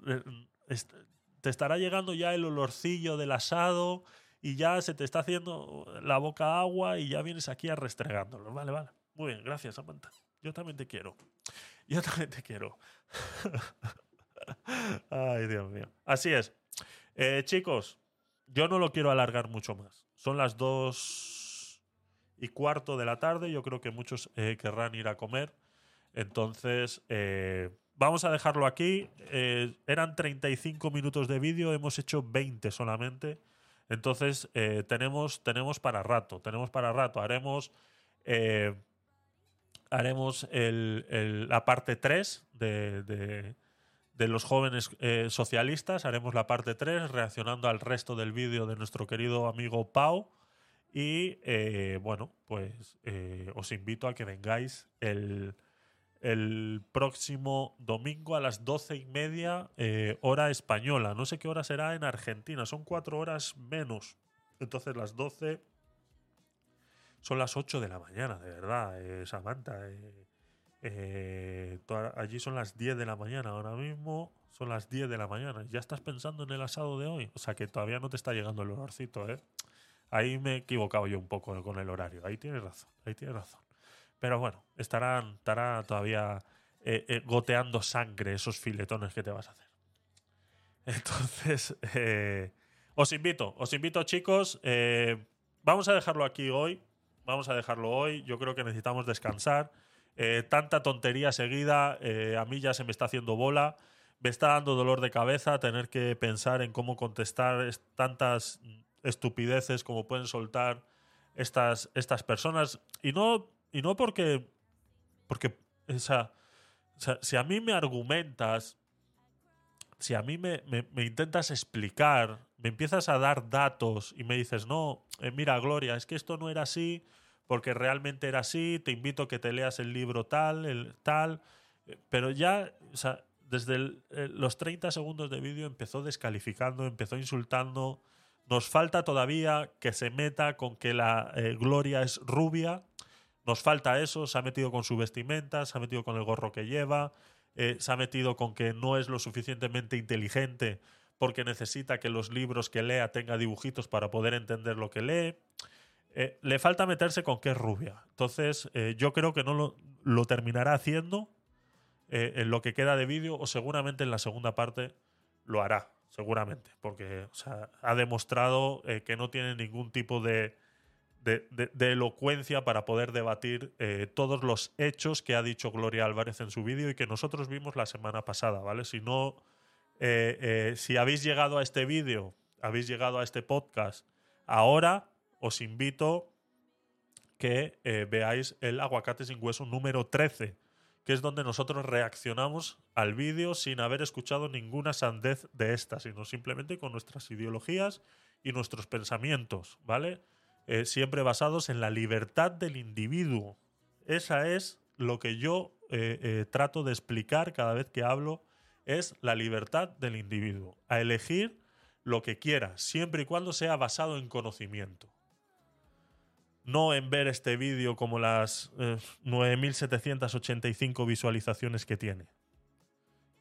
te estará llegando ya el olorcillo del asado y ya se te está haciendo la boca agua y ya vienes aquí a restregándolo. Vale, vale. Muy bien, gracias, Samantha. Yo también te quiero. Yo también te quiero. Ay, Dios mío. Así es. Eh, chicos, yo no lo quiero alargar mucho más. Son las dos y cuarto de la tarde. Yo creo que muchos eh, querrán ir a comer. Entonces, eh, vamos a dejarlo aquí. Eran 35 minutos de vídeo, hemos hecho 20 solamente. Entonces, eh, tenemos, tenemos para rato. Tenemos para rato. Haremos. eh, haremos la parte 3 de, de- los jóvenes eh, socialistas. Haremos la parte 3 reaccionando al resto del vídeo de nuestro querido amigo Pau. Y bueno, pues os invito a que vengáis el, el próximo domingo a las doce y media, eh, hora española. No sé qué hora será en Argentina, son cuatro horas menos. Entonces las 12 son las 8 de la mañana, de verdad, eh, Samantha. eh, eh, allí son las 10 de la mañana, ahora mismo son las 10 de la mañana. ¿Ya estás pensando en el asado de hoy? O sea que todavía no te está llegando el olorcito, ¿eh? Ahí me he equivocado yo un poco con el horario. Ahí tienes razón, ahí tienes razón. Pero bueno, estarán, estará todavía eh, eh, goteando sangre esos filetones que te vas a hacer. Entonces, eh, os invito, os invito chicos, vamos a dejarlo aquí hoy, vamos a dejarlo hoy, yo creo que necesitamos descansar. Tanta tontería seguida, a mí ya se me está haciendo bola, me está dando dolor de cabeza tener que pensar en cómo contestar es- tantas estupideces como pueden soltar estas, estas personas. Y no, y no porque, porque o sea, si a mí me argumentas, si a mí me, intentas explicar, me empiezas a dar datos y me dices, no, eh, mira, Gloria, es que esto no era así, porque realmente era así, te invito a que te leas el libro tal, el tal, eh, pero ya, o sea, desde eh, los 30 segundos de vídeo empezó descalificando, empezó insultando. Nos falta todavía que se meta con que la Gloria es rubia. Nos falta eso, se ha metido con su vestimenta, se ha metido con el gorro que lleva, eh, se ha metido con que no es lo suficientemente inteligente porque necesita que los libros que lea tenga dibujitos para poder entender lo que lee. Eh, le falta meterse con que es rubia. Entonces, eh, yo creo que no lo, terminará haciendo en lo que queda de vídeo o seguramente en la segunda parte lo hará, seguramente, porque ha demostrado que no tiene ningún tipo de, de, elocuencia para poder debatir eh, todos los hechos que ha dicho Gloria Álvarez en su vídeo y que nosotros vimos la semana pasada, ¿vale? Si no, eh, eh, si habéis llegado a este vídeo, habéis llegado a este podcast ahora, os invito que veáis el aguacate sin hueso número 13, que es donde nosotros reaccionamos al vídeo sin haber escuchado ninguna sandez de esta, sino simplemente con nuestras ideologías y nuestros pensamientos, ¿vale? Eh, siempre basados en la libertad del individuo. Esa es lo que yo eh, eh, trato de explicar cada vez que hablo, es la libertad del individuo, a elegir lo que quiera, siempre y cuando sea basado en conocimiento no en ver este vídeo como las eh, 9.785 visualizaciones que tiene.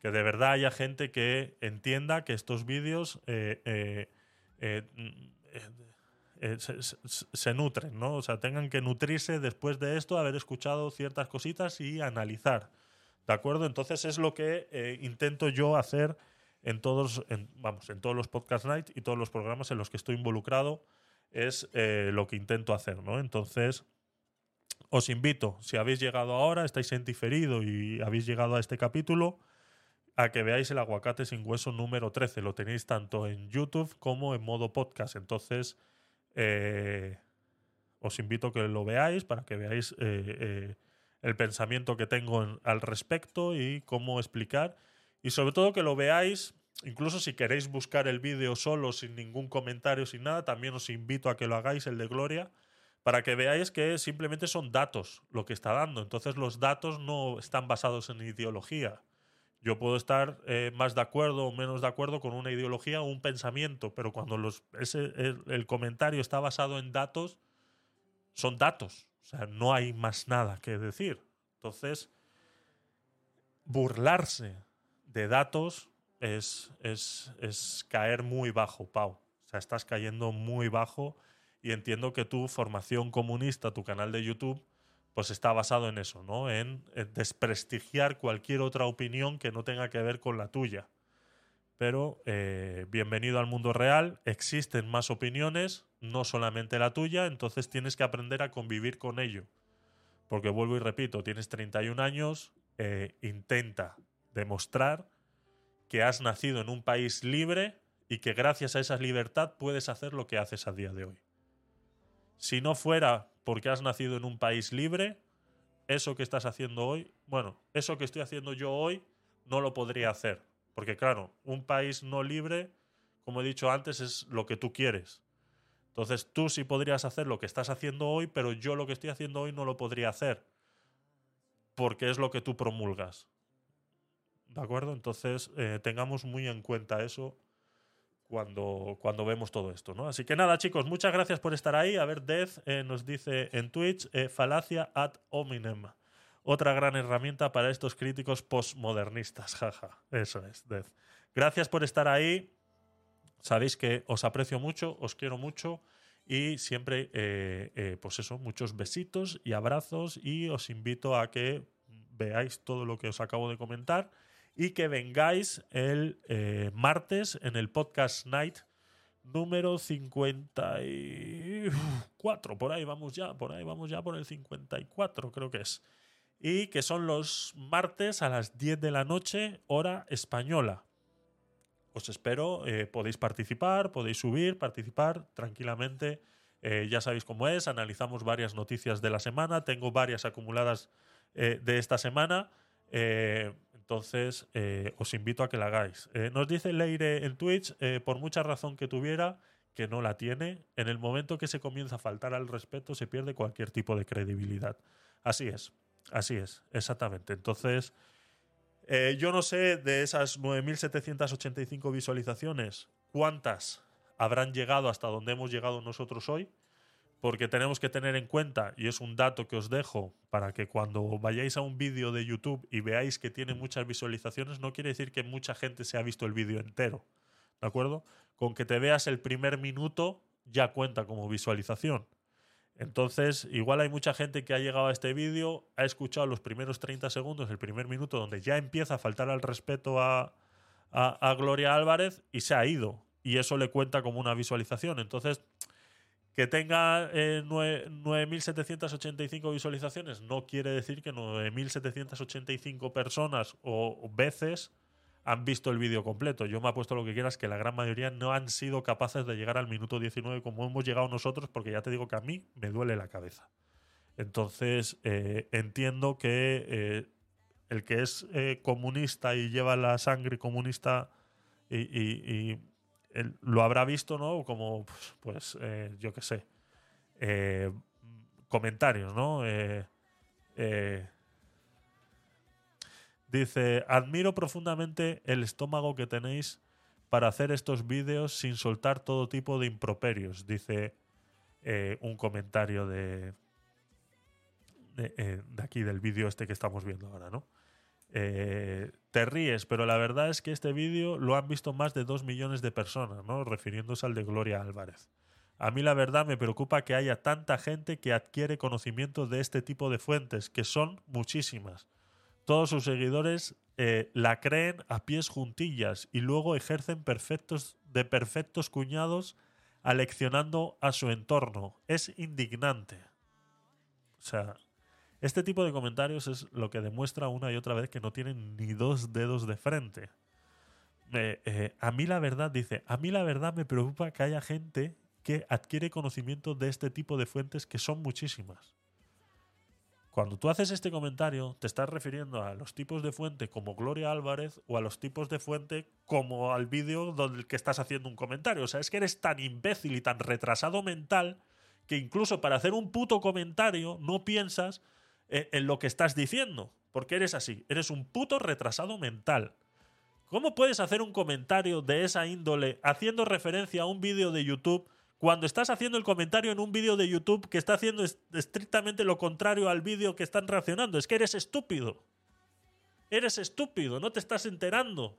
Que de verdad haya gente que entienda que estos vídeos eh, eh, se, se- se nutren, ¿no? O sea, tengan que nutrirse después de esto, haber escuchado ciertas cositas y analizar. ¿De acuerdo? Entonces es lo que eh, intento yo hacer en todos, en- vamos, en todos los podcast night y todos los programas en los que estoy involucrado es eh, lo que intento hacer, ¿no? Entonces, os invito, si habéis llegado ahora, estáis en diferido y habéis llegado a este capítulo, a que veáis el aguacate sin hueso número 13. Lo tenéis tanto en YouTube como en modo podcast. Entonces, eh, os invito a que lo veáis para que veáis eh, eh, el pensamiento que tengo en- al respecto y cómo explicar. Y sobre todo que lo veáis Incluso si queréis buscar el vídeo solo, sin ningún comentario, sin nada, también os invito a que lo hagáis, el de Gloria, para que veáis que simplemente son datos lo que está dando. Entonces los datos no están basados en ideología. Yo puedo estar eh, más de acuerdo o menos de acuerdo con una ideología o un pensamiento, pero cuando los, ese, el, el comentario está basado en datos, son datos. O sea, no hay más nada que decir. Entonces, burlarse de datos es, es, es caer muy bajo, Pau. O sea, estás cayendo muy bajo y entiendo que tu formación comunista, tu canal de YouTube, pues está basado en eso, ¿no? En, desprestigiar cualquier otra opinión que no tenga que ver con la tuya. Pero eh, bienvenido al mundo real, existen más opiniones, no solamente la tuya, entonces tienes que aprender a convivir con ello. Porque vuelvo y repito, tienes 31 años, eh, intenta demostrar que has nacido en un país libre y que gracias a esa libertad puedes hacer lo que haces a día de hoy. Si no fuera porque has nacido en un país libre, eso que estás haciendo hoy, bueno, eso que estoy haciendo yo hoy, no lo podría hacer. Porque claro, un país no libre, como he dicho antes, es lo que tú quieres. Entonces tú sí podrías hacer lo que estás haciendo hoy, pero yo lo que estoy haciendo hoy no lo podría hacer. Porque es lo que tú promulgas. ¿De acuerdo? Entonces eh, tengamos muy en cuenta eso cuando, cuando vemos todo esto, ¿no? Así que nada, chicos, muchas gracias por estar ahí. A ver, Death eh, nos dice en Twitch, eh, falacia ad hominem. Otra gran herramienta para estos críticos postmodernistas. Jaja, eso es, Death. Gracias por estar ahí. Sabéis que os aprecio mucho, os quiero mucho y siempre, eh, pues eso, muchos besitos y abrazos y os invito a que veáis todo lo que os acabo de comentar y que vengáis el eh, martes en el podcast Night número 54. Por ahí vamos ya, por ahí vamos ya por el 54 creo que es. Y que son los martes a las 10 de la noche, hora española. Os espero, eh, podéis participar, podéis subir, participar tranquilamente. Eh, ya sabéis cómo es, analizamos varias noticias de la semana, tengo varias acumuladas de esta semana. Entonces, eh, os invito a que la hagáis. Eh, nos dice Leire en Twitch, eh, por mucha razón que tuviera, que no la tiene, en el momento que se comienza a faltar al respeto, se pierde cualquier tipo de credibilidad. Así es, así es, exactamente. Entonces, yo no sé de esas 9.785 visualizaciones, cuántas habrán llegado hasta donde hemos llegado nosotros hoy, porque tenemos que tener en cuenta, y es un dato que os dejo, para que cuando vayáis a un vídeo de YouTube y veáis que tiene muchas visualizaciones, no quiere decir que mucha gente se ha visto el vídeo entero. ¿De acuerdo? Con que te veas el primer minuto ya cuenta como visualización. Entonces, igual hay mucha gente que ha llegado a este vídeo, ha escuchado los primeros 30 segundos, el primer minuto, donde ya empieza a faltar al respeto a, a, Gloria Álvarez y se ha ido. Y eso le cuenta como una visualización. Entonces, que tenga eh, nue- 9.785 visualizaciones no quiere decir que 9.785 personas o veces han visto el vídeo completo. Yo me apuesto lo que quieras que la gran mayoría no han sido capaces de llegar al minuto 19 como hemos llegado nosotros, porque ya te digo que a mí me duele la cabeza. Entonces, eh, entiendo que eh, el que es eh, comunista y lleva la sangre comunista y lo habrá visto, ¿no? Como, pues, eh, yo qué sé, eh, comentarios, ¿no? Eh, eh, dice, admiro profundamente el estómago que tenéis para hacer estos vídeos sin soltar todo tipo de improperios, dice un comentario de, de, de aquí del vídeo este que estamos viendo ahora, ¿no? Eh, te ríes, pero la verdad es que este vídeo lo han visto más de dos millones de personas, ¿no? Refiriéndose al de Gloria Álvarez. A mí la verdad me preocupa que haya tanta gente que adquiere conocimiento de este tipo de fuentes, que son muchísimas. Todos sus seguidores eh, la creen a pies juntillas y luego ejercen perfectos, de perfectos cuñados aleccionando a su entorno. Es indignante. O sea, este tipo de comentarios es lo que demuestra una y otra vez que no tienen ni dos dedos de frente. Eh, eh, a mí la verdad, dice, a mí la verdad me preocupa que haya gente que adquiere conocimiento de este tipo de fuentes que son muchísimas. Cuando tú haces este comentario, te estás refiriendo a los tipos de fuente como Gloria Álvarez o a los tipos de fuente como al vídeo donde que estás haciendo un comentario. O sea, es que eres tan imbécil y tan retrasado mental que incluso para hacer un puto comentario no piensas en lo que estás diciendo. Porque eres así, eres un puto retrasado mental. ¿Cómo puedes hacer un comentario de esa índole haciendo referencia a un vídeo de YouTube cuando estás haciendo el comentario en un vídeo de YouTube que está haciendo es- estrictamente lo contrario al vídeo que están reaccionando. Es que eres estúpido. Eres estúpido, no te estás enterando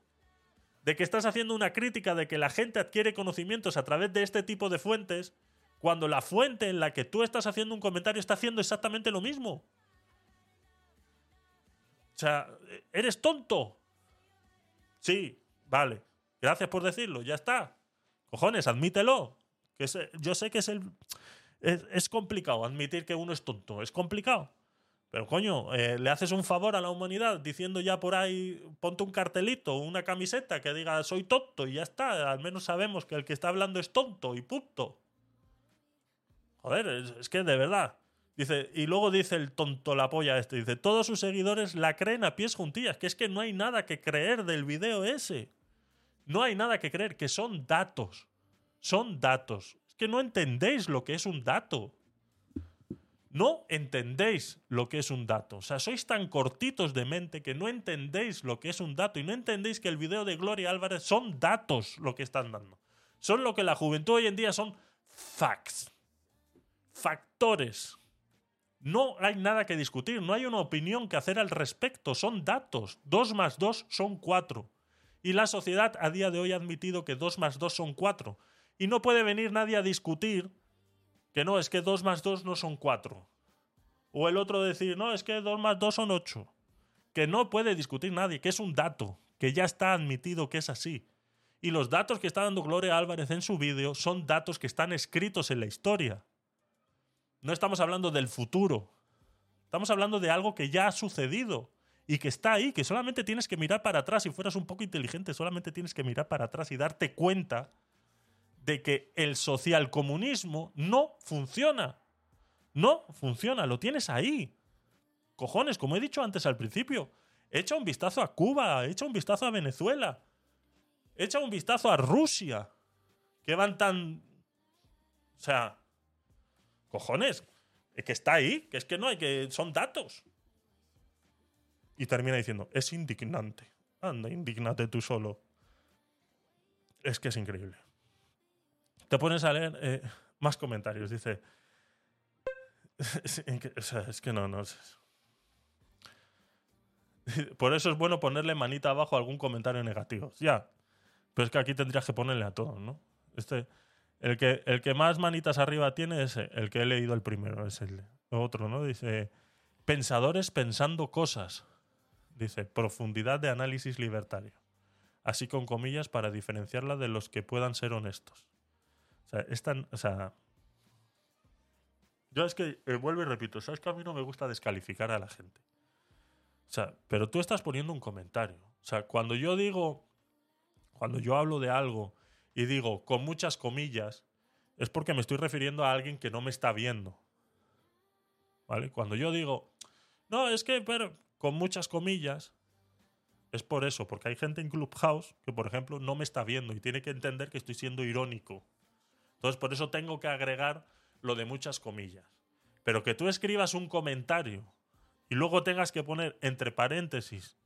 de que estás haciendo una crítica de que la gente adquiere conocimientos a través de este tipo de fuentes, cuando la fuente en la que tú estás haciendo un comentario está haciendo exactamente lo mismo. O sea, eres tonto. Sí, vale. Gracias por decirlo, ya está. Cojones, admítelo. Que es- yo sé que es el. Es, complicado admitir que uno es tonto. Es complicado. Pero coño, eh, le haces un favor a la humanidad diciendo ya por ahí, ponte un cartelito, una camiseta que diga soy tonto y ya está. Al menos sabemos que el que está hablando es tonto y punto. Joder, es, es que de verdad. Dice, y luego dice el tonto la polla este, dice, todos sus seguidores la creen a pies juntillas, que es que no hay nada que creer del video ese. No hay nada que creer, que son datos. Son datos. Es que no entendéis lo que es un dato. No entendéis lo que es un dato. O sea, sois tan cortitos de mente que no entendéis lo que es un dato y no entendéis que el video de Gloria Álvarez son datos lo que están dando. Son lo que la juventud hoy en día son facts. Factores. No hay nada que discutir, no hay una opinión que hacer al respecto, son datos. Dos más dos son cuatro. Y la sociedad a día de hoy ha admitido que dos más dos son cuatro. Y no puede venir nadie a discutir que no, es que 2 más 2 no son 4. O el otro decir, no, es que 2 más 2 son 8. Que no puede discutir nadie, que es un dato, que ya está admitido que es así. Y los datos que está dando Gloria Álvarez en su vídeo son datos que están escritos en la historia. No estamos hablando del futuro. Estamos hablando de algo que ya ha sucedido y que está ahí, que solamente tienes que mirar para atrás. Si fueras un poco inteligente, solamente tienes que mirar para atrás y darte cuenta de que el socialcomunismo no funciona. No funciona, lo tienes ahí. Cojones, como he dicho antes al principio, echa un vistazo a Cuba, echa un vistazo a Venezuela, echa un vistazo a Rusia, que van tan... O sea, cojones, es que está ahí, que es que no hay que... Son datos. Y termina diciendo, es indignante. Anda, indignate tú solo. Es que es increíble te pones a leer eh, más comentarios. Dice. O sea, es que no, no es. Por eso es bueno ponerle manita abajo a algún comentario negativo. Ya. Pero es que aquí tendrías que ponerle a todos, ¿no? Este, el, que, el que más manitas arriba tiene es el que he leído el primero, es el otro, ¿no? Dice. Pensadores pensando cosas. Dice, profundidad de análisis libertario. Así con comillas para diferenciarla de los que puedan ser honestos. O sea, es tan- o sea, yo es que eh, vuelvo y repito, sabes que a mí no me gusta descalificar a la gente. O sea, pero tú estás poniendo un comentario. O sea, cuando yo digo, cuando yo hablo de algo y digo con muchas comillas, es porque me estoy refiriendo a alguien que no me está viendo. ¿Vale? Cuando yo digo, no, es que, pero con muchas comillas, es por eso, porque hay gente en Clubhouse que, por ejemplo, no me está viendo y tiene que entender que estoy siendo irónico. Entonces, por eso tengo que agregar lo de muchas comillas. Pero que tú escribas un comentario y luego tengas que poner entre paréntesis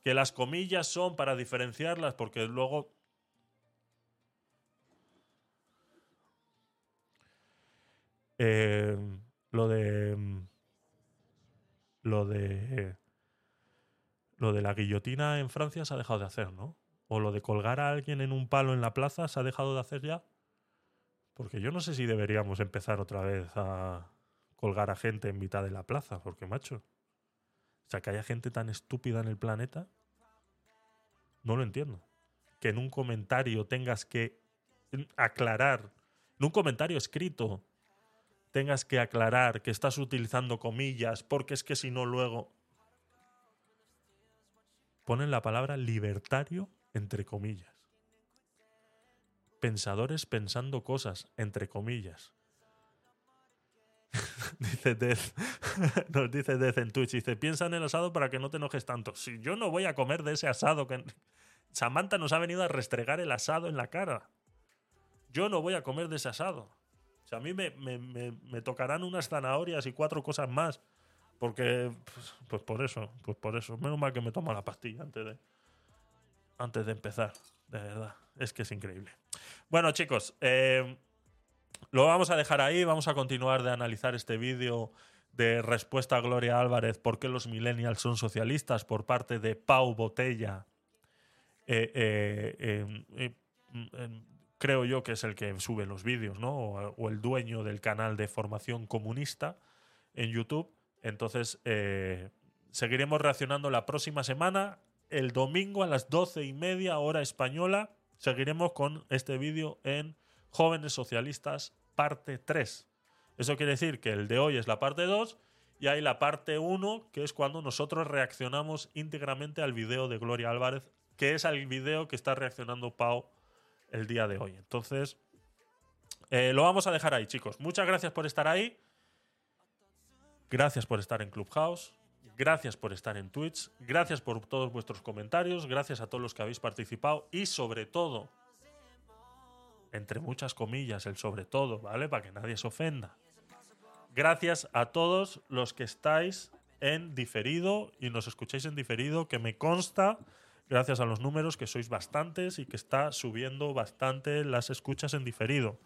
que las comillas son para diferenciarlas, porque luego. Eh, lo de. Lo de. Lo de la guillotina en Francia se ha dejado de hacer, ¿no? O lo de colgar a alguien en un palo en la plaza se ha dejado de hacer ya. Porque yo no sé si deberíamos empezar otra vez a colgar a gente en mitad de la plaza, porque macho. O sea, que haya gente tan estúpida en el planeta, no lo entiendo. Que en un comentario tengas que aclarar, en un comentario escrito, tengas que aclarar que estás utilizando comillas, porque es que si no luego ponen la palabra libertario entre comillas pensadores pensando cosas, entre comillas. dice Death, nos dice Death en Twitch, dice, piensa en el asado para que no te enojes tanto. Si yo no voy a comer de ese asado que... Samantha nos ha venido a restregar el asado en la cara. Yo no voy a comer de ese asado. O sea, a mí me, me- me- tocarán unas zanahorias y cuatro cosas más. Porque, pues, pues por eso, pues por eso. Menos mal que me tomo la pastilla antes de, antes de empezar. De verdad, es que es increíble. Bueno, chicos, eh, Lo vamos a dejar ahí, vamos a continuar de analizar este vídeo de respuesta a Gloria Álvarez, ¿por qué los millennials son socialistas? por parte de Pau Botella. Eh, eh, mm, creo yo que es el que sube los vídeos, ¿no? O, el dueño del canal de formación comunista en YouTube. Entonces, eh, seguiremos reaccionando la próxima semana. El domingo a las doce y media hora española seguiremos con este vídeo en Jóvenes Socialistas parte 3. Eso quiere decir que el de hoy es la parte 2 y hay la parte 1, que es cuando nosotros reaccionamos íntegramente al vídeo de Gloria Álvarez, que es al vídeo que está reaccionando Pau el día de hoy. Entonces, eh, lo vamos a dejar ahí, chicos. Muchas gracias por estar ahí. Gracias por estar en Clubhouse. Gracias por estar en Twitch. Gracias por todos vuestros comentarios. Gracias a todos los que habéis participado. Y sobre todo, entre muchas comillas, el sobre todo, ¿vale? Para que nadie se ofenda. Gracias a todos los que estáis en diferido y nos escucháis en diferido, que me consta, gracias a los números, que sois bastantes y que está subiendo bastante las escuchas en diferido.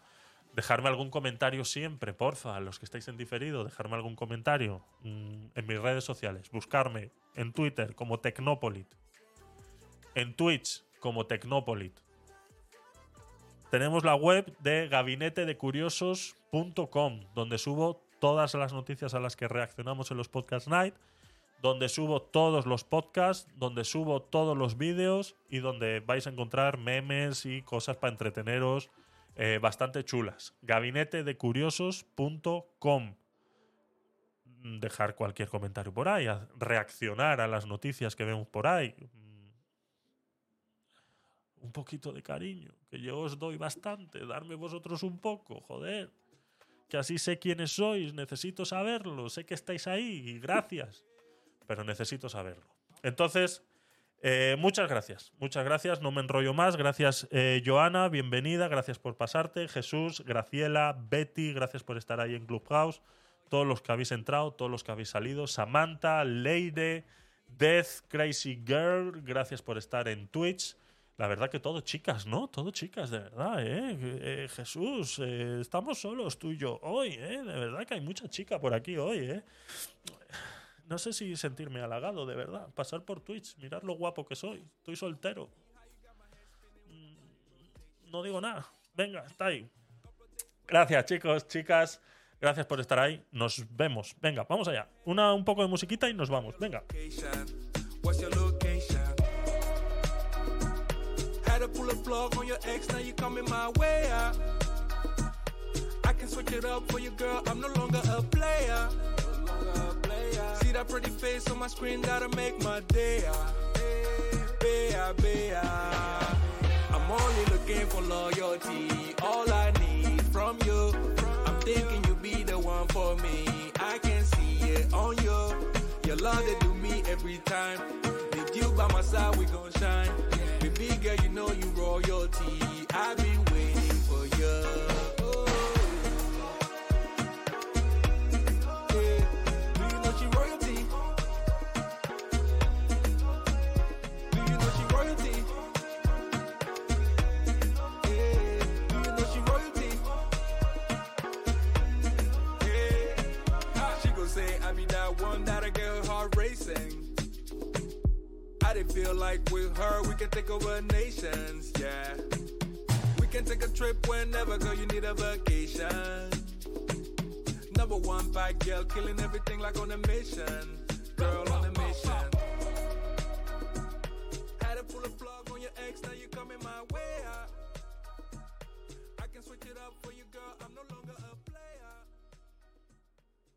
Dejarme algún comentario siempre, porfa, los que estáis en diferido, dejarme algún comentario mm, en mis redes sociales. Buscarme en Twitter como Tecnopolit. En Twitch como Tecnopolit. Tenemos la web de gabinetedecuriosos.com, donde subo todas las noticias a las que reaccionamos en los Podcast Night, donde subo todos los podcasts, donde subo todos los vídeos y donde vais a encontrar memes y cosas para entreteneros eh, bastante chulas. Gabinetedecuriosos.com. Dejar cualquier comentario por ahí, reaccionar a las noticias que vemos por ahí. Mm. Un poquito de cariño, que yo os doy bastante. Darme vosotros un poco, joder. Que así sé quiénes sois, necesito saberlo. Sé que estáis ahí y gracias. Pero necesito saberlo. Entonces, eh, muchas gracias, muchas gracias, no me enrollo más. Gracias, eh, Joana, bienvenida, gracias por pasarte. Jesús, Graciela, Betty, gracias por estar ahí en Clubhouse. Todos los que habéis entrado, todos los que habéis salido. Samantha, Leire, Death, Crazy Girl, gracias por estar en Twitch. La verdad que todo chicas, ¿no? Todo chicas, de verdad, ¿eh? Eh, Jesús, eh, estamos solos tú y yo hoy, ¿eh? De verdad que hay mucha chica por aquí hoy, ¿eh? No sé si sentirme halagado, de verdad. Pasar por Twitch, mirar lo guapo que soy. Estoy soltero. Mm, No digo nada. Venga, está ahí. Gracias, chicos, chicas. Gracias por estar ahí. Nos vemos. Venga, vamos allá. Una, un poco de musiquita y nos vamos. Venga. your a your. I can switch it up for you, girl. I'm no longer a player. See that pretty face on my screen, that'll make my day. ah. Bea, bea. I'm only looking for loyalty. All I need from you. I'm thinking you be the one for me. I can see it on you. Your love they do me every time. With you by my side, we gon' shine. Baby girl, you know you royalty. I've been waiting I did feel like with her we can take over nations, yeah. We can take a trip whenever, girl, you need a vacation. Number one bad girl, killing everything like on a mission. Girl,